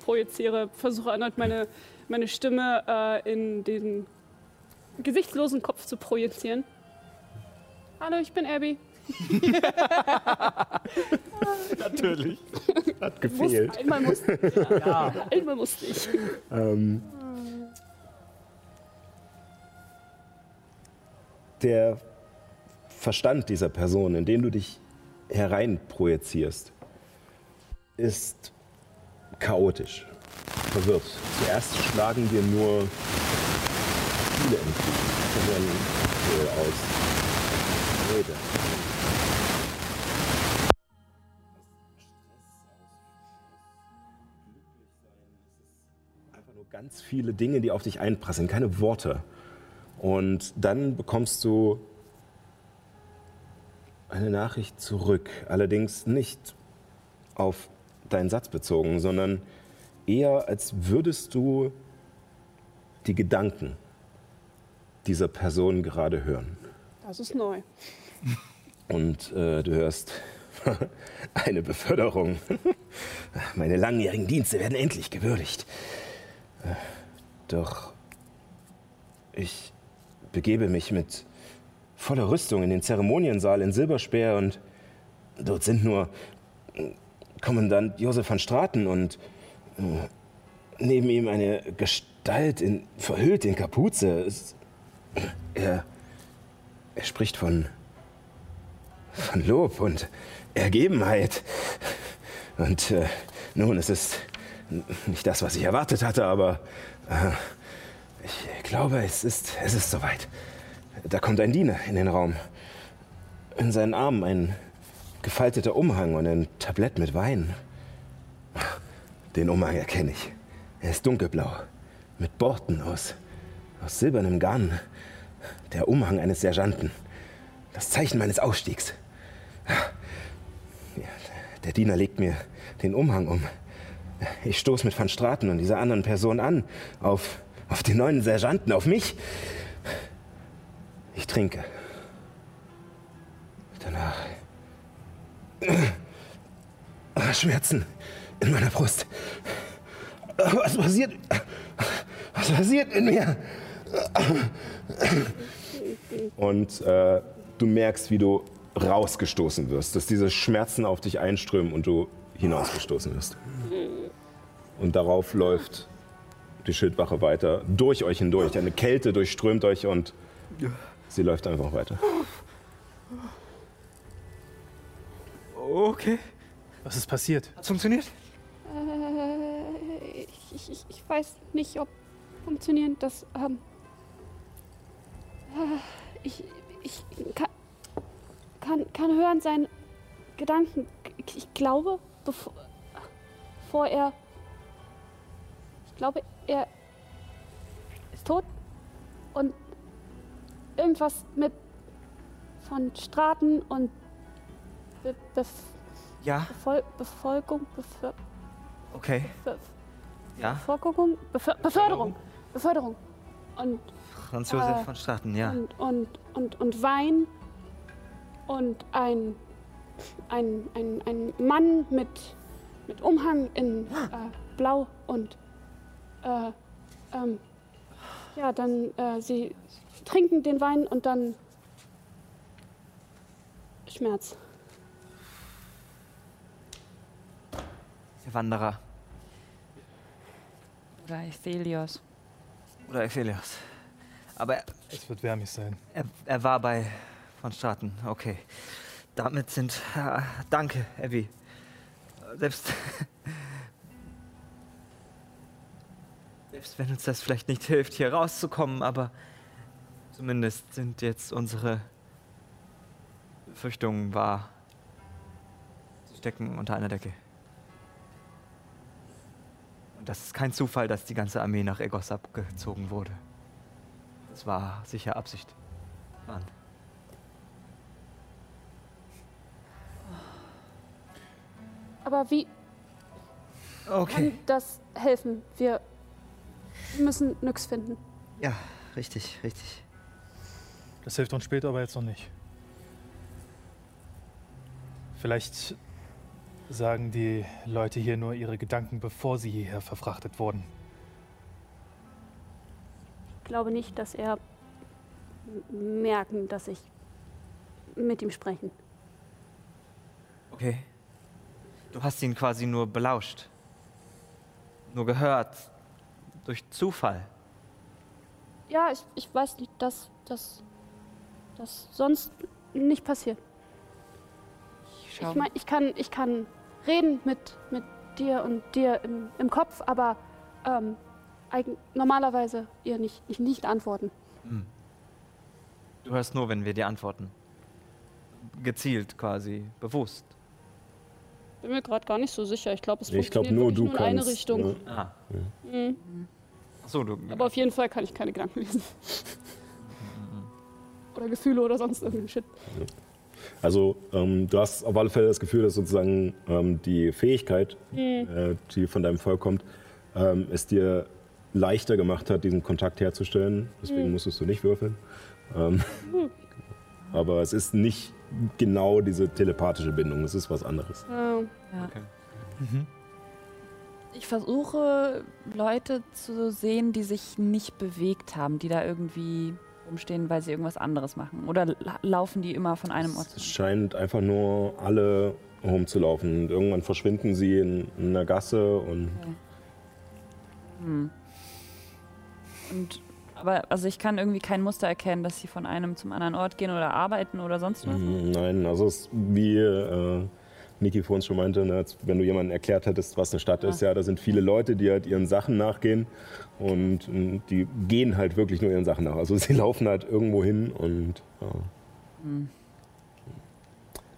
projiziere, versuche erneut meine, meine Stimme äh, in den gesichtslosen Kopf zu projizieren. Hallo, ich bin Abby. Natürlich. Hat Muss, gefehlt. einmal musste ich. Ja, einmal musste ich. Ähm, der Verstand dieser Person, in den du dich hereinprojizierst, ist chaotisch, verwirrt. Zuerst schlagen dir nur viele entgegen, sondern so aus Freude. einfach nur ganz viele Dinge, die auf dich einprasseln, keine Worte. Und dann bekommst du eine Nachricht zurück, allerdings nicht auf deinen Satz bezogen, sondern eher als würdest du die Gedanken dieser Person gerade hören. Das ist neu. Und äh, du hörst eine Beförderung. Meine langjährigen Dienste werden endlich gewürdigt. Äh, Doch ich begebe mich mit voller Rüstung in den Zeremoniensaal in Silberspeer und dort sind nur äh, Kommandant Josef van Straten und äh, neben ihm eine Gestalt in, verhüllt in Kapuze. Es, er, er spricht von von Lob und Ergebenheit. Und äh, nun, es ist nicht das, was ich erwartet hatte, aber äh, ich glaube, es ist, es ist soweit. Da kommt ein Diener in den Raum. In seinen Armen ein gefalteter Umhang und ein Tablett mit Wein. Den Umhang erkenne ich. Er ist dunkelblau, mit Borten aus, aus silbernem Garn. Der Umhang eines Sergeanten. Das Zeichen meines Ausstiegs. Der Diener legt mir den Umhang um. Ich stoße mit Van Straten und dieser anderen Person an. Auf, auf den neuen Sergeanten, auf mich. Ich trinke. Danach. Schmerzen in meiner Brust. Was passiert? Was passiert in mir? Und äh, du merkst, wie du rausgestoßen wirst, dass diese Schmerzen auf dich einströmen und du hinausgestoßen wirst. Und darauf läuft die Schildwache weiter, durch euch hindurch. Eine Kälte durchströmt euch und sie läuft einfach weiter. Okay. Was ist passiert? Hat's funktioniert? Äh, ich ich, ich, weiß nicht, ob funktionieren das. Ähm, äh, ich, ich kann, kann, kann hören seinen Gedanken. Ich, glaube, bevor, bevor er. Ich glaube, er ist tot. Und irgendwas mit von Straten und Be Bef Ja, Befol Befolgung, Beför okay. Bef Ja, Beförderung, Beför Beförderung, Beförderung und, Franz Josef Äh, von Straten, ja. und, und, und, und Wein und ein, ein, ein, ein Mann mit, mit Umhang in äh, Blau und äh, ähm, ja, dann äh, sie trinken den Wein und dann Schmerz. Der Wanderer. Oder Ethelios. Oder Ephelios. Aber er, Es wird wärmig sein. er, er war bei von Straten, okay. Damit sind. Äh, danke, Abby. Selbst. Selbst wenn uns das vielleicht nicht hilft, hier rauszukommen, aber zumindest sind jetzt unsere Befürchtungen wahr. Sie stecken unter einer Decke. Und das ist kein Zufall, dass die ganze Armee nach Egos abgezogen wurde. Das war sicher Absicht. Mann. Aber wie Okay. kann das helfen? Wir müssen Nyx finden. Ja, richtig, richtig. Das hilft uns später aber jetzt noch nicht. Vielleicht sagen die Leute hier nur ihre Gedanken, bevor sie hierher verfrachtet wurden. Ich glaube nicht, dass er merken, dass ich mit ihm sprechen. Okay. Du hast ihn quasi nur belauscht. Nur gehört. Durch Zufall. Ja, ich, ich weiß nicht, dass das dass sonst nicht passiert. Ich Ich meine, ich kann, ich kann reden mit, mit dir und dir im, im Kopf, aber ähm, normalerweise ihr nicht, ich nicht antworten. Hm. Du hörst nur, wenn wir dir antworten. Gezielt quasi, bewusst. Bin mir gerade gar nicht so sicher. Ich glaube, es Ich funktioniert nur du nur in eine kannst. Richtung. Ah. Mhm. Achso, du. Aber auf jeden Fall kann ich keine Gedanken lesen. oder Gefühle oder sonst irgendein Shit. Also ähm, du hast auf alle Fälle das Gefühl, dass sozusagen ähm, die Fähigkeit, äh, die von deinem Volk kommt, ähm, es dir leichter gemacht hat, diesen Kontakt herzustellen. Deswegen musstest du nicht würfeln. Ähm, aber es ist nicht genau diese telepathische Bindung, es ist was anderes. Ja. Ich versuche, Leute zu sehen, die sich nicht bewegt haben, die da irgendwie rumstehen, weil sie irgendwas anderes machen. Oder la- laufen die immer von einem Ort Es zum scheint einfach nur alle rumzulaufen. Und irgendwann verschwinden sie in, in einer Gasse und Hm. Und aber also ich kann irgendwie kein Muster erkennen, dass sie von einem zum anderen Ort gehen oder arbeiten oder sonst was. Mm, Nein, also es wie äh, Niki vorhin schon meinte, ne, wenn du jemandem erklärt hättest, was eine Stadt ist, ja, da sind viele Leute, die halt ihren Sachen nachgehen und mm, die gehen halt wirklich nur ihren Sachen nach. Also sie laufen halt irgendwo hin und ja. Hm.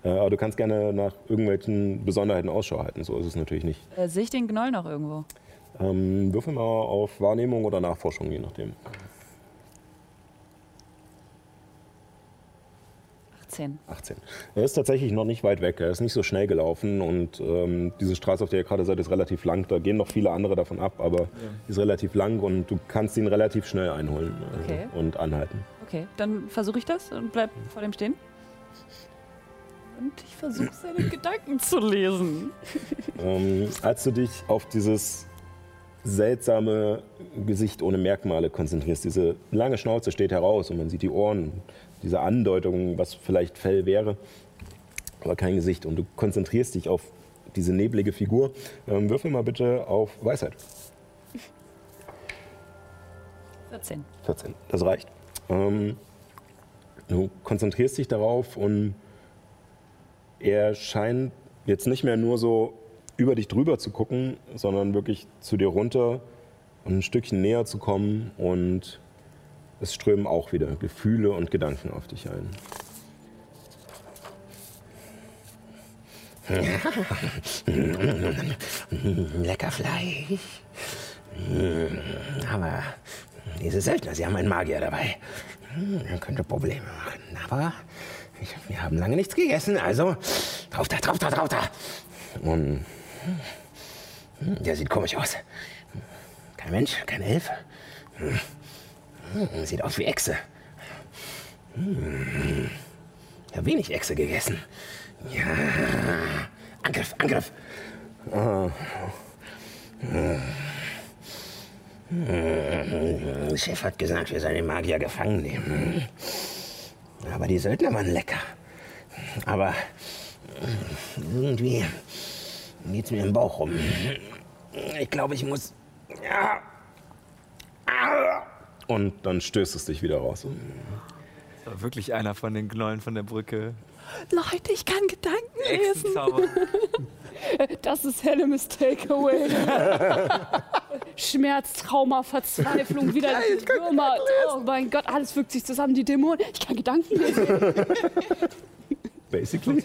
Äh, aber du kannst gerne nach irgendwelchen Besonderheiten Ausschau halten, so ist es natürlich nicht. Äh, sehe ich den Gnoll noch irgendwo? Ähm, würfel mal auf Wahrnehmung oder Nachforschung, je nachdem. 18. 18. Er ist tatsächlich noch nicht weit weg. Er ist nicht so schnell gelaufen und ähm, diese Straße, auf der ihr gerade seid, ist relativ lang. Da gehen noch viele andere davon ab, aber die ist relativ lang und du kannst ihn relativ schnell einholen also, Okay. und anhalten. Okay, dann versuche ich das und bleib vor dem stehen. Und ich versuche seine Gedanken zu lesen. Ähm, als du dich auf dieses seltsame Gesicht ohne Merkmale konzentrierst, diese lange Schnauze steht heraus und man sieht die Ohren, diese Andeutung, was vielleicht Fell wäre, aber kein Gesicht. Und du konzentrierst dich auf diese neblige Figur. Ähm, würfel mal bitte auf Weisheit. 14. 14, das reicht. Ähm, du konzentrierst dich darauf und er scheint jetzt nicht mehr nur so über dich drüber zu gucken, sondern wirklich zu dir runter und ein Stückchen näher zu kommen und es strömen auch wieder Gefühle und Gedanken auf dich ein. Lecker Fleisch. Aber diese Söldner, sie haben einen Magier dabei. Er könnte Probleme machen. Aber ich, wir haben lange nichts gegessen, also drauf da, drauf da, drauf da. Und der sieht komisch aus. Kein Mensch, kein Elf. Sieht aus wie Echse. Ich habe wenig Echse gegessen. Ja. Angriff, Angriff. Der Chef hat gesagt, wir sollen den Magier gefangen nehmen. Aber die Söldner waren lecker. Aber irgendwie geht's mir im Bauch rum. Ich glaube, ich muss. Und dann stößt es dich wieder raus. Das war wirklich einer von den Knollen von der Brücke. Leute, ich kann Gedanken lesen. Das ist Hellemis Takeaway. Schmerz, Trauma, Verzweiflung, wieder die Würmer. Oh mein Gott, alles fügt sich zusammen, die Dämonen. Ich kann Gedanken lesen. Basically.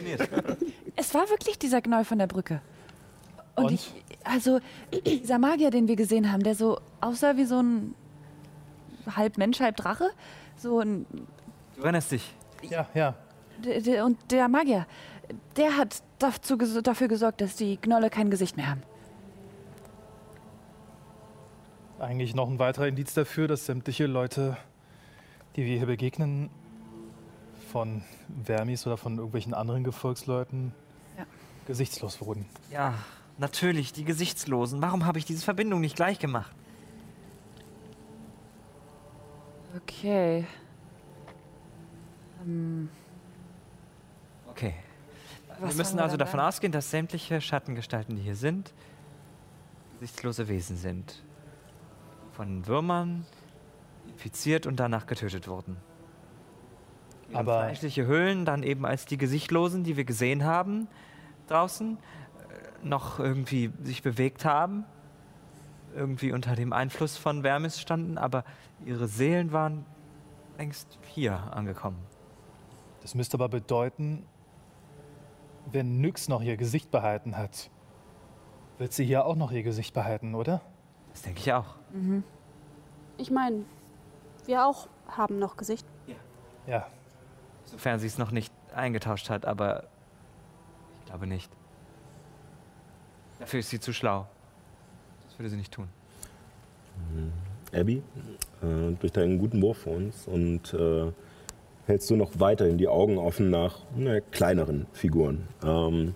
Es war wirklich dieser Gnoll von der Brücke. Und, Und? ich, also dieser Magier, den wir gesehen haben, der so aussah wie so ein halb Mensch, halb Drache. So ein, Du erinnerst dich. Ja, ja. und der Magier, der hat dafür gesorgt, dass die Gnolle kein Gesicht mehr haben. Eigentlich noch ein weiterer Indiz dafür, dass sämtliche Leute, die wir hier begegnen, von Vermis oder von irgendwelchen anderen Gefolgsleuten Ja. gesichtslos wurden. Ja, natürlich, die Gesichtslosen. Warum habe ich diese Verbindung nicht gleich gemacht? Okay. Ähm, Okay. Was wir müssen wir also dann davon an? ausgehen, dass sämtliche Schattengestalten, die hier sind, gesichtslose Wesen sind. Von Würmern infiziert und danach getötet wurden. Aber- fleischliche Hüllen dann eben als die Gesichtlosen, die wir gesehen haben draußen, noch irgendwie sich bewegt haben, irgendwie unter dem Einfluss von Vermis standen, aber ihre Seelen waren längst hier angekommen. Das müsste aber bedeuten, wenn Nyx noch ihr Gesicht behalten hat, wird sie hier auch noch ihr Gesicht behalten, oder? Das denke ich auch. Ich meine, wir auch haben noch Gesicht. Ja. Sofern sie es noch nicht eingetauscht hat, aber ich glaube nicht. Dafür ist sie zu schlau. Das würde sie nicht tun. Abby, äh, durch deinen guten Wurf für uns und äh, hältst du noch weiterhin die Augen offen nach na, kleineren Figuren. Ähm,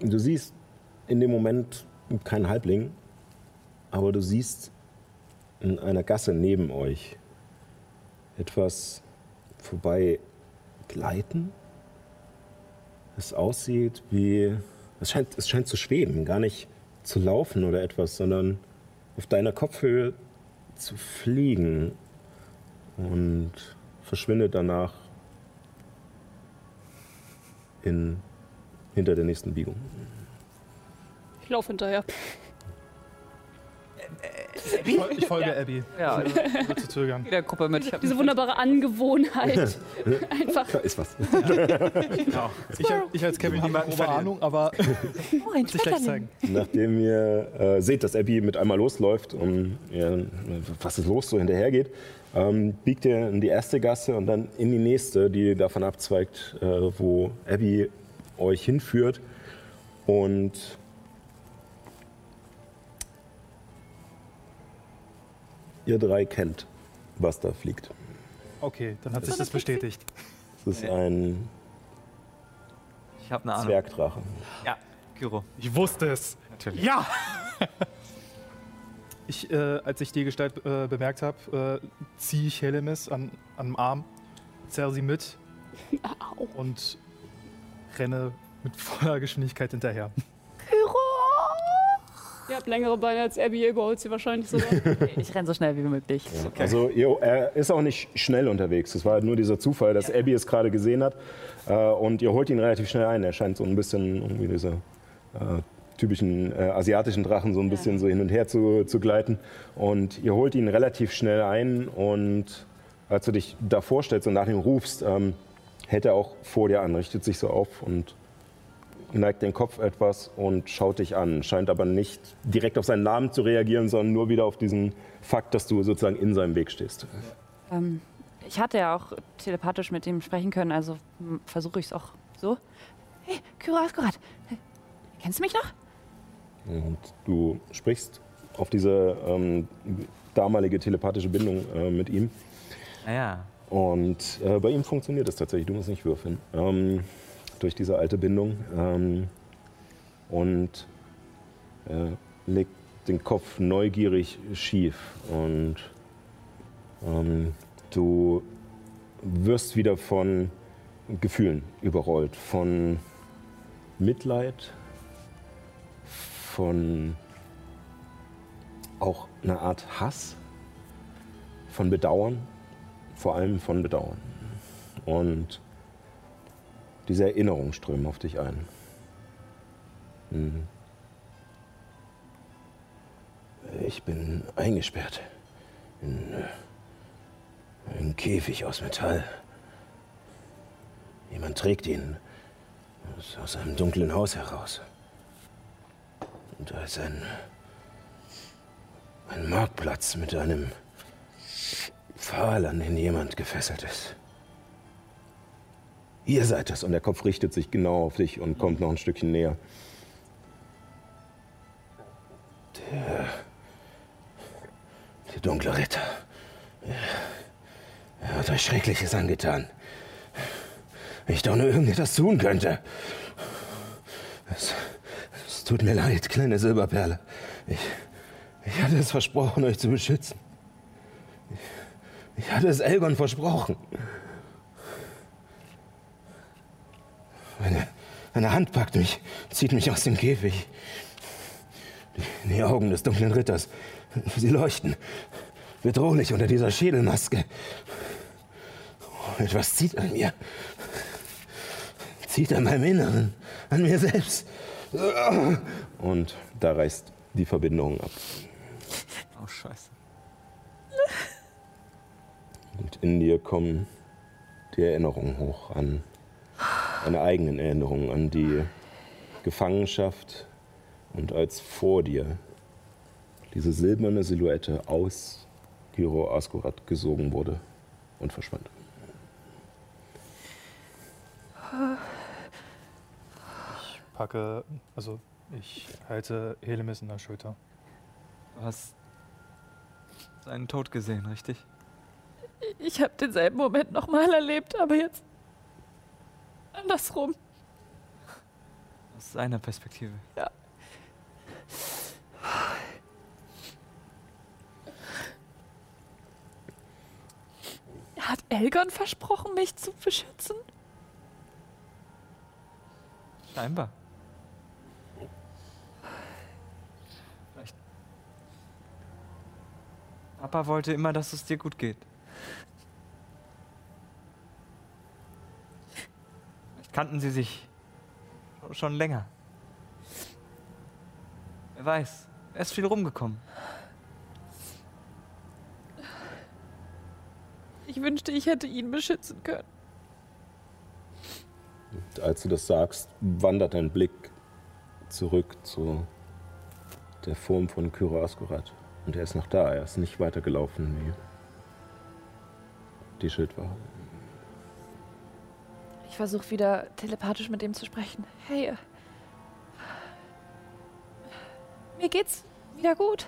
du siehst in dem Moment keinen Halbling, aber du siehst in einer Gasse neben euch etwas vorbei gleiten. Es aussieht wie. Es scheint, es scheint zu schweben, gar nicht zu laufen oder etwas, sondern auf deiner Kopfhöhe zu fliegen und verschwindet danach in, hinter der nächsten Biegung. Ich laufe hinterher. Ich, fol- ich folge Abby. Ja, Nur zu zögern. der Gruppe mit. Ich Diese wunderbare Angewohnheit. Einfach. Da ist was. Ich, ich als Kevin habe eine grobe. Ahnung, aber oh, ein sich gleich zeigen. Nachdem ihr äh, seht, dass Abby mit einmal losläuft und ihr, was ist los, so hinterhergeht, ähm, biegt ihr in die erste Gasse und dann in die nächste, die davon abzweigt, äh, wo Abby euch hinführt. Und ihr drei kennt, was da fliegt. Okay, dann hat sich das bestätigt. Es ist ein Ich habe eine Ahnung. Zwergdrache. Ja, Kyro, Ich wusste es. natürlich. Ja! Ich, äh, als ich die Gestalt äh, bemerkt habe, äh, ziehe ich Helemis an, an dem Arm, zerre sie mit und renne mit voller Geschwindigkeit hinterher. Ihr habt längere Beine als Abby, ihr überholt sie wahrscheinlich sogar. Ich renne so schnell wie möglich. Also ihr, er ist auch nicht schnell unterwegs. Es war halt nur dieser Zufall, dass Abby es gerade gesehen hat. Äh, und ihr holt ihn relativ schnell ein. Er scheint so ein bisschen irgendwie diese äh, typischen äh, asiatischen Drachen so ein bisschen so hin und her zu, zu gleiten. Und ihr holt ihn relativ schnell ein und als du dich da vorstellst und nach ihm rufst, ähm, hält er auch vor dir an, richtet sich so auf und neigt den Kopf etwas und schaut dich an. Scheint aber nicht direkt auf seinen Namen zu reagieren, sondern nur wieder auf diesen Fakt, dass du sozusagen in seinem Weg stehst. Ähm, ich hatte ja auch telepathisch mit ihm sprechen können, also versuche ich es auch so. Hey, Kyro Asgorat, kennst du mich noch? Und du sprichst auf diese ähm, damalige telepathische Bindung äh, mit ihm. Naja, Und äh, bei ihm funktioniert es tatsächlich, du musst nicht würfeln. Ähm, durch diese alte Bindung. Ähm, und äh, legt den Kopf neugierig schief. Und ähm, du wirst wieder von Gefühlen überrollt. Von Mitleid, von auch einer Art Hass, von Bedauern, vor allem von Bedauern. Und diese Erinnerungen strömen auf dich ein. Hm. Ich bin eingesperrt in äh, einem Käfig aus Metall. Jemand trägt ihn aus- aus einem dunklen Haus heraus. Und da ist ein, ein Marktplatz mit einem Pfahl, an den jemand gefesselt ist. Ihr seid das. Und der Kopf richtet sich genau auf dich und kommt noch ein Stückchen näher. Der, der dunkle Ritter. Er hat euch Schreckliches angetan. Wenn ich doch nur irgendetwas tun könnte. Es, es tut mir leid, kleine Silberperle. Ich, ich hatte es versprochen, euch zu beschützen. Ich, ich hatte es Elgon versprochen. Eine, Hand packt mich, zieht mich aus dem Käfig. Die, die Augen des dunklen Ritters, sie leuchten. Bedrohlich unter dieser Schädelmaske. Etwas zieht an mir. Zieht an meinem Inneren, an mir selbst. Und da reißt die Verbindung ab. oh Scheiße. Und in dir kommen die Erinnerungen hoch an deine eigenen Erinnerungen, an die Gefangenschaft und als vor dir diese silberne Silhouette aus Hiro Askurat gesogen wurde und verschwand. Ich packe, also ich halte Helemis in der Schulter. Du hast seinen Tod gesehen, richtig? Ich habe denselben Moment nochmal erlebt, aber jetzt andersrum. Aus seiner Perspektive. Hat Elgon versprochen, mich zu beschützen? Scheinbar. Vielleicht. Papa wollte immer, dass es dir gut geht. Kannten sie sich schon länger. Wer weiß. Er ist viel rumgekommen. Ich wünschte, ich hätte ihn beschützen können. Und als du das sagst, wandert dein Blick zurück zu der Form von Kyro Askurat. Und er ist noch da, er ist nicht weitergelaufen wie die Schildwache. Versuche wieder telepathisch mit ihm zu sprechen. Hey, äh, mir geht's wieder gut.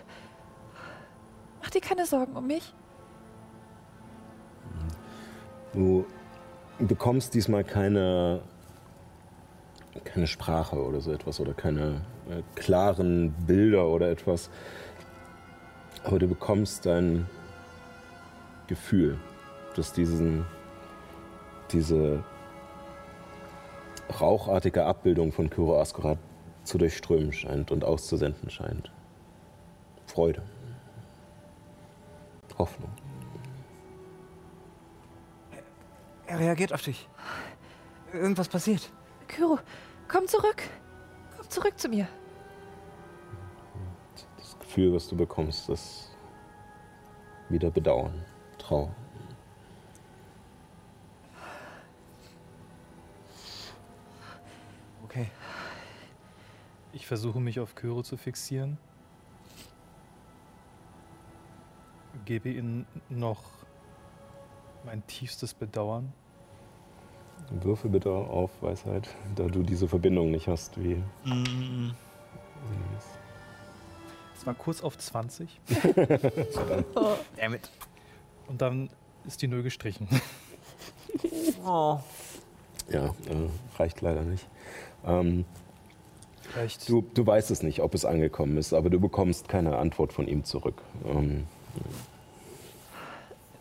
Mach dir keine Sorgen um mich. Du bekommst diesmal keine, keine Sprache oder so etwas oder keine äh, klaren Bilder oder etwas. Aber du bekommst ein Gefühl, dass diesen, diese rauchartige Abbildung von Kyro Askurat zu durchströmen scheint und auszusenden scheint. Freude. Hoffnung. Er reagiert auf dich. Irgendwas passiert. Kyro, komm zurück. Komm zurück zu mir. Das Gefühl, was du bekommst, das wieder Bedauern, Trauer. Okay. Ich versuche mich auf Kyro zu fixieren. Gebe ihnen noch mein tiefstes Bedauern. Würfel bitte auf Weisheit, da du diese Verbindung nicht hast wie. Es war kurz auf 20 Damit. und dann ist die Null gestrichen. Oh. Ja, äh, reicht leider nicht. Ähm, Vielleicht du, du weißt es nicht, ob es angekommen ist, aber du bekommst keine Antwort von ihm zurück. Ähm,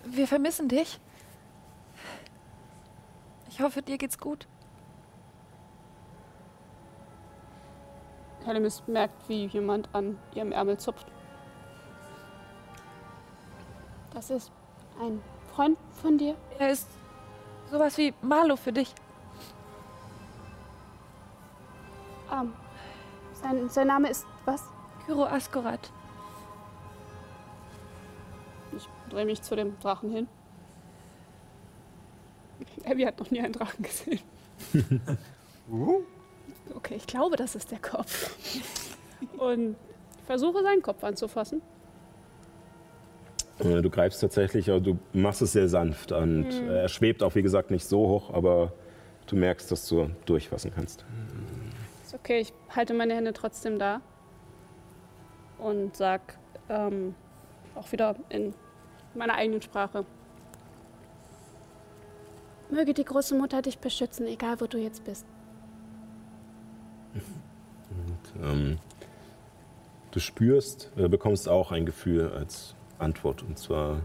Wir vermissen dich. Ich hoffe, dir geht's gut. Helemis merkt, wie jemand an ihrem Ärmel zupft. Das ist ein Freund von dir? Er ist sowas wie Marlo für dich. Ähm, sein, sein Name ist was? Kyro Askorat. Ich drehe mich zu dem Drachen hin. Abby hat noch nie einen Drachen gesehen. Okay, ich glaube, das ist der Kopf. Und versuche seinen Kopf anzufassen. du greifst tatsächlich, aber du machst es sehr sanft und äh, er schwebt auch, wie gesagt, nicht so hoch, aber du merkst, dass du durchfassen kannst. Ist okay, ich halte meine Hände trotzdem da. Und sag ähm, auch wieder in meiner eigenen Sprache. Möge die große Mutter dich beschützen, egal wo du jetzt bist. Ähm, du spürst, äh, bekommst auch ein Gefühl als Antwort, und zwar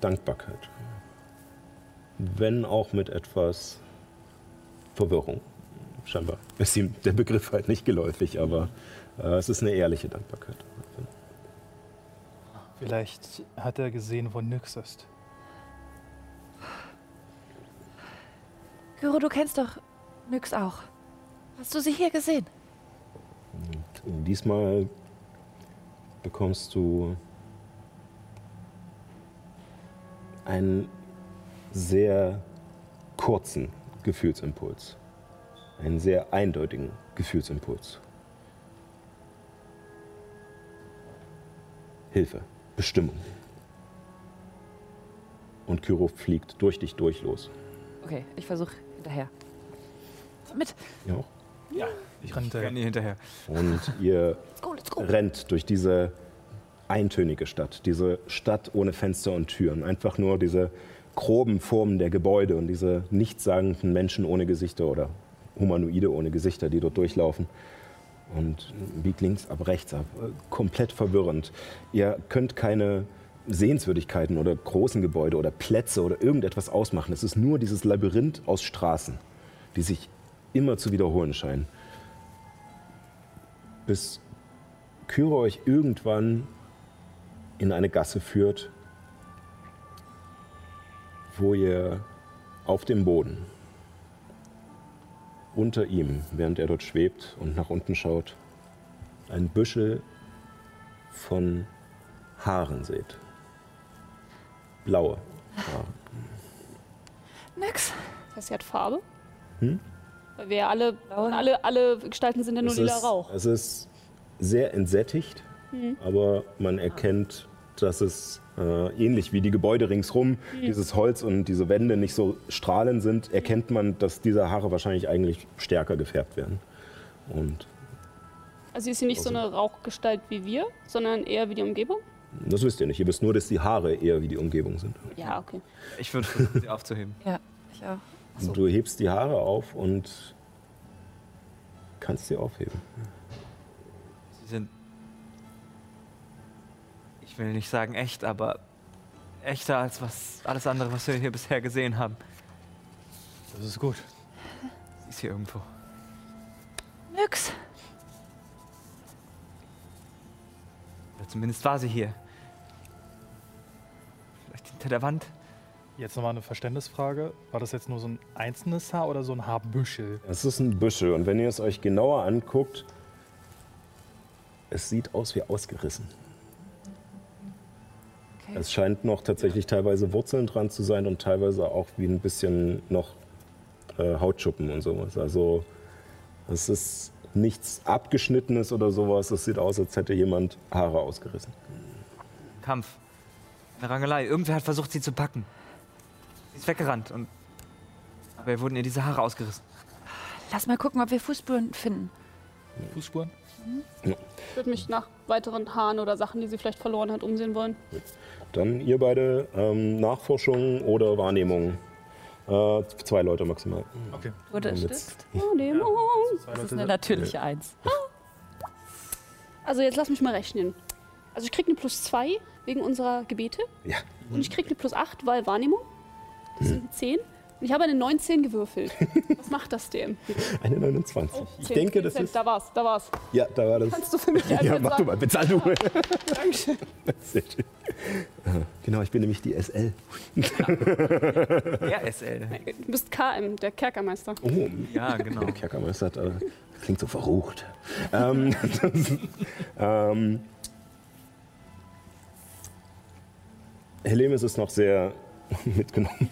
Dankbarkeit. Wenn auch mit etwas Verwirrung. Scheinbar ist ihm der Begriff halt nicht geläufig, aber äh, es ist eine ehrliche Dankbarkeit. Vielleicht hat er gesehen, wo Nyx ist. Kyro, du kennst doch Nyx auch. Hast du sie hier gesehen? Und diesmal bekommst du einen sehr kurzen Gefühlsimpuls. Einen sehr eindeutigen Gefühlsimpuls. Hilfe, Bestimmung. Und Kyro fliegt durch dich durch los. Okay, ich versuche hinterher. Mit. Ja auch. Ja, Ich renne ich renne hinterher. hinterher. Und ihr Let's go, let's go. rennt durch diese eintönige Stadt, diese Stadt ohne Fenster und Türen. Einfach nur diese groben Formen der Gebäude und diese nichtssagenden Menschen ohne Gesichter oder Humanoide ohne Gesichter, die dort durchlaufen. Und biegt links ab, rechts ab. Äh, Komplett verwirrend. Ihr könnt keine Sehenswürdigkeiten oder großen Gebäude oder Plätze oder irgendetwas ausmachen. Es ist nur dieses Labyrinth aus Straßen, die sich immer zu wiederholen scheinen. Bis Kyro euch irgendwann in eine Gasse führt, wo ihr auf dem Boden unter ihm, während er dort schwebt und nach unten schaut, ein Büschel von Haaren seht. Blaue Haare. Nyx. Das heißt, sie hat Farbe. Hm? Weil wir ja alle, alle, alle Gestalten sind ja nur Es lila ist, Rauch. es ist sehr entsättigt, aber man erkennt, dass es äh, ähnlich wie die Gebäude ringsrum, dieses Holz und diese Wände nicht so strahlend sind, erkennt man, dass diese Haare wahrscheinlich eigentlich stärker gefärbt werden. Und Also ist sie nicht so eine Rauchgestalt wie wir, sondern eher wie die Umgebung? das wisst ihr nicht. Ihr wisst nur, dass die Haare eher wie die Umgebung sind. Ja, okay. Ich würde versuchen, sie aufzuheben. Ja, ich auch. Und du hebst die Haare auf und kannst sie aufheben. Sie sind. Ich will nicht sagen echt, aber echter als was alles andere, was wir hier bisher gesehen haben. Das ist gut. Sie ist hier irgendwo. Nyx. Oder zumindest war sie hier. Vielleicht hinter der Wand. Jetzt nochmal eine Verständnisfrage. War das jetzt nur so ein einzelnes Haar oder so ein Haarbüschel? Es ist ein Büschel und wenn ihr es euch genauer anguckt, es sieht aus wie ausgerissen. Okay. Es scheint noch tatsächlich teilweise Wurzeln dran zu sein und teilweise auch wie ein bisschen noch äh, Hautschuppen und sowas. Also es ist nichts Abgeschnittenes oder sowas. Es sieht aus, als hätte jemand Haare ausgerissen. Kampf. Eine Rangelei. Irgendwer hat versucht, sie zu packen. Sie ist weggerannt und. Aber wurden ihr diese Haare ausgerissen. Lass mal gucken, ob wir Fußspuren finden. Fußspuren? Ich würde mich nach weiteren Haaren oder Sachen, die sie vielleicht verloren hat, umsehen wollen. Dann ihr beide ähm, Nachforschung oder Wahrnehmung. Äh, zwei Leute maximal. Okay. Unterstützt. Oh, Dämon. Zwei Das ist eine natürliche Eins. Also jetzt lass mich mal rechnen. Also ich krieg eine plus 2 wegen unserer Gebete Ja. und ich krieg eine plus 8, weil Wahrnehmung. Das sind eine 10. Ich habe eine 19 gewürfelt. Was macht das dem? Eine 29. ich 10, denke, 10 das Cent. ist. Da war's, da war's. Ja, da war das. Kannst du für mich Ja, einfach mach du mal, bezahl du. Dankeschön. Sehr schön. Genau, ich bin nämlich die SL. Der SL. Du bist KM, der Kerkermeister. Oh, Ja, genau. der Kerkermeister hat, äh, klingt so verrucht. ähm, das, ähm, Helemis ist noch sehr mitgenommen.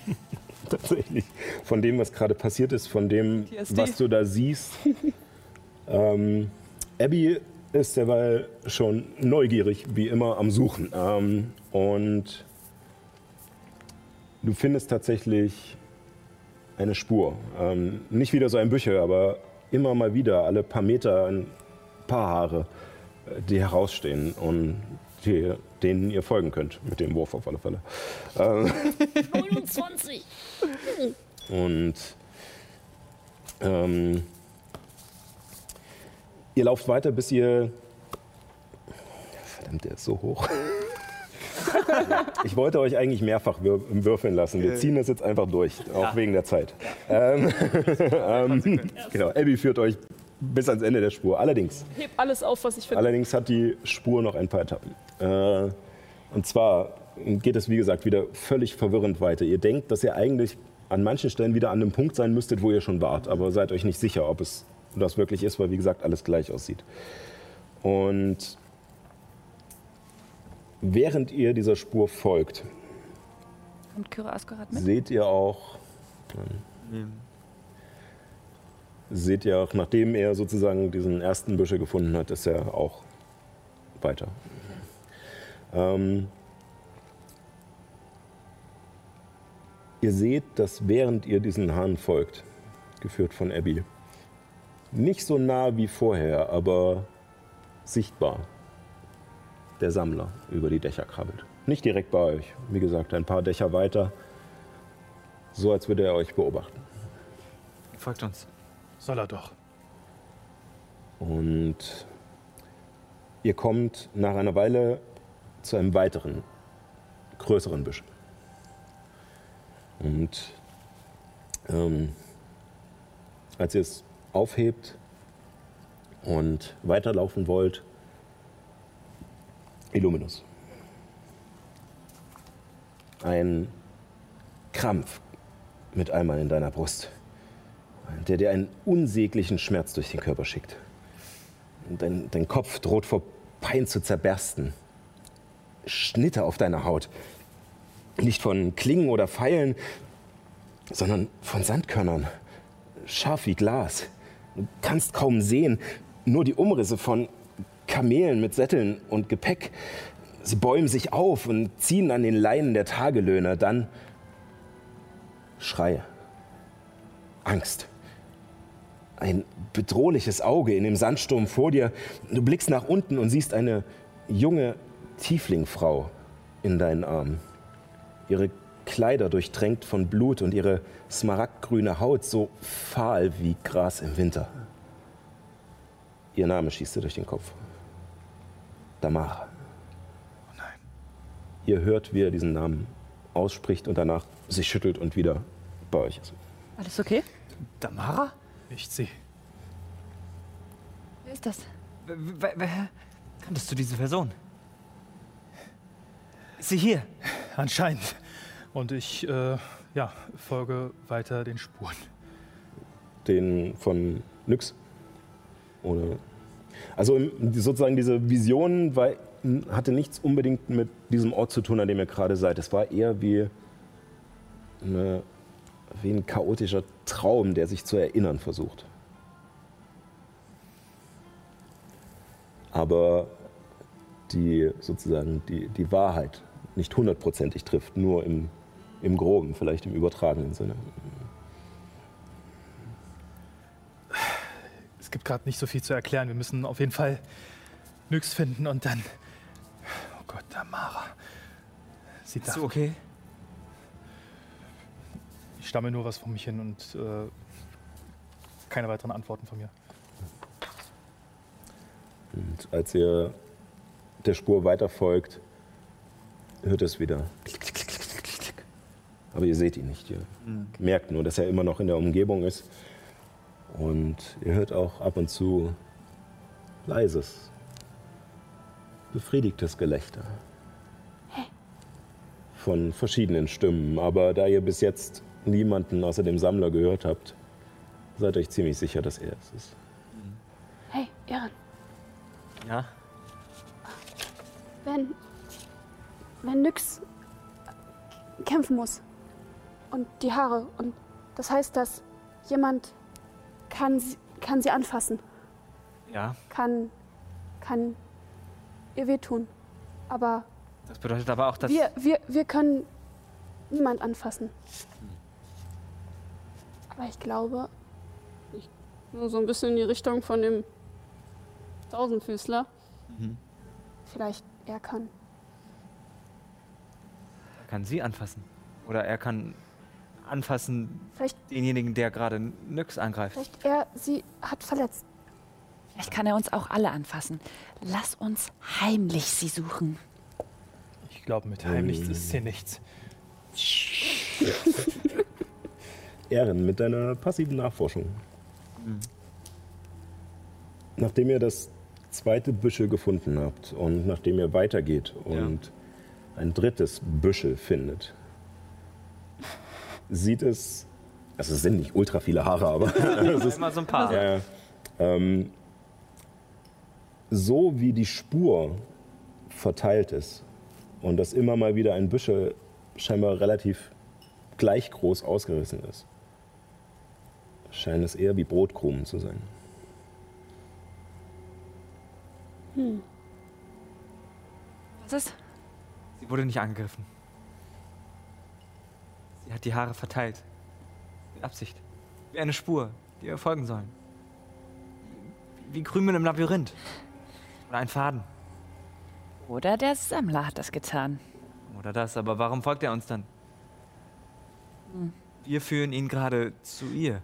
Tatsächlich. Von dem, was gerade passiert ist, von dem, PTSD. was du da siehst. ähm, Abby ist derweil schon neugierig, wie immer, am Suchen. Ähm, und du findest tatsächlich eine Spur. Ähm, nicht wieder so ein Büchel, aber immer mal wieder, alle paar Meter, ein paar Haare, äh, die herausstehen und die, denen ihr folgen könnt. Mit dem Wurf auf alle Fälle. Ähm, 29. und ähm, ihr lauft weiter, bis ihr. Verdammt, der ist so hoch. Ich wollte euch eigentlich mehrfach wir würfeln lassen. Wir ziehen das jetzt einfach durch, auch wegen der Zeit. Ähm, ähm, genau, Abby führt euch bis ans Ende der Spur. Allerdings, Heb alles auf, was ich finde. allerdings hat die Spur noch ein paar Etappen. Äh, und zwar geht es, wie gesagt, wieder völlig verwirrend weiter. Ihr denkt, dass ihr eigentlich an manchen Stellen wieder an dem Punkt sein müsstet, wo ihr schon wart, aber seid euch nicht sicher, ob es das wirklich ist, weil, wie gesagt, alles gleich aussieht. Und während ihr dieser Spur folgt, seht ihr auch, seht ihr auch, nachdem er sozusagen diesen ersten Büschel gefunden hat, ist er auch weiter. Ähm, ihr seht, dass während ihr diesen Hahn folgt, geführt von Abby, nicht so nah wie vorher, aber sichtbar, der Sammler über die Dächer krabbelt. Nicht direkt bei euch, wie gesagt, ein paar Dächer weiter, so als würde er euch beobachten. Folgt uns. Soll er doch. Und ihr kommt nach einer Weile zu einem weiteren, größeren Büschel. Und ähm, als ihr es aufhebt und weiterlaufen wollt, Illuminus. Ein Krampf mit einmal in deiner Brust, der dir einen unsäglichen Schmerz durch den Körper schickt. Dein, dein Kopf droht vor Pein zu zerbersten. Schnitte auf deiner Haut. Nicht von Klingen oder Pfeilen, sondern von Sandkörnern. Scharf wie Glas. Du kannst kaum sehen. Nur die Umrisse von Kamelen mit Sätteln und Gepäck. Sie bäumen sich auf und ziehen an den Leinen der Tagelöhner. Dann Schreie. Angst. Ein bedrohliches Auge in dem Sandsturm vor dir. Du blickst nach unten und siehst eine junge Tieflingfrau in deinen Armen. Ihre Kleider durchtränkt von Blut und ihre smaragdgrüne Haut so fahl wie Gras im Winter. Ihr Name schießt dir durch den Kopf. Damara. Oh nein. Ihr hört, wie er diesen Namen ausspricht und danach sich schüttelt und wieder bei euch ist. Alles okay? Damara? Nicht sie. Wer ist das? Wer- wer- wer- Kanntest du diese Person? Ist sie hier? Anscheinend. Und ich äh, ja, folge weiter den Spuren. Den von Nyx? Oder? Also sozusagen diese Vision war, hatte nichts unbedingt mit diesem Ort zu tun, an dem ihr gerade seid. Es war eher wie, eine, wie ein chaotischer Traum, der sich zu erinnern versucht. Aber die sozusagen die, die Wahrheit nicht hundertprozentig trifft, nur im, im Groben, vielleicht im übertragenen Sinne. Es gibt gerade nicht so viel zu erklären. Wir müssen auf jeden Fall Nyx finden und dann. Oh Gott, Tamara. Sie Ist du okay? Ich stamme nur was von mich hin und äh, keine weiteren Antworten von mir. Und als ihr der Spur weiterfolgt, hört es wieder. Aber ihr seht ihn nicht. Ihr merkt nur, dass er immer noch in der Umgebung ist. Und ihr hört auch ab und zu leises, befriedigtes Gelächter. Von verschiedenen Stimmen. Aber da ihr bis jetzt niemanden außer dem Sammler gehört habt, seid euch ziemlich sicher, dass er es ist. Hey, Ehren, Ja. wenn, wenn Nyx kämpfen muss und die Haare und das heißt, dass jemand kann sie, kann sie anfassen, Ja. kann, kann ihr wehtun. Aber Das bedeutet aber auch, dass. wir, wir, wir können niemand anfassen. Aber ich glaube, ich, nur so ein bisschen in die Richtung von dem Tausendfüßler. Vielleicht er kann. Er kann sie anfassen. Oder er kann anfassen Vielleicht, denjenigen, der gerade Nyx angreift. vielleicht er sie hat verletzt. Vielleicht kann er uns auch alle anfassen. Lass uns heimlich sie suchen. Ich glaube, mit heimlich ist hier nichts. Ehren mit deiner passiven Nachforschung. Nachdem ihr das zweite Büschel gefunden habt und nachdem ihr weitergeht und ein drittes Büschel findet, sieht es, also es sind nicht ultra viele Haare, aber es ist Immer so ein paar. ja, ja. ähm, so wie die Spur verteilt ist und dass immer mal wieder ein Büschel scheinbar relativ gleich groß ausgerissen ist, scheint es eher wie Brotkrumen zu sein. Was ist? Sie wurde nicht angegriffen. Sie hat die Haare verteilt. Mit Absicht. Wie eine Spur, die wir folgen sollen. Wie Krümel im Labyrinth. Oder ein Faden. Oder der Sammler hat das getan. Oder das, aber warum folgt er uns dann? Wir führen ihn gerade zu ihr.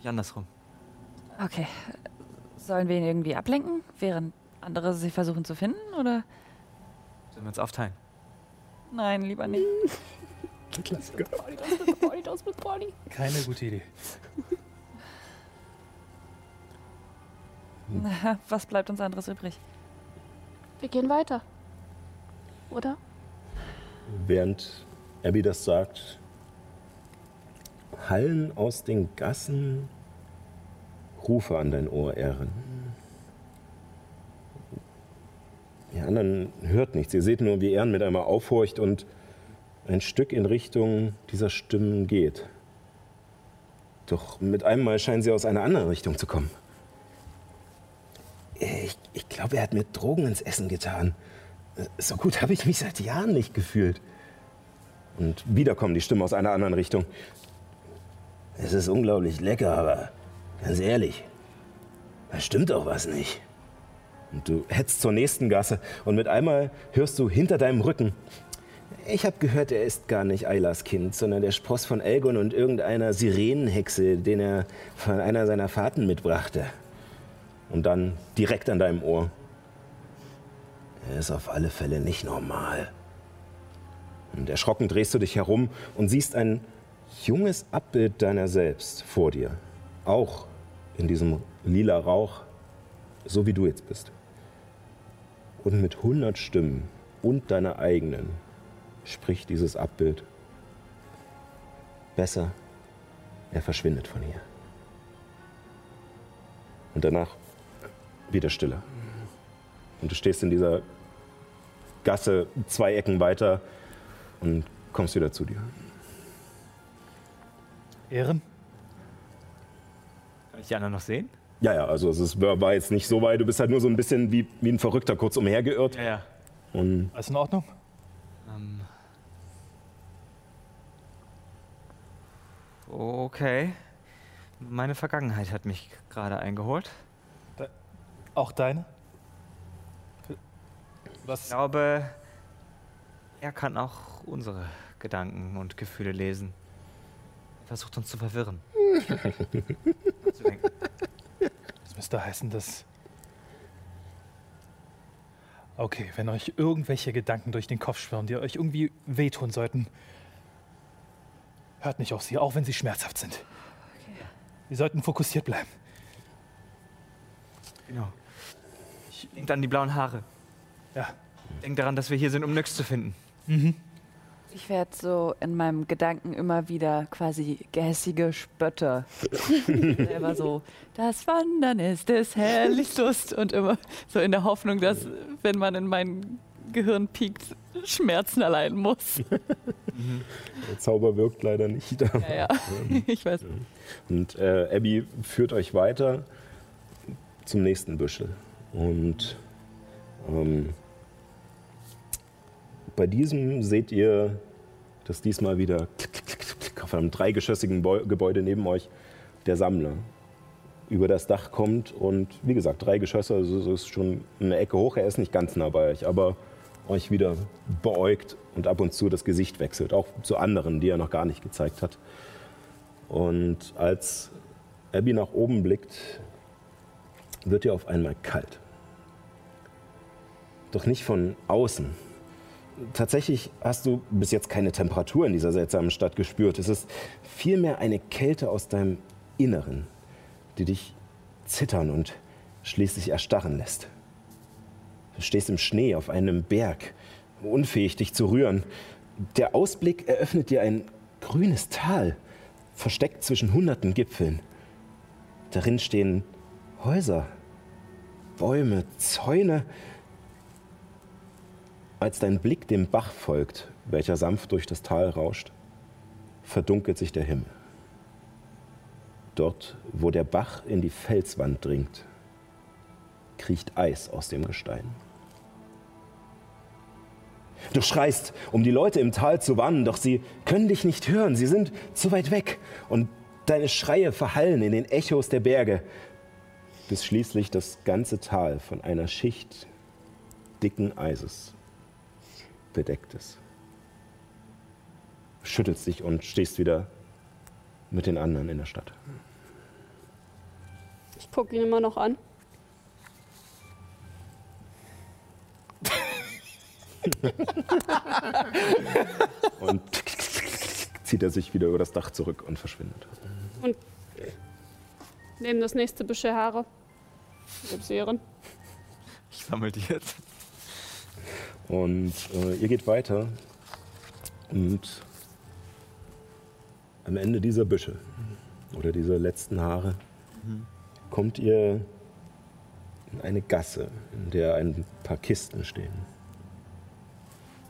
Nicht andersrum. Okay. Sollen wir ihn irgendwie ablenken, während andere sie versuchen zu finden? Oder? Sollen wir uns aufteilen? Nein, lieber nicht. Keine gute Idee. Na, Was bleibt uns anderes übrig? Wir gehen weiter. Oder? Während Abby das sagt, hallen aus den Gassen Rufe an dein Ohr, Ehren. Ihr anderen hört nichts. Ihr seht nur, wie Ehren mit einmal aufhorcht und ein Stück in Richtung dieser Stimmen geht. Doch mit einem Mal scheinen sie aus einer anderen Richtung zu kommen. Ich, ich glaube, er hat mir Drogen ins Essen getan. So gut habe ich mich seit Jahren nicht gefühlt. Und wieder kommen die Stimmen aus einer anderen Richtung. Es ist unglaublich lecker, aber ganz ehrlich, da stimmt doch was nicht. Und du hetzt zur nächsten Gasse und mit einmal hörst du hinter deinem Rücken. Ich habe gehört, er ist gar nicht Eilas Kind, sondern der Spross von Elgon und irgendeiner Sirenenhexe, den er von einer seiner Fahrten mitbrachte. Und dann direkt an deinem Ohr. Er ist auf alle Fälle nicht normal. Und erschrocken drehst du dich herum und siehst ein junges Abbild deiner selbst vor dir. Auch in diesem lila Rauch, so wie du jetzt bist. Und mit hundert Stimmen und deiner eigenen spricht dieses Abbild besser, er verschwindet von hier. Und danach wieder Stille. Und du stehst in dieser Gasse zwei Ecken weiter und kommst wieder zu dir. Ehren? Kann ich die anderen noch sehen? Ja, ja, also es ist, war jetzt nicht so weit. Du bist halt nur so ein bisschen wie, wie ein Verrückter kurz umhergeirrt. Ja, ja. Und Alles in Ordnung? Ähm. Okay. Meine Vergangenheit hat mich gerade eingeholt. Auch deine? Ich Was? glaube, er kann auch unsere Gedanken und Gefühle lesen. Er versucht uns zu verwirren. Das müsste heißen, dass. Okay, wenn euch irgendwelche Gedanken durch den Kopf schwirren, die euch irgendwie wehtun sollten, hört nicht auf sie, auch wenn sie schmerzhaft sind. Sie sollten fokussiert bleiben. Genau. Denkt an die blauen Haare. Ja. Denkt daran, dass wir hier sind, um Nyx zu finden. Ich werde so in meinem Gedanken immer wieder quasi gehässige Spötter. Selber so, das Wandern ist des herrlich Lust. Und immer so in der Hoffnung, dass, wenn man in mein Gehirn piekt, Schmerzen erleiden muss. der Zauber wirkt leider nicht. Ja, ja. Ich weiß. Und äh, Abby führt euch weiter zum nächsten Büschel. Und ähm, bei diesem seht ihr, dass diesmal wieder auf einem dreigeschossigen Gebäude neben euch der Sammler über das Dach kommt. Und wie gesagt, drei Geschosse, also es ist schon eine Ecke hoch. Er ist nicht ganz nah bei euch, aber euch wieder beäugt und ab und zu das Gesicht wechselt. Auch zu anderen, die er noch gar nicht gezeigt hat. Und als Abby nach oben blickt, wird ihr auf einmal kalt. Doch nicht von außen. Tatsächlich hast du bis jetzt keine Temperatur in dieser seltsamen Stadt gespürt. Es ist vielmehr eine Kälte aus deinem Inneren, die dich zittern und schließlich erstarren lässt. Du stehst im Schnee auf einem Berg, unfähig dich zu rühren. Der Ausblick eröffnet dir ein grünes Tal, versteckt zwischen hunderten Gipfeln. Darin stehen Häuser, Bäume, Zäune. Als dein Blick dem Bach folgt, welcher sanft durch das Tal rauscht, verdunkelt sich der Himmel. Dort, wo der Bach in die Felswand dringt, kriecht Eis aus dem Gestein. Du schreist, um die Leute im Tal zu warnen, doch sie können dich nicht hören, sie sind zu weit weg und deine Schreie verhallen in den Echos der Berge, bis schließlich das ganze Tal von einer Schicht dicken Eises bedeckt ist. Schüttelst dich und stehst wieder mit den anderen in der Stadt. Ich gucke ihn immer noch an. Und zieht er sich wieder über das Dach zurück und verschwindet. Und nehme das nächste Büschel Haare. Ich sammle die jetzt. Und äh, ihr geht weiter und am Ende dieser Büsche oder dieser letzten Haare kommt ihr in eine Gasse, in der ein paar Kisten stehen.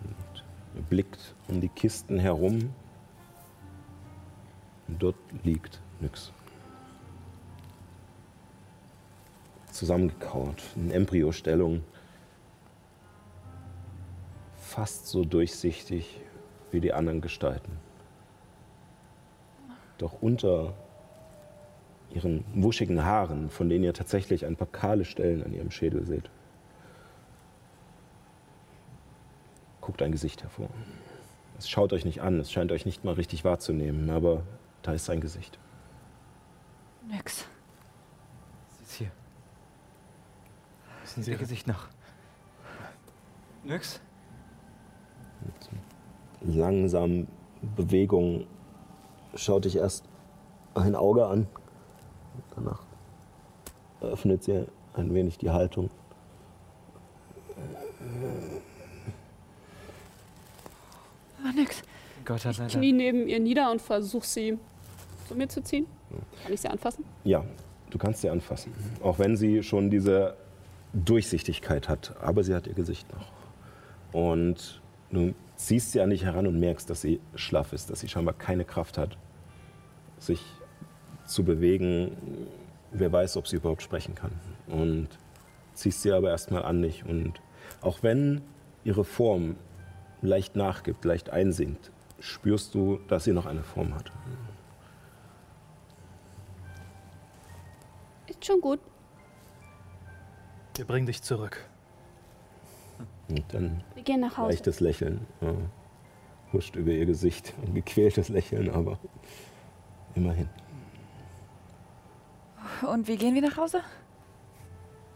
Und ihr blickt um die Kisten herum und dort liegt nix. Zusammengekauert, in Embryostellung fast so durchsichtig wie die anderen Gestalten. Doch unter ihren wuschigen Haaren, von denen ihr tatsächlich ein paar kahle Stellen an ihrem Schädel seht, guckt ein Gesicht hervor. Es schaut euch nicht an, es scheint euch nicht mal richtig wahrzunehmen, aber da ist sein Gesicht. Nix. Sie ist hier. Wissen Ihr Sie, Gesicht noch. Nyx? Langsam Bewegung schaut dich erst ein Auge an. Danach öffnet sie ein wenig die Haltung. Ah, nix. Gott hat Ich knie neben ihr nieder und versuche sie zu mir zu ziehen. Kann ich sie anfassen? Ja, du kannst sie anfassen. Auch wenn sie schon diese Durchsichtigkeit hat. Aber sie hat ihr Gesicht noch. Und du ziehst sie an dich heran und merkst, dass sie schlaff ist, dass sie scheinbar keine Kraft hat, sich zu bewegen. Wer weiß, ob sie überhaupt sprechen kann. Und ziehst sie aber erstmal an dich. Und auch wenn ihre Form leicht nachgibt, leicht einsinkt, spürst du, dass sie noch eine Form hat. Ist schon gut. Wir bringen dich zurück. Und dann Wir gehen nach Hause. leichtes Lächeln ja, huscht über ihr Gesicht. Ein gequältes Lächeln, aber immerhin. Und wie gehen wir nach Hause?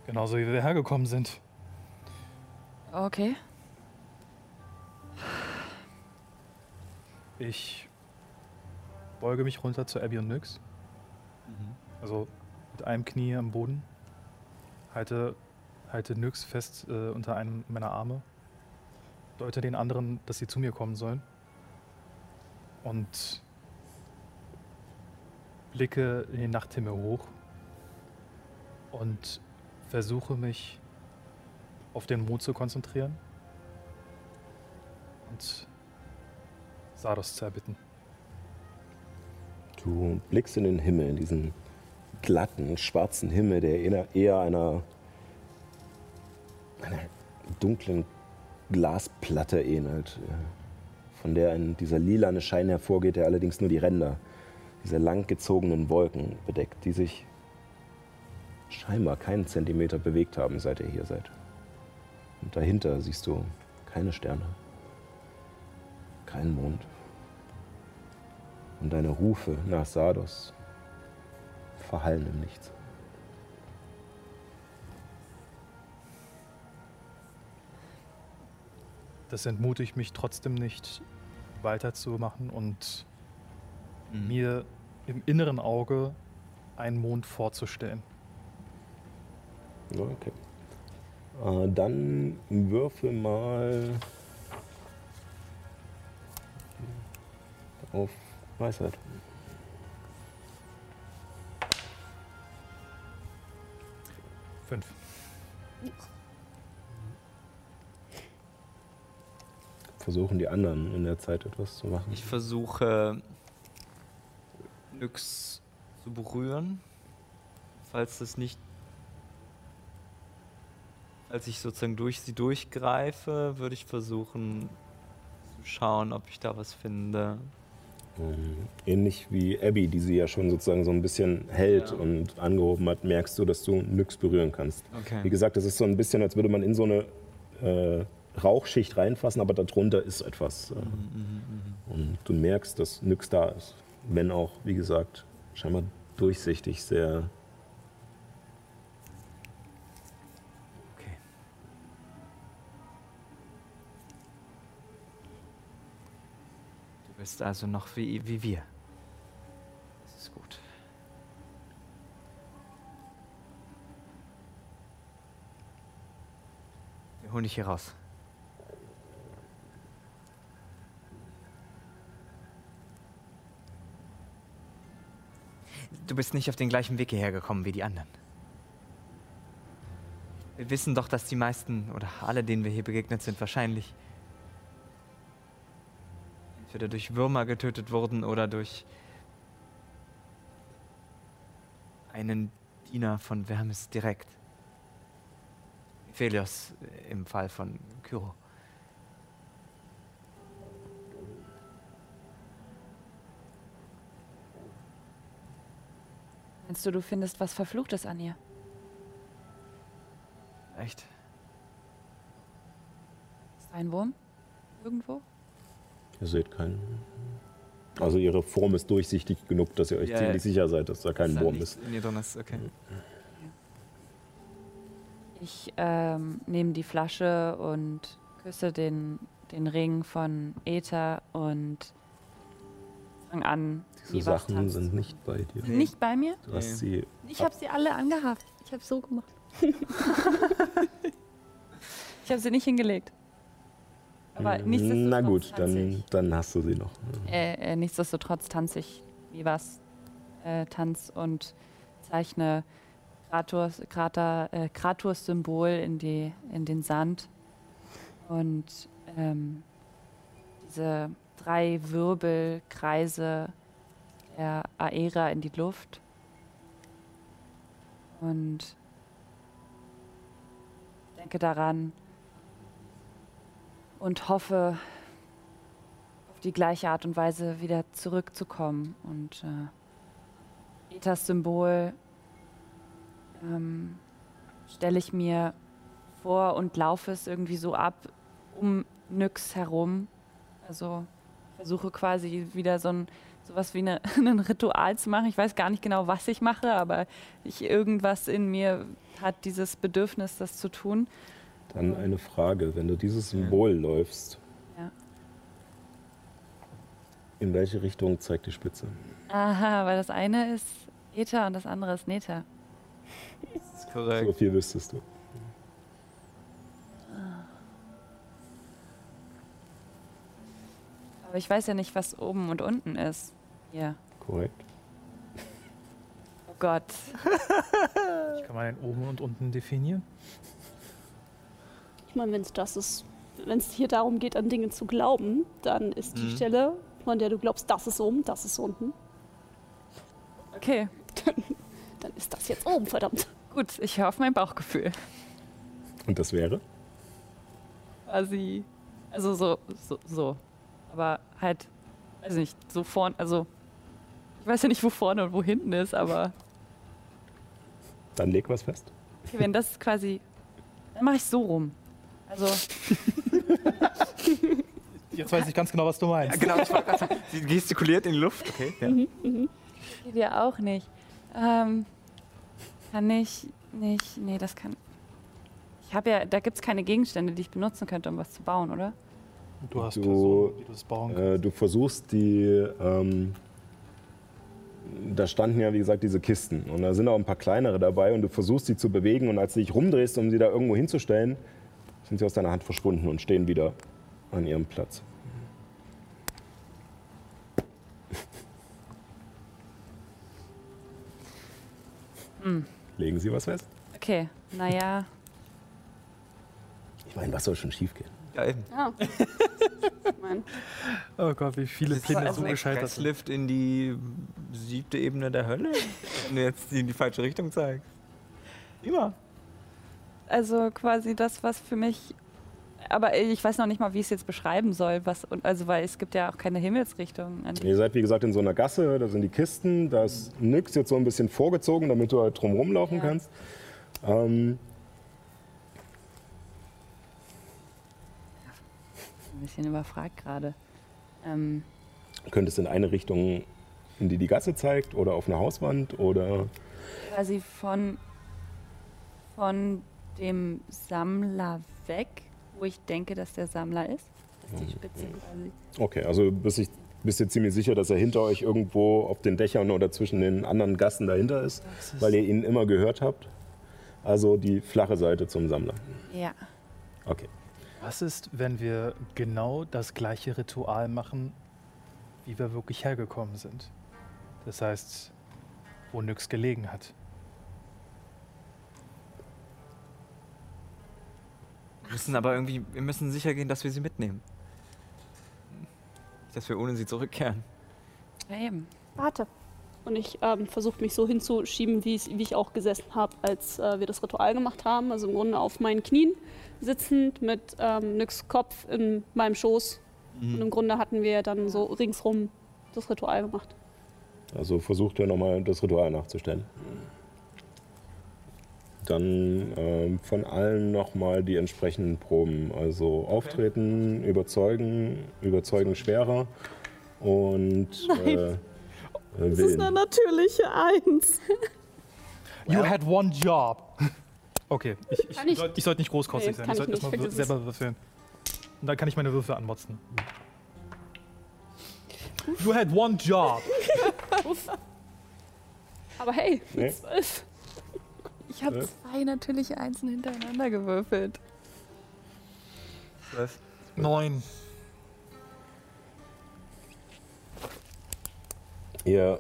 Genauso wie wir hergekommen sind. Okay. Ich beuge mich runter zu Abby und Nyx. Also mit einem Knie am Boden. Halte, halte Nyx fest äh, unter einem meiner Arme. Deute den anderen, dass sie zu mir kommen sollen. Und blicke in den Nachthimmel hoch. Und versuche mich auf den Mond zu konzentrieren. Und Saros zu erbitten. Du blickst in den Himmel, in diesen glatten, schwarzen Himmel, der eher einer, einer dunklen Glasplatte ähnelt, äh, von der ein, dieser lilane Schein hervorgeht, der allerdings nur die Ränder dieser langgezogenen Wolken bedeckt, die sich scheinbar keinen Zentimeter bewegt haben, seit ihr hier seid. Und dahinter siehst du keine Sterne, keinen Mond. Und deine Rufe nach Sardos verhallen im Nichts. Das entmutigt mich trotzdem nicht, weiterzumachen und Mhm. mir im inneren Auge einen Mond vorzustellen. Okay. Äh, dann würfel mal auf Weisheit. Fünf. Versuchen die anderen in der Zeit etwas zu machen. Ich versuche Nyx zu berühren. Falls das nicht. Als ich sozusagen durch sie durchgreife, würde ich versuchen zu schauen, ob ich da was finde. Ähm, Ähnlich wie Abby, die sie ja schon sozusagen so ein bisschen hält Ja. und angehoben hat, merkst du, dass du nix berühren kannst. Wie Okay. gesagt, es ist so ein bisschen, als würde man in so eine äh, Rauchschicht reinfassen, aber darunter ist etwas. Äh, Und du merkst, dass nix da ist. Wenn auch, wie gesagt, scheinbar durchsichtig, sehr. okay. Du bist also noch wie, wie wir. Das ist gut. Wir holen dich hier raus. Du bist nicht auf den gleichen Weg hierher gekommen wie die anderen. Wir wissen doch, dass die meisten oder alle, denen wir hier begegnet sind, wahrscheinlich entweder durch Würmer getötet wurden oder durch einen Diener von Vermis direkt. Phelios im Fall von Kyro. Meinst du, du findest was Verfluchtes an ihr? Echt? Ist ein Wurm? Irgendwo? Ihr seht keinen. Also ihre Form ist durchsichtig genug, dass ihr euch Ja, ziemlich sicher seid, dass da kein Wurm ist. in ihr drin ist, okay. Ich ähm, nehme die Flasche und küsse den, den Ring von Ether und fange an. Diese Sachen tanzt. sind nicht bei dir. Nicht bei mir? Du hast sie Ich habe sie alle angehabt. Ich habe so gemacht. ich habe sie nicht hingelegt. Aber nichtsdestotrotz Na gut, dann, dann hast du sie noch. Äh, äh, nichtsdestotrotz tanze ich wie was äh, Tanz und zeichne Kraturs, Krater, äh, Kraturs Symbol in, die, in den Sand. Und ähm, diese drei Wirbelkreise der Aera in die Luft. Und denke daran und hoffe, auf die gleiche Art und Weise wieder zurückzukommen. Und äh, Ethas Symbol ähm, stelle ich mir vor und laufe es irgendwie so ab um Nyx herum. Also versuche quasi wieder so ein sowas wie eine, ein Ritual zu machen. Ich weiß gar nicht genau, was ich mache, aber ich, irgendwas in mir hat dieses Bedürfnis, das zu tun. Dann eine Frage, wenn du dieses Symbol läufst, Ja. in welche Richtung zeigt die Spitze? Aha, weil das eine ist Eta und das andere ist Neta. Das ist korrekt. So viel wüsstest du. Aber ich weiß ja nicht, was oben und unten ist. Hier. Korrekt. Oh Gott. Ich kann mal den oben und unten definieren. Ich meine, wenn es das ist, wenn es hier darum geht, an Dinge zu glauben, dann ist die Mhm. Stelle, von der du glaubst, das ist oben, das ist unten, Okay, dann ist das jetzt oben, verdammt. gut. Ich höre auf mein Bauchgefühl. Und das wäre? Quasi. Also so, so, so. Aber halt, weiß nicht, so vorne, also. Ich weiß ja nicht, wo vorne und wo hinten ist, aber Dann leg was fest. okay, wenn das quasi. Dann mache ich so rum. Also, Jetzt weiß ich ganz genau, was du meinst. Genau, ich wollte gerade sie gestikuliert in die Luft. Okay. Ja. geht ja auch nicht. Ähm, kann ich nicht. Nee, das kann. Ich habe ja, da gibt es keine Gegenstände, die ich benutzen könnte, um was zu bauen, oder? Du hast Du, Personen, die du das bauen kannst. Äh, du versuchst die. Ähm, da standen ja, wie gesagt, diese Kisten. Und da sind auch ein paar kleinere dabei. Und du versuchst sie zu bewegen. Und als du dich rumdrehst, um sie da irgendwo hinzustellen, sind sie aus deiner Hand verschwunden und stehen wieder an ihrem Platz. Hm. Legen Sie was fest? Okay, naja. Ich meine, was soll schon schiefgehen? Ja, eben. Ja. Oh Gott, wie viele ist Pläne also so gescheitert sind. Expresslift in die siebte Ebene der Hölle? Wenn du jetzt in die falsche Richtung zeigst. Immer. Also quasi das, was für mich. Aber ich weiß noch nicht mal, wie ich es jetzt beschreiben soll. Was, und also, weil es gibt ja auch keine Himmelsrichtung. Ihr seid, wie gesagt, in so einer Gasse, da sind die Kisten, da ist nix jetzt so ein bisschen vorgezogen, damit du halt drum rumlaufen Ja. kannst. Ähm, bisschen überfragt gerade. Ähm, könntest in eine Richtung, in die die Gasse zeigt, oder auf eine Hauswand, oder quasi von, von dem Sammler weg, wo ich denke, dass der Sammler ist. Das ist die Spitze quasi. Okay, also bist ich bist dir ziemlich sicher, dass er hinter euch irgendwo auf den Dächern oder zwischen den anderen Gassen dahinter ist, weil ihr ihn immer gehört habt. Also die flache Seite zum Sammler. Ja. Okay. Was ist, wenn wir genau das gleiche Ritual machen, wie wir wirklich hergekommen sind? Das heißt, wo Nyx gelegen hat. Wir müssen aber irgendwie, wir müssen sicher gehen, dass wir sie mitnehmen. Nicht, Dass wir ohne sie zurückkehren. Ja, eben. warte. Und ich ähm, versuche mich so hinzuschieben, wie, wie ich auch gesessen habe, als äh, wir das Ritual gemacht haben. Also im Grunde auf meinen Knien sitzend mit ähm, Nyx Kopf in meinem Schoß. Und im Grunde hatten wir dann so ringsrum das Ritual gemacht. Also versucht ihr nochmal das Ritual nachzustellen. Dann ähm, von allen nochmal die entsprechenden Proben. Also auftreten, überzeugen, überzeugen schwerer und äh, äh, wählen. natürliche Eins. You had one job. Okay, ich, ich, ich- sollte sollte nicht großkotzig Nee, sein. kann Ich sollte erstmal wür- selber würfeln. Und dann kann ich meine Würfel anmotzen. You had one job. Aber hey, Nee. zwölf. Ich habe zwei natürliche Einsen hintereinander gewürfelt. Zwölf. Neun. Ihr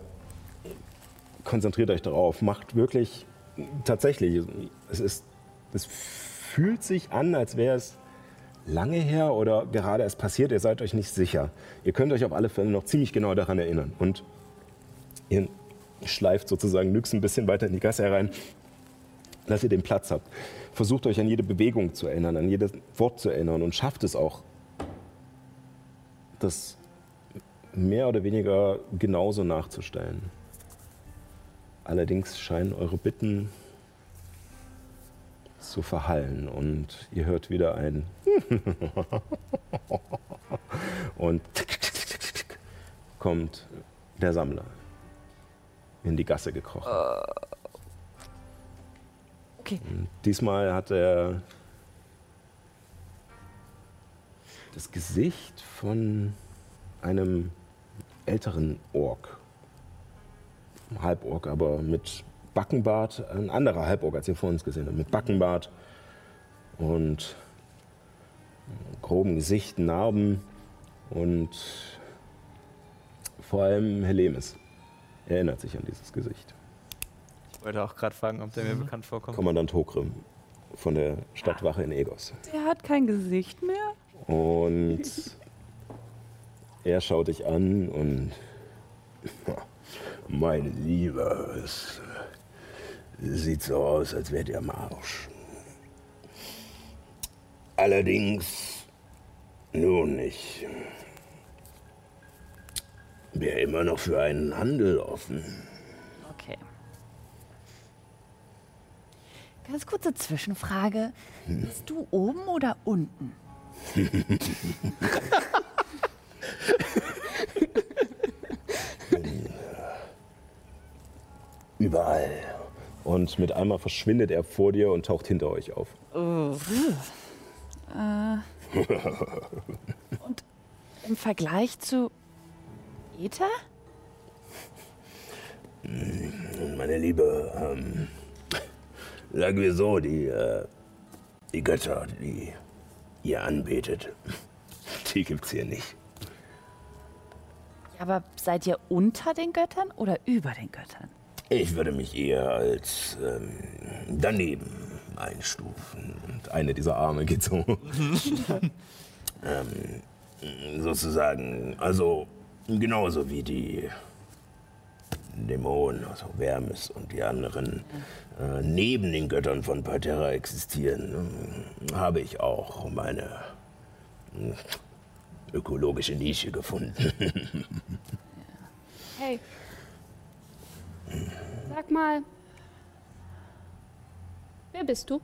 konzentriert euch darauf, macht wirklich tatsächlich, es ist, es fühlt sich an, als wäre es lange her oder gerade erst passiert, ihr seid euch nicht sicher. Ihr könnt euch auf alle Fälle noch ziemlich genau daran erinnern und ihr schleift sozusagen Nyx ein bisschen weiter in die Gasse herein, dass ihr den Platz habt. Versucht euch an jede Bewegung zu erinnern, an jedes Wort zu erinnern und schafft es auch, das mehr oder weniger genauso nachzustellen. Allerdings scheinen eure Bitten zu verhallen und ihr hört wieder ein und kommt der Sammler in die Gasse gekrochen. Okay. Und diesmal hat er das Gesicht von einem älteren Ork. Halborg, aber mit Backenbart. Ein anderer Halborg, als ihr vor uns gesehen habt. Mit Backenbart und groben Gesicht, Narben und vor allem Helemis erinnert sich an dieses Gesicht. Ich wollte auch gerade fragen, ob der mir bekannt vorkommt. Kommandant Hokrim von der Stadtwache in Egos. Der hat kein Gesicht mehr. Und er schaut dich an und meine Liebe, es sieht so aus, als wärt ihr am Arsch. Allerdings nun nicht. Wäre immer noch für einen Handel offen. Okay. Ganz kurze Zwischenfrage. Bist du oben oder unten? Überall. Und mit einmal verschwindet er vor dir und taucht hinter euch auf. Und im Vergleich zu Ether? Meine Liebe, ähm, sagen wir so, die, äh, die Götter, die ihr anbetet, die gibt's hier nicht. Aber seid ihr unter den Göttern oder über den Göttern? Ich würde mich eher als ähm, daneben einstufen. Und eine dieser Arme geht so. ähm, sozusagen, also genauso wie die Dämonen, also Vermis und die anderen, äh, neben den Göttern von Parterra existieren, äh, habe ich auch meine äh, ökologische Nische gefunden. Hey. Sag mal. Wer bist du?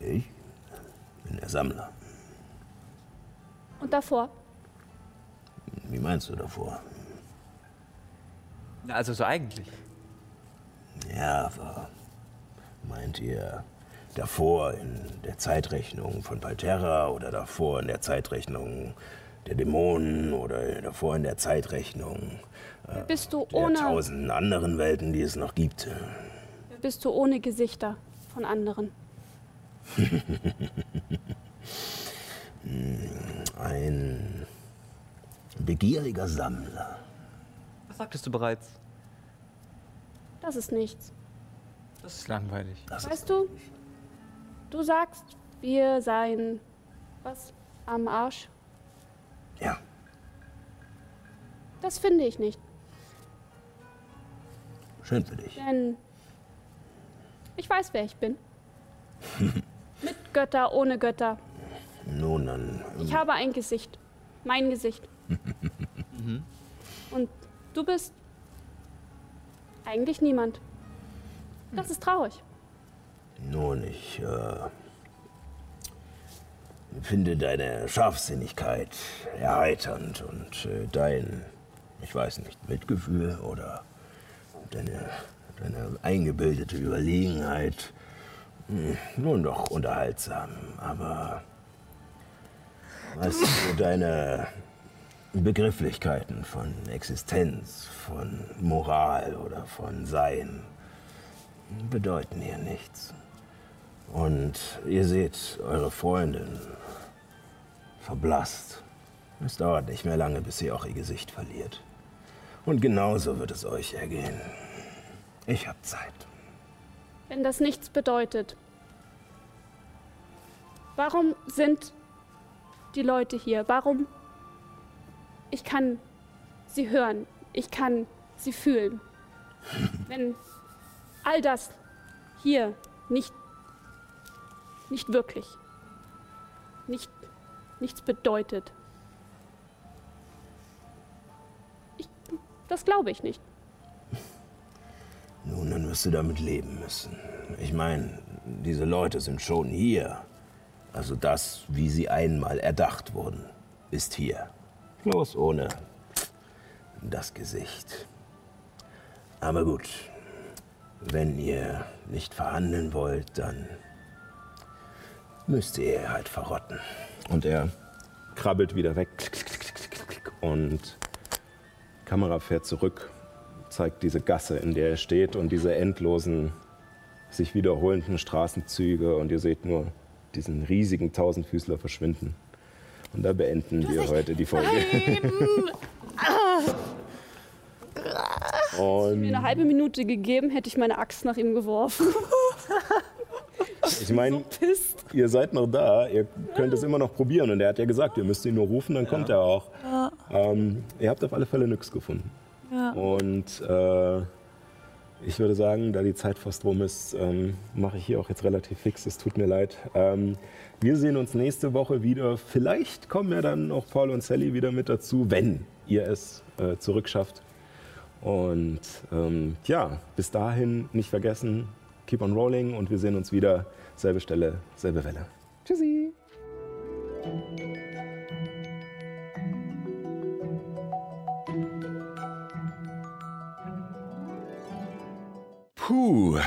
ich bin der Sammler. Und davor? Wie meinst du davor? Also so eigentlich. Ja, aber meint ihr davor in der Zeitrechnung von Palterra oder davor in der Zeitrechnung der Dämonen oder davor in der Zeitrechnung Wer bist du der ohne, tausenden anderen Welten, die es noch gibt? wer bist du ohne Gesichter von anderen? Ein begieriger Sammler. Was sagtest du bereits? Das ist nichts. Das ist langweilig. Das ist Weißt du, du sagst, wir seien was am Arsch. ja, Das finde ich nicht. schön für dich. Denn ich weiß, wer ich bin. Mit Götter, ohne Götter. Nun dann, Ich habe ein Gesicht. Mein Gesicht. Und du bist eigentlich niemand. Das ist traurig. Nun ich äh, finde deine Scharfsinnigkeit erheiternd und äh, dein, ich weiß nicht, Mitgefühl oder deine, deine eingebildete Überlegenheit hm, nun doch unterhaltsam. Aber weißt du, deine Begrifflichkeiten von Existenz, von Moral oder von Sein bedeuten hier nichts. Und ihr seht, eure Freundin verblasst. Es dauert nicht mehr lange, bis sie auch ihr Gesicht verliert. Und genauso wird es euch ergehen. Ich hab Zeit. Wenn das nichts bedeutet, warum sind die Leute hier? Warum? Ich kann sie hören, ich kann sie fühlen. Wenn all das hier nicht, nicht wirklich, nicht, nichts bedeutet. Ich, das glaube ich nicht. Nun, dann wirst du damit leben müssen. Ich meine, diese Leute sind schon hier. Also das, wie sie einmal erdacht wurden, ist hier. Bloß ohne das Gesicht. Aber gut, wenn ihr nicht verhandeln wollt, dann müsst ihr halt verrotten. Und er krabbelt wieder weg und Kamera fährt zurück, zeigt diese Gasse, in der er steht und diese endlosen, sich wiederholenden Straßenzüge und ihr seht nur diesen riesigen Tausendfüßler verschwinden. Und da beenden wir heute die Folge. Und Mir eine halbe Minute gegeben, hätte ich meine Axt nach ihm geworfen. ich meine, ihr seid noch da, ihr könnt es immer noch probieren. Und er hat ja gesagt, ihr müsst ihn nur rufen, dann kommt er auch. Ähm, ihr habt auf alle Fälle nichts gefunden. Und äh, ich würde sagen, da die Zeit fast rum ist, ähm, mache ich hier auch jetzt relativ fix. Es tut mir leid. Ähm, wir sehen uns nächste Woche wieder. Vielleicht kommen ja dann auch Paul und Sally wieder mit dazu, wenn ihr es äh, zurückschafft. Und ähm, ja, bis dahin nicht vergessen, keep on rolling und wir sehen uns wieder. Selbe Stelle, selbe Welle. Tschüssi. Puh,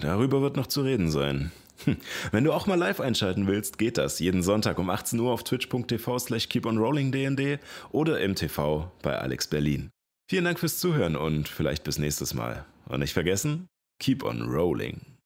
darüber wird noch zu reden sein. Hm, Wenn du auch mal live einschalten willst, geht das jeden Sonntag um 18 Uhr auf twitch.tv slash keeponrollingdnd oder im TV bei Alex Berlin. Vielen Dank fürs Zuhören und vielleicht bis nächstes Mal. Und nicht vergessen, keep on rolling.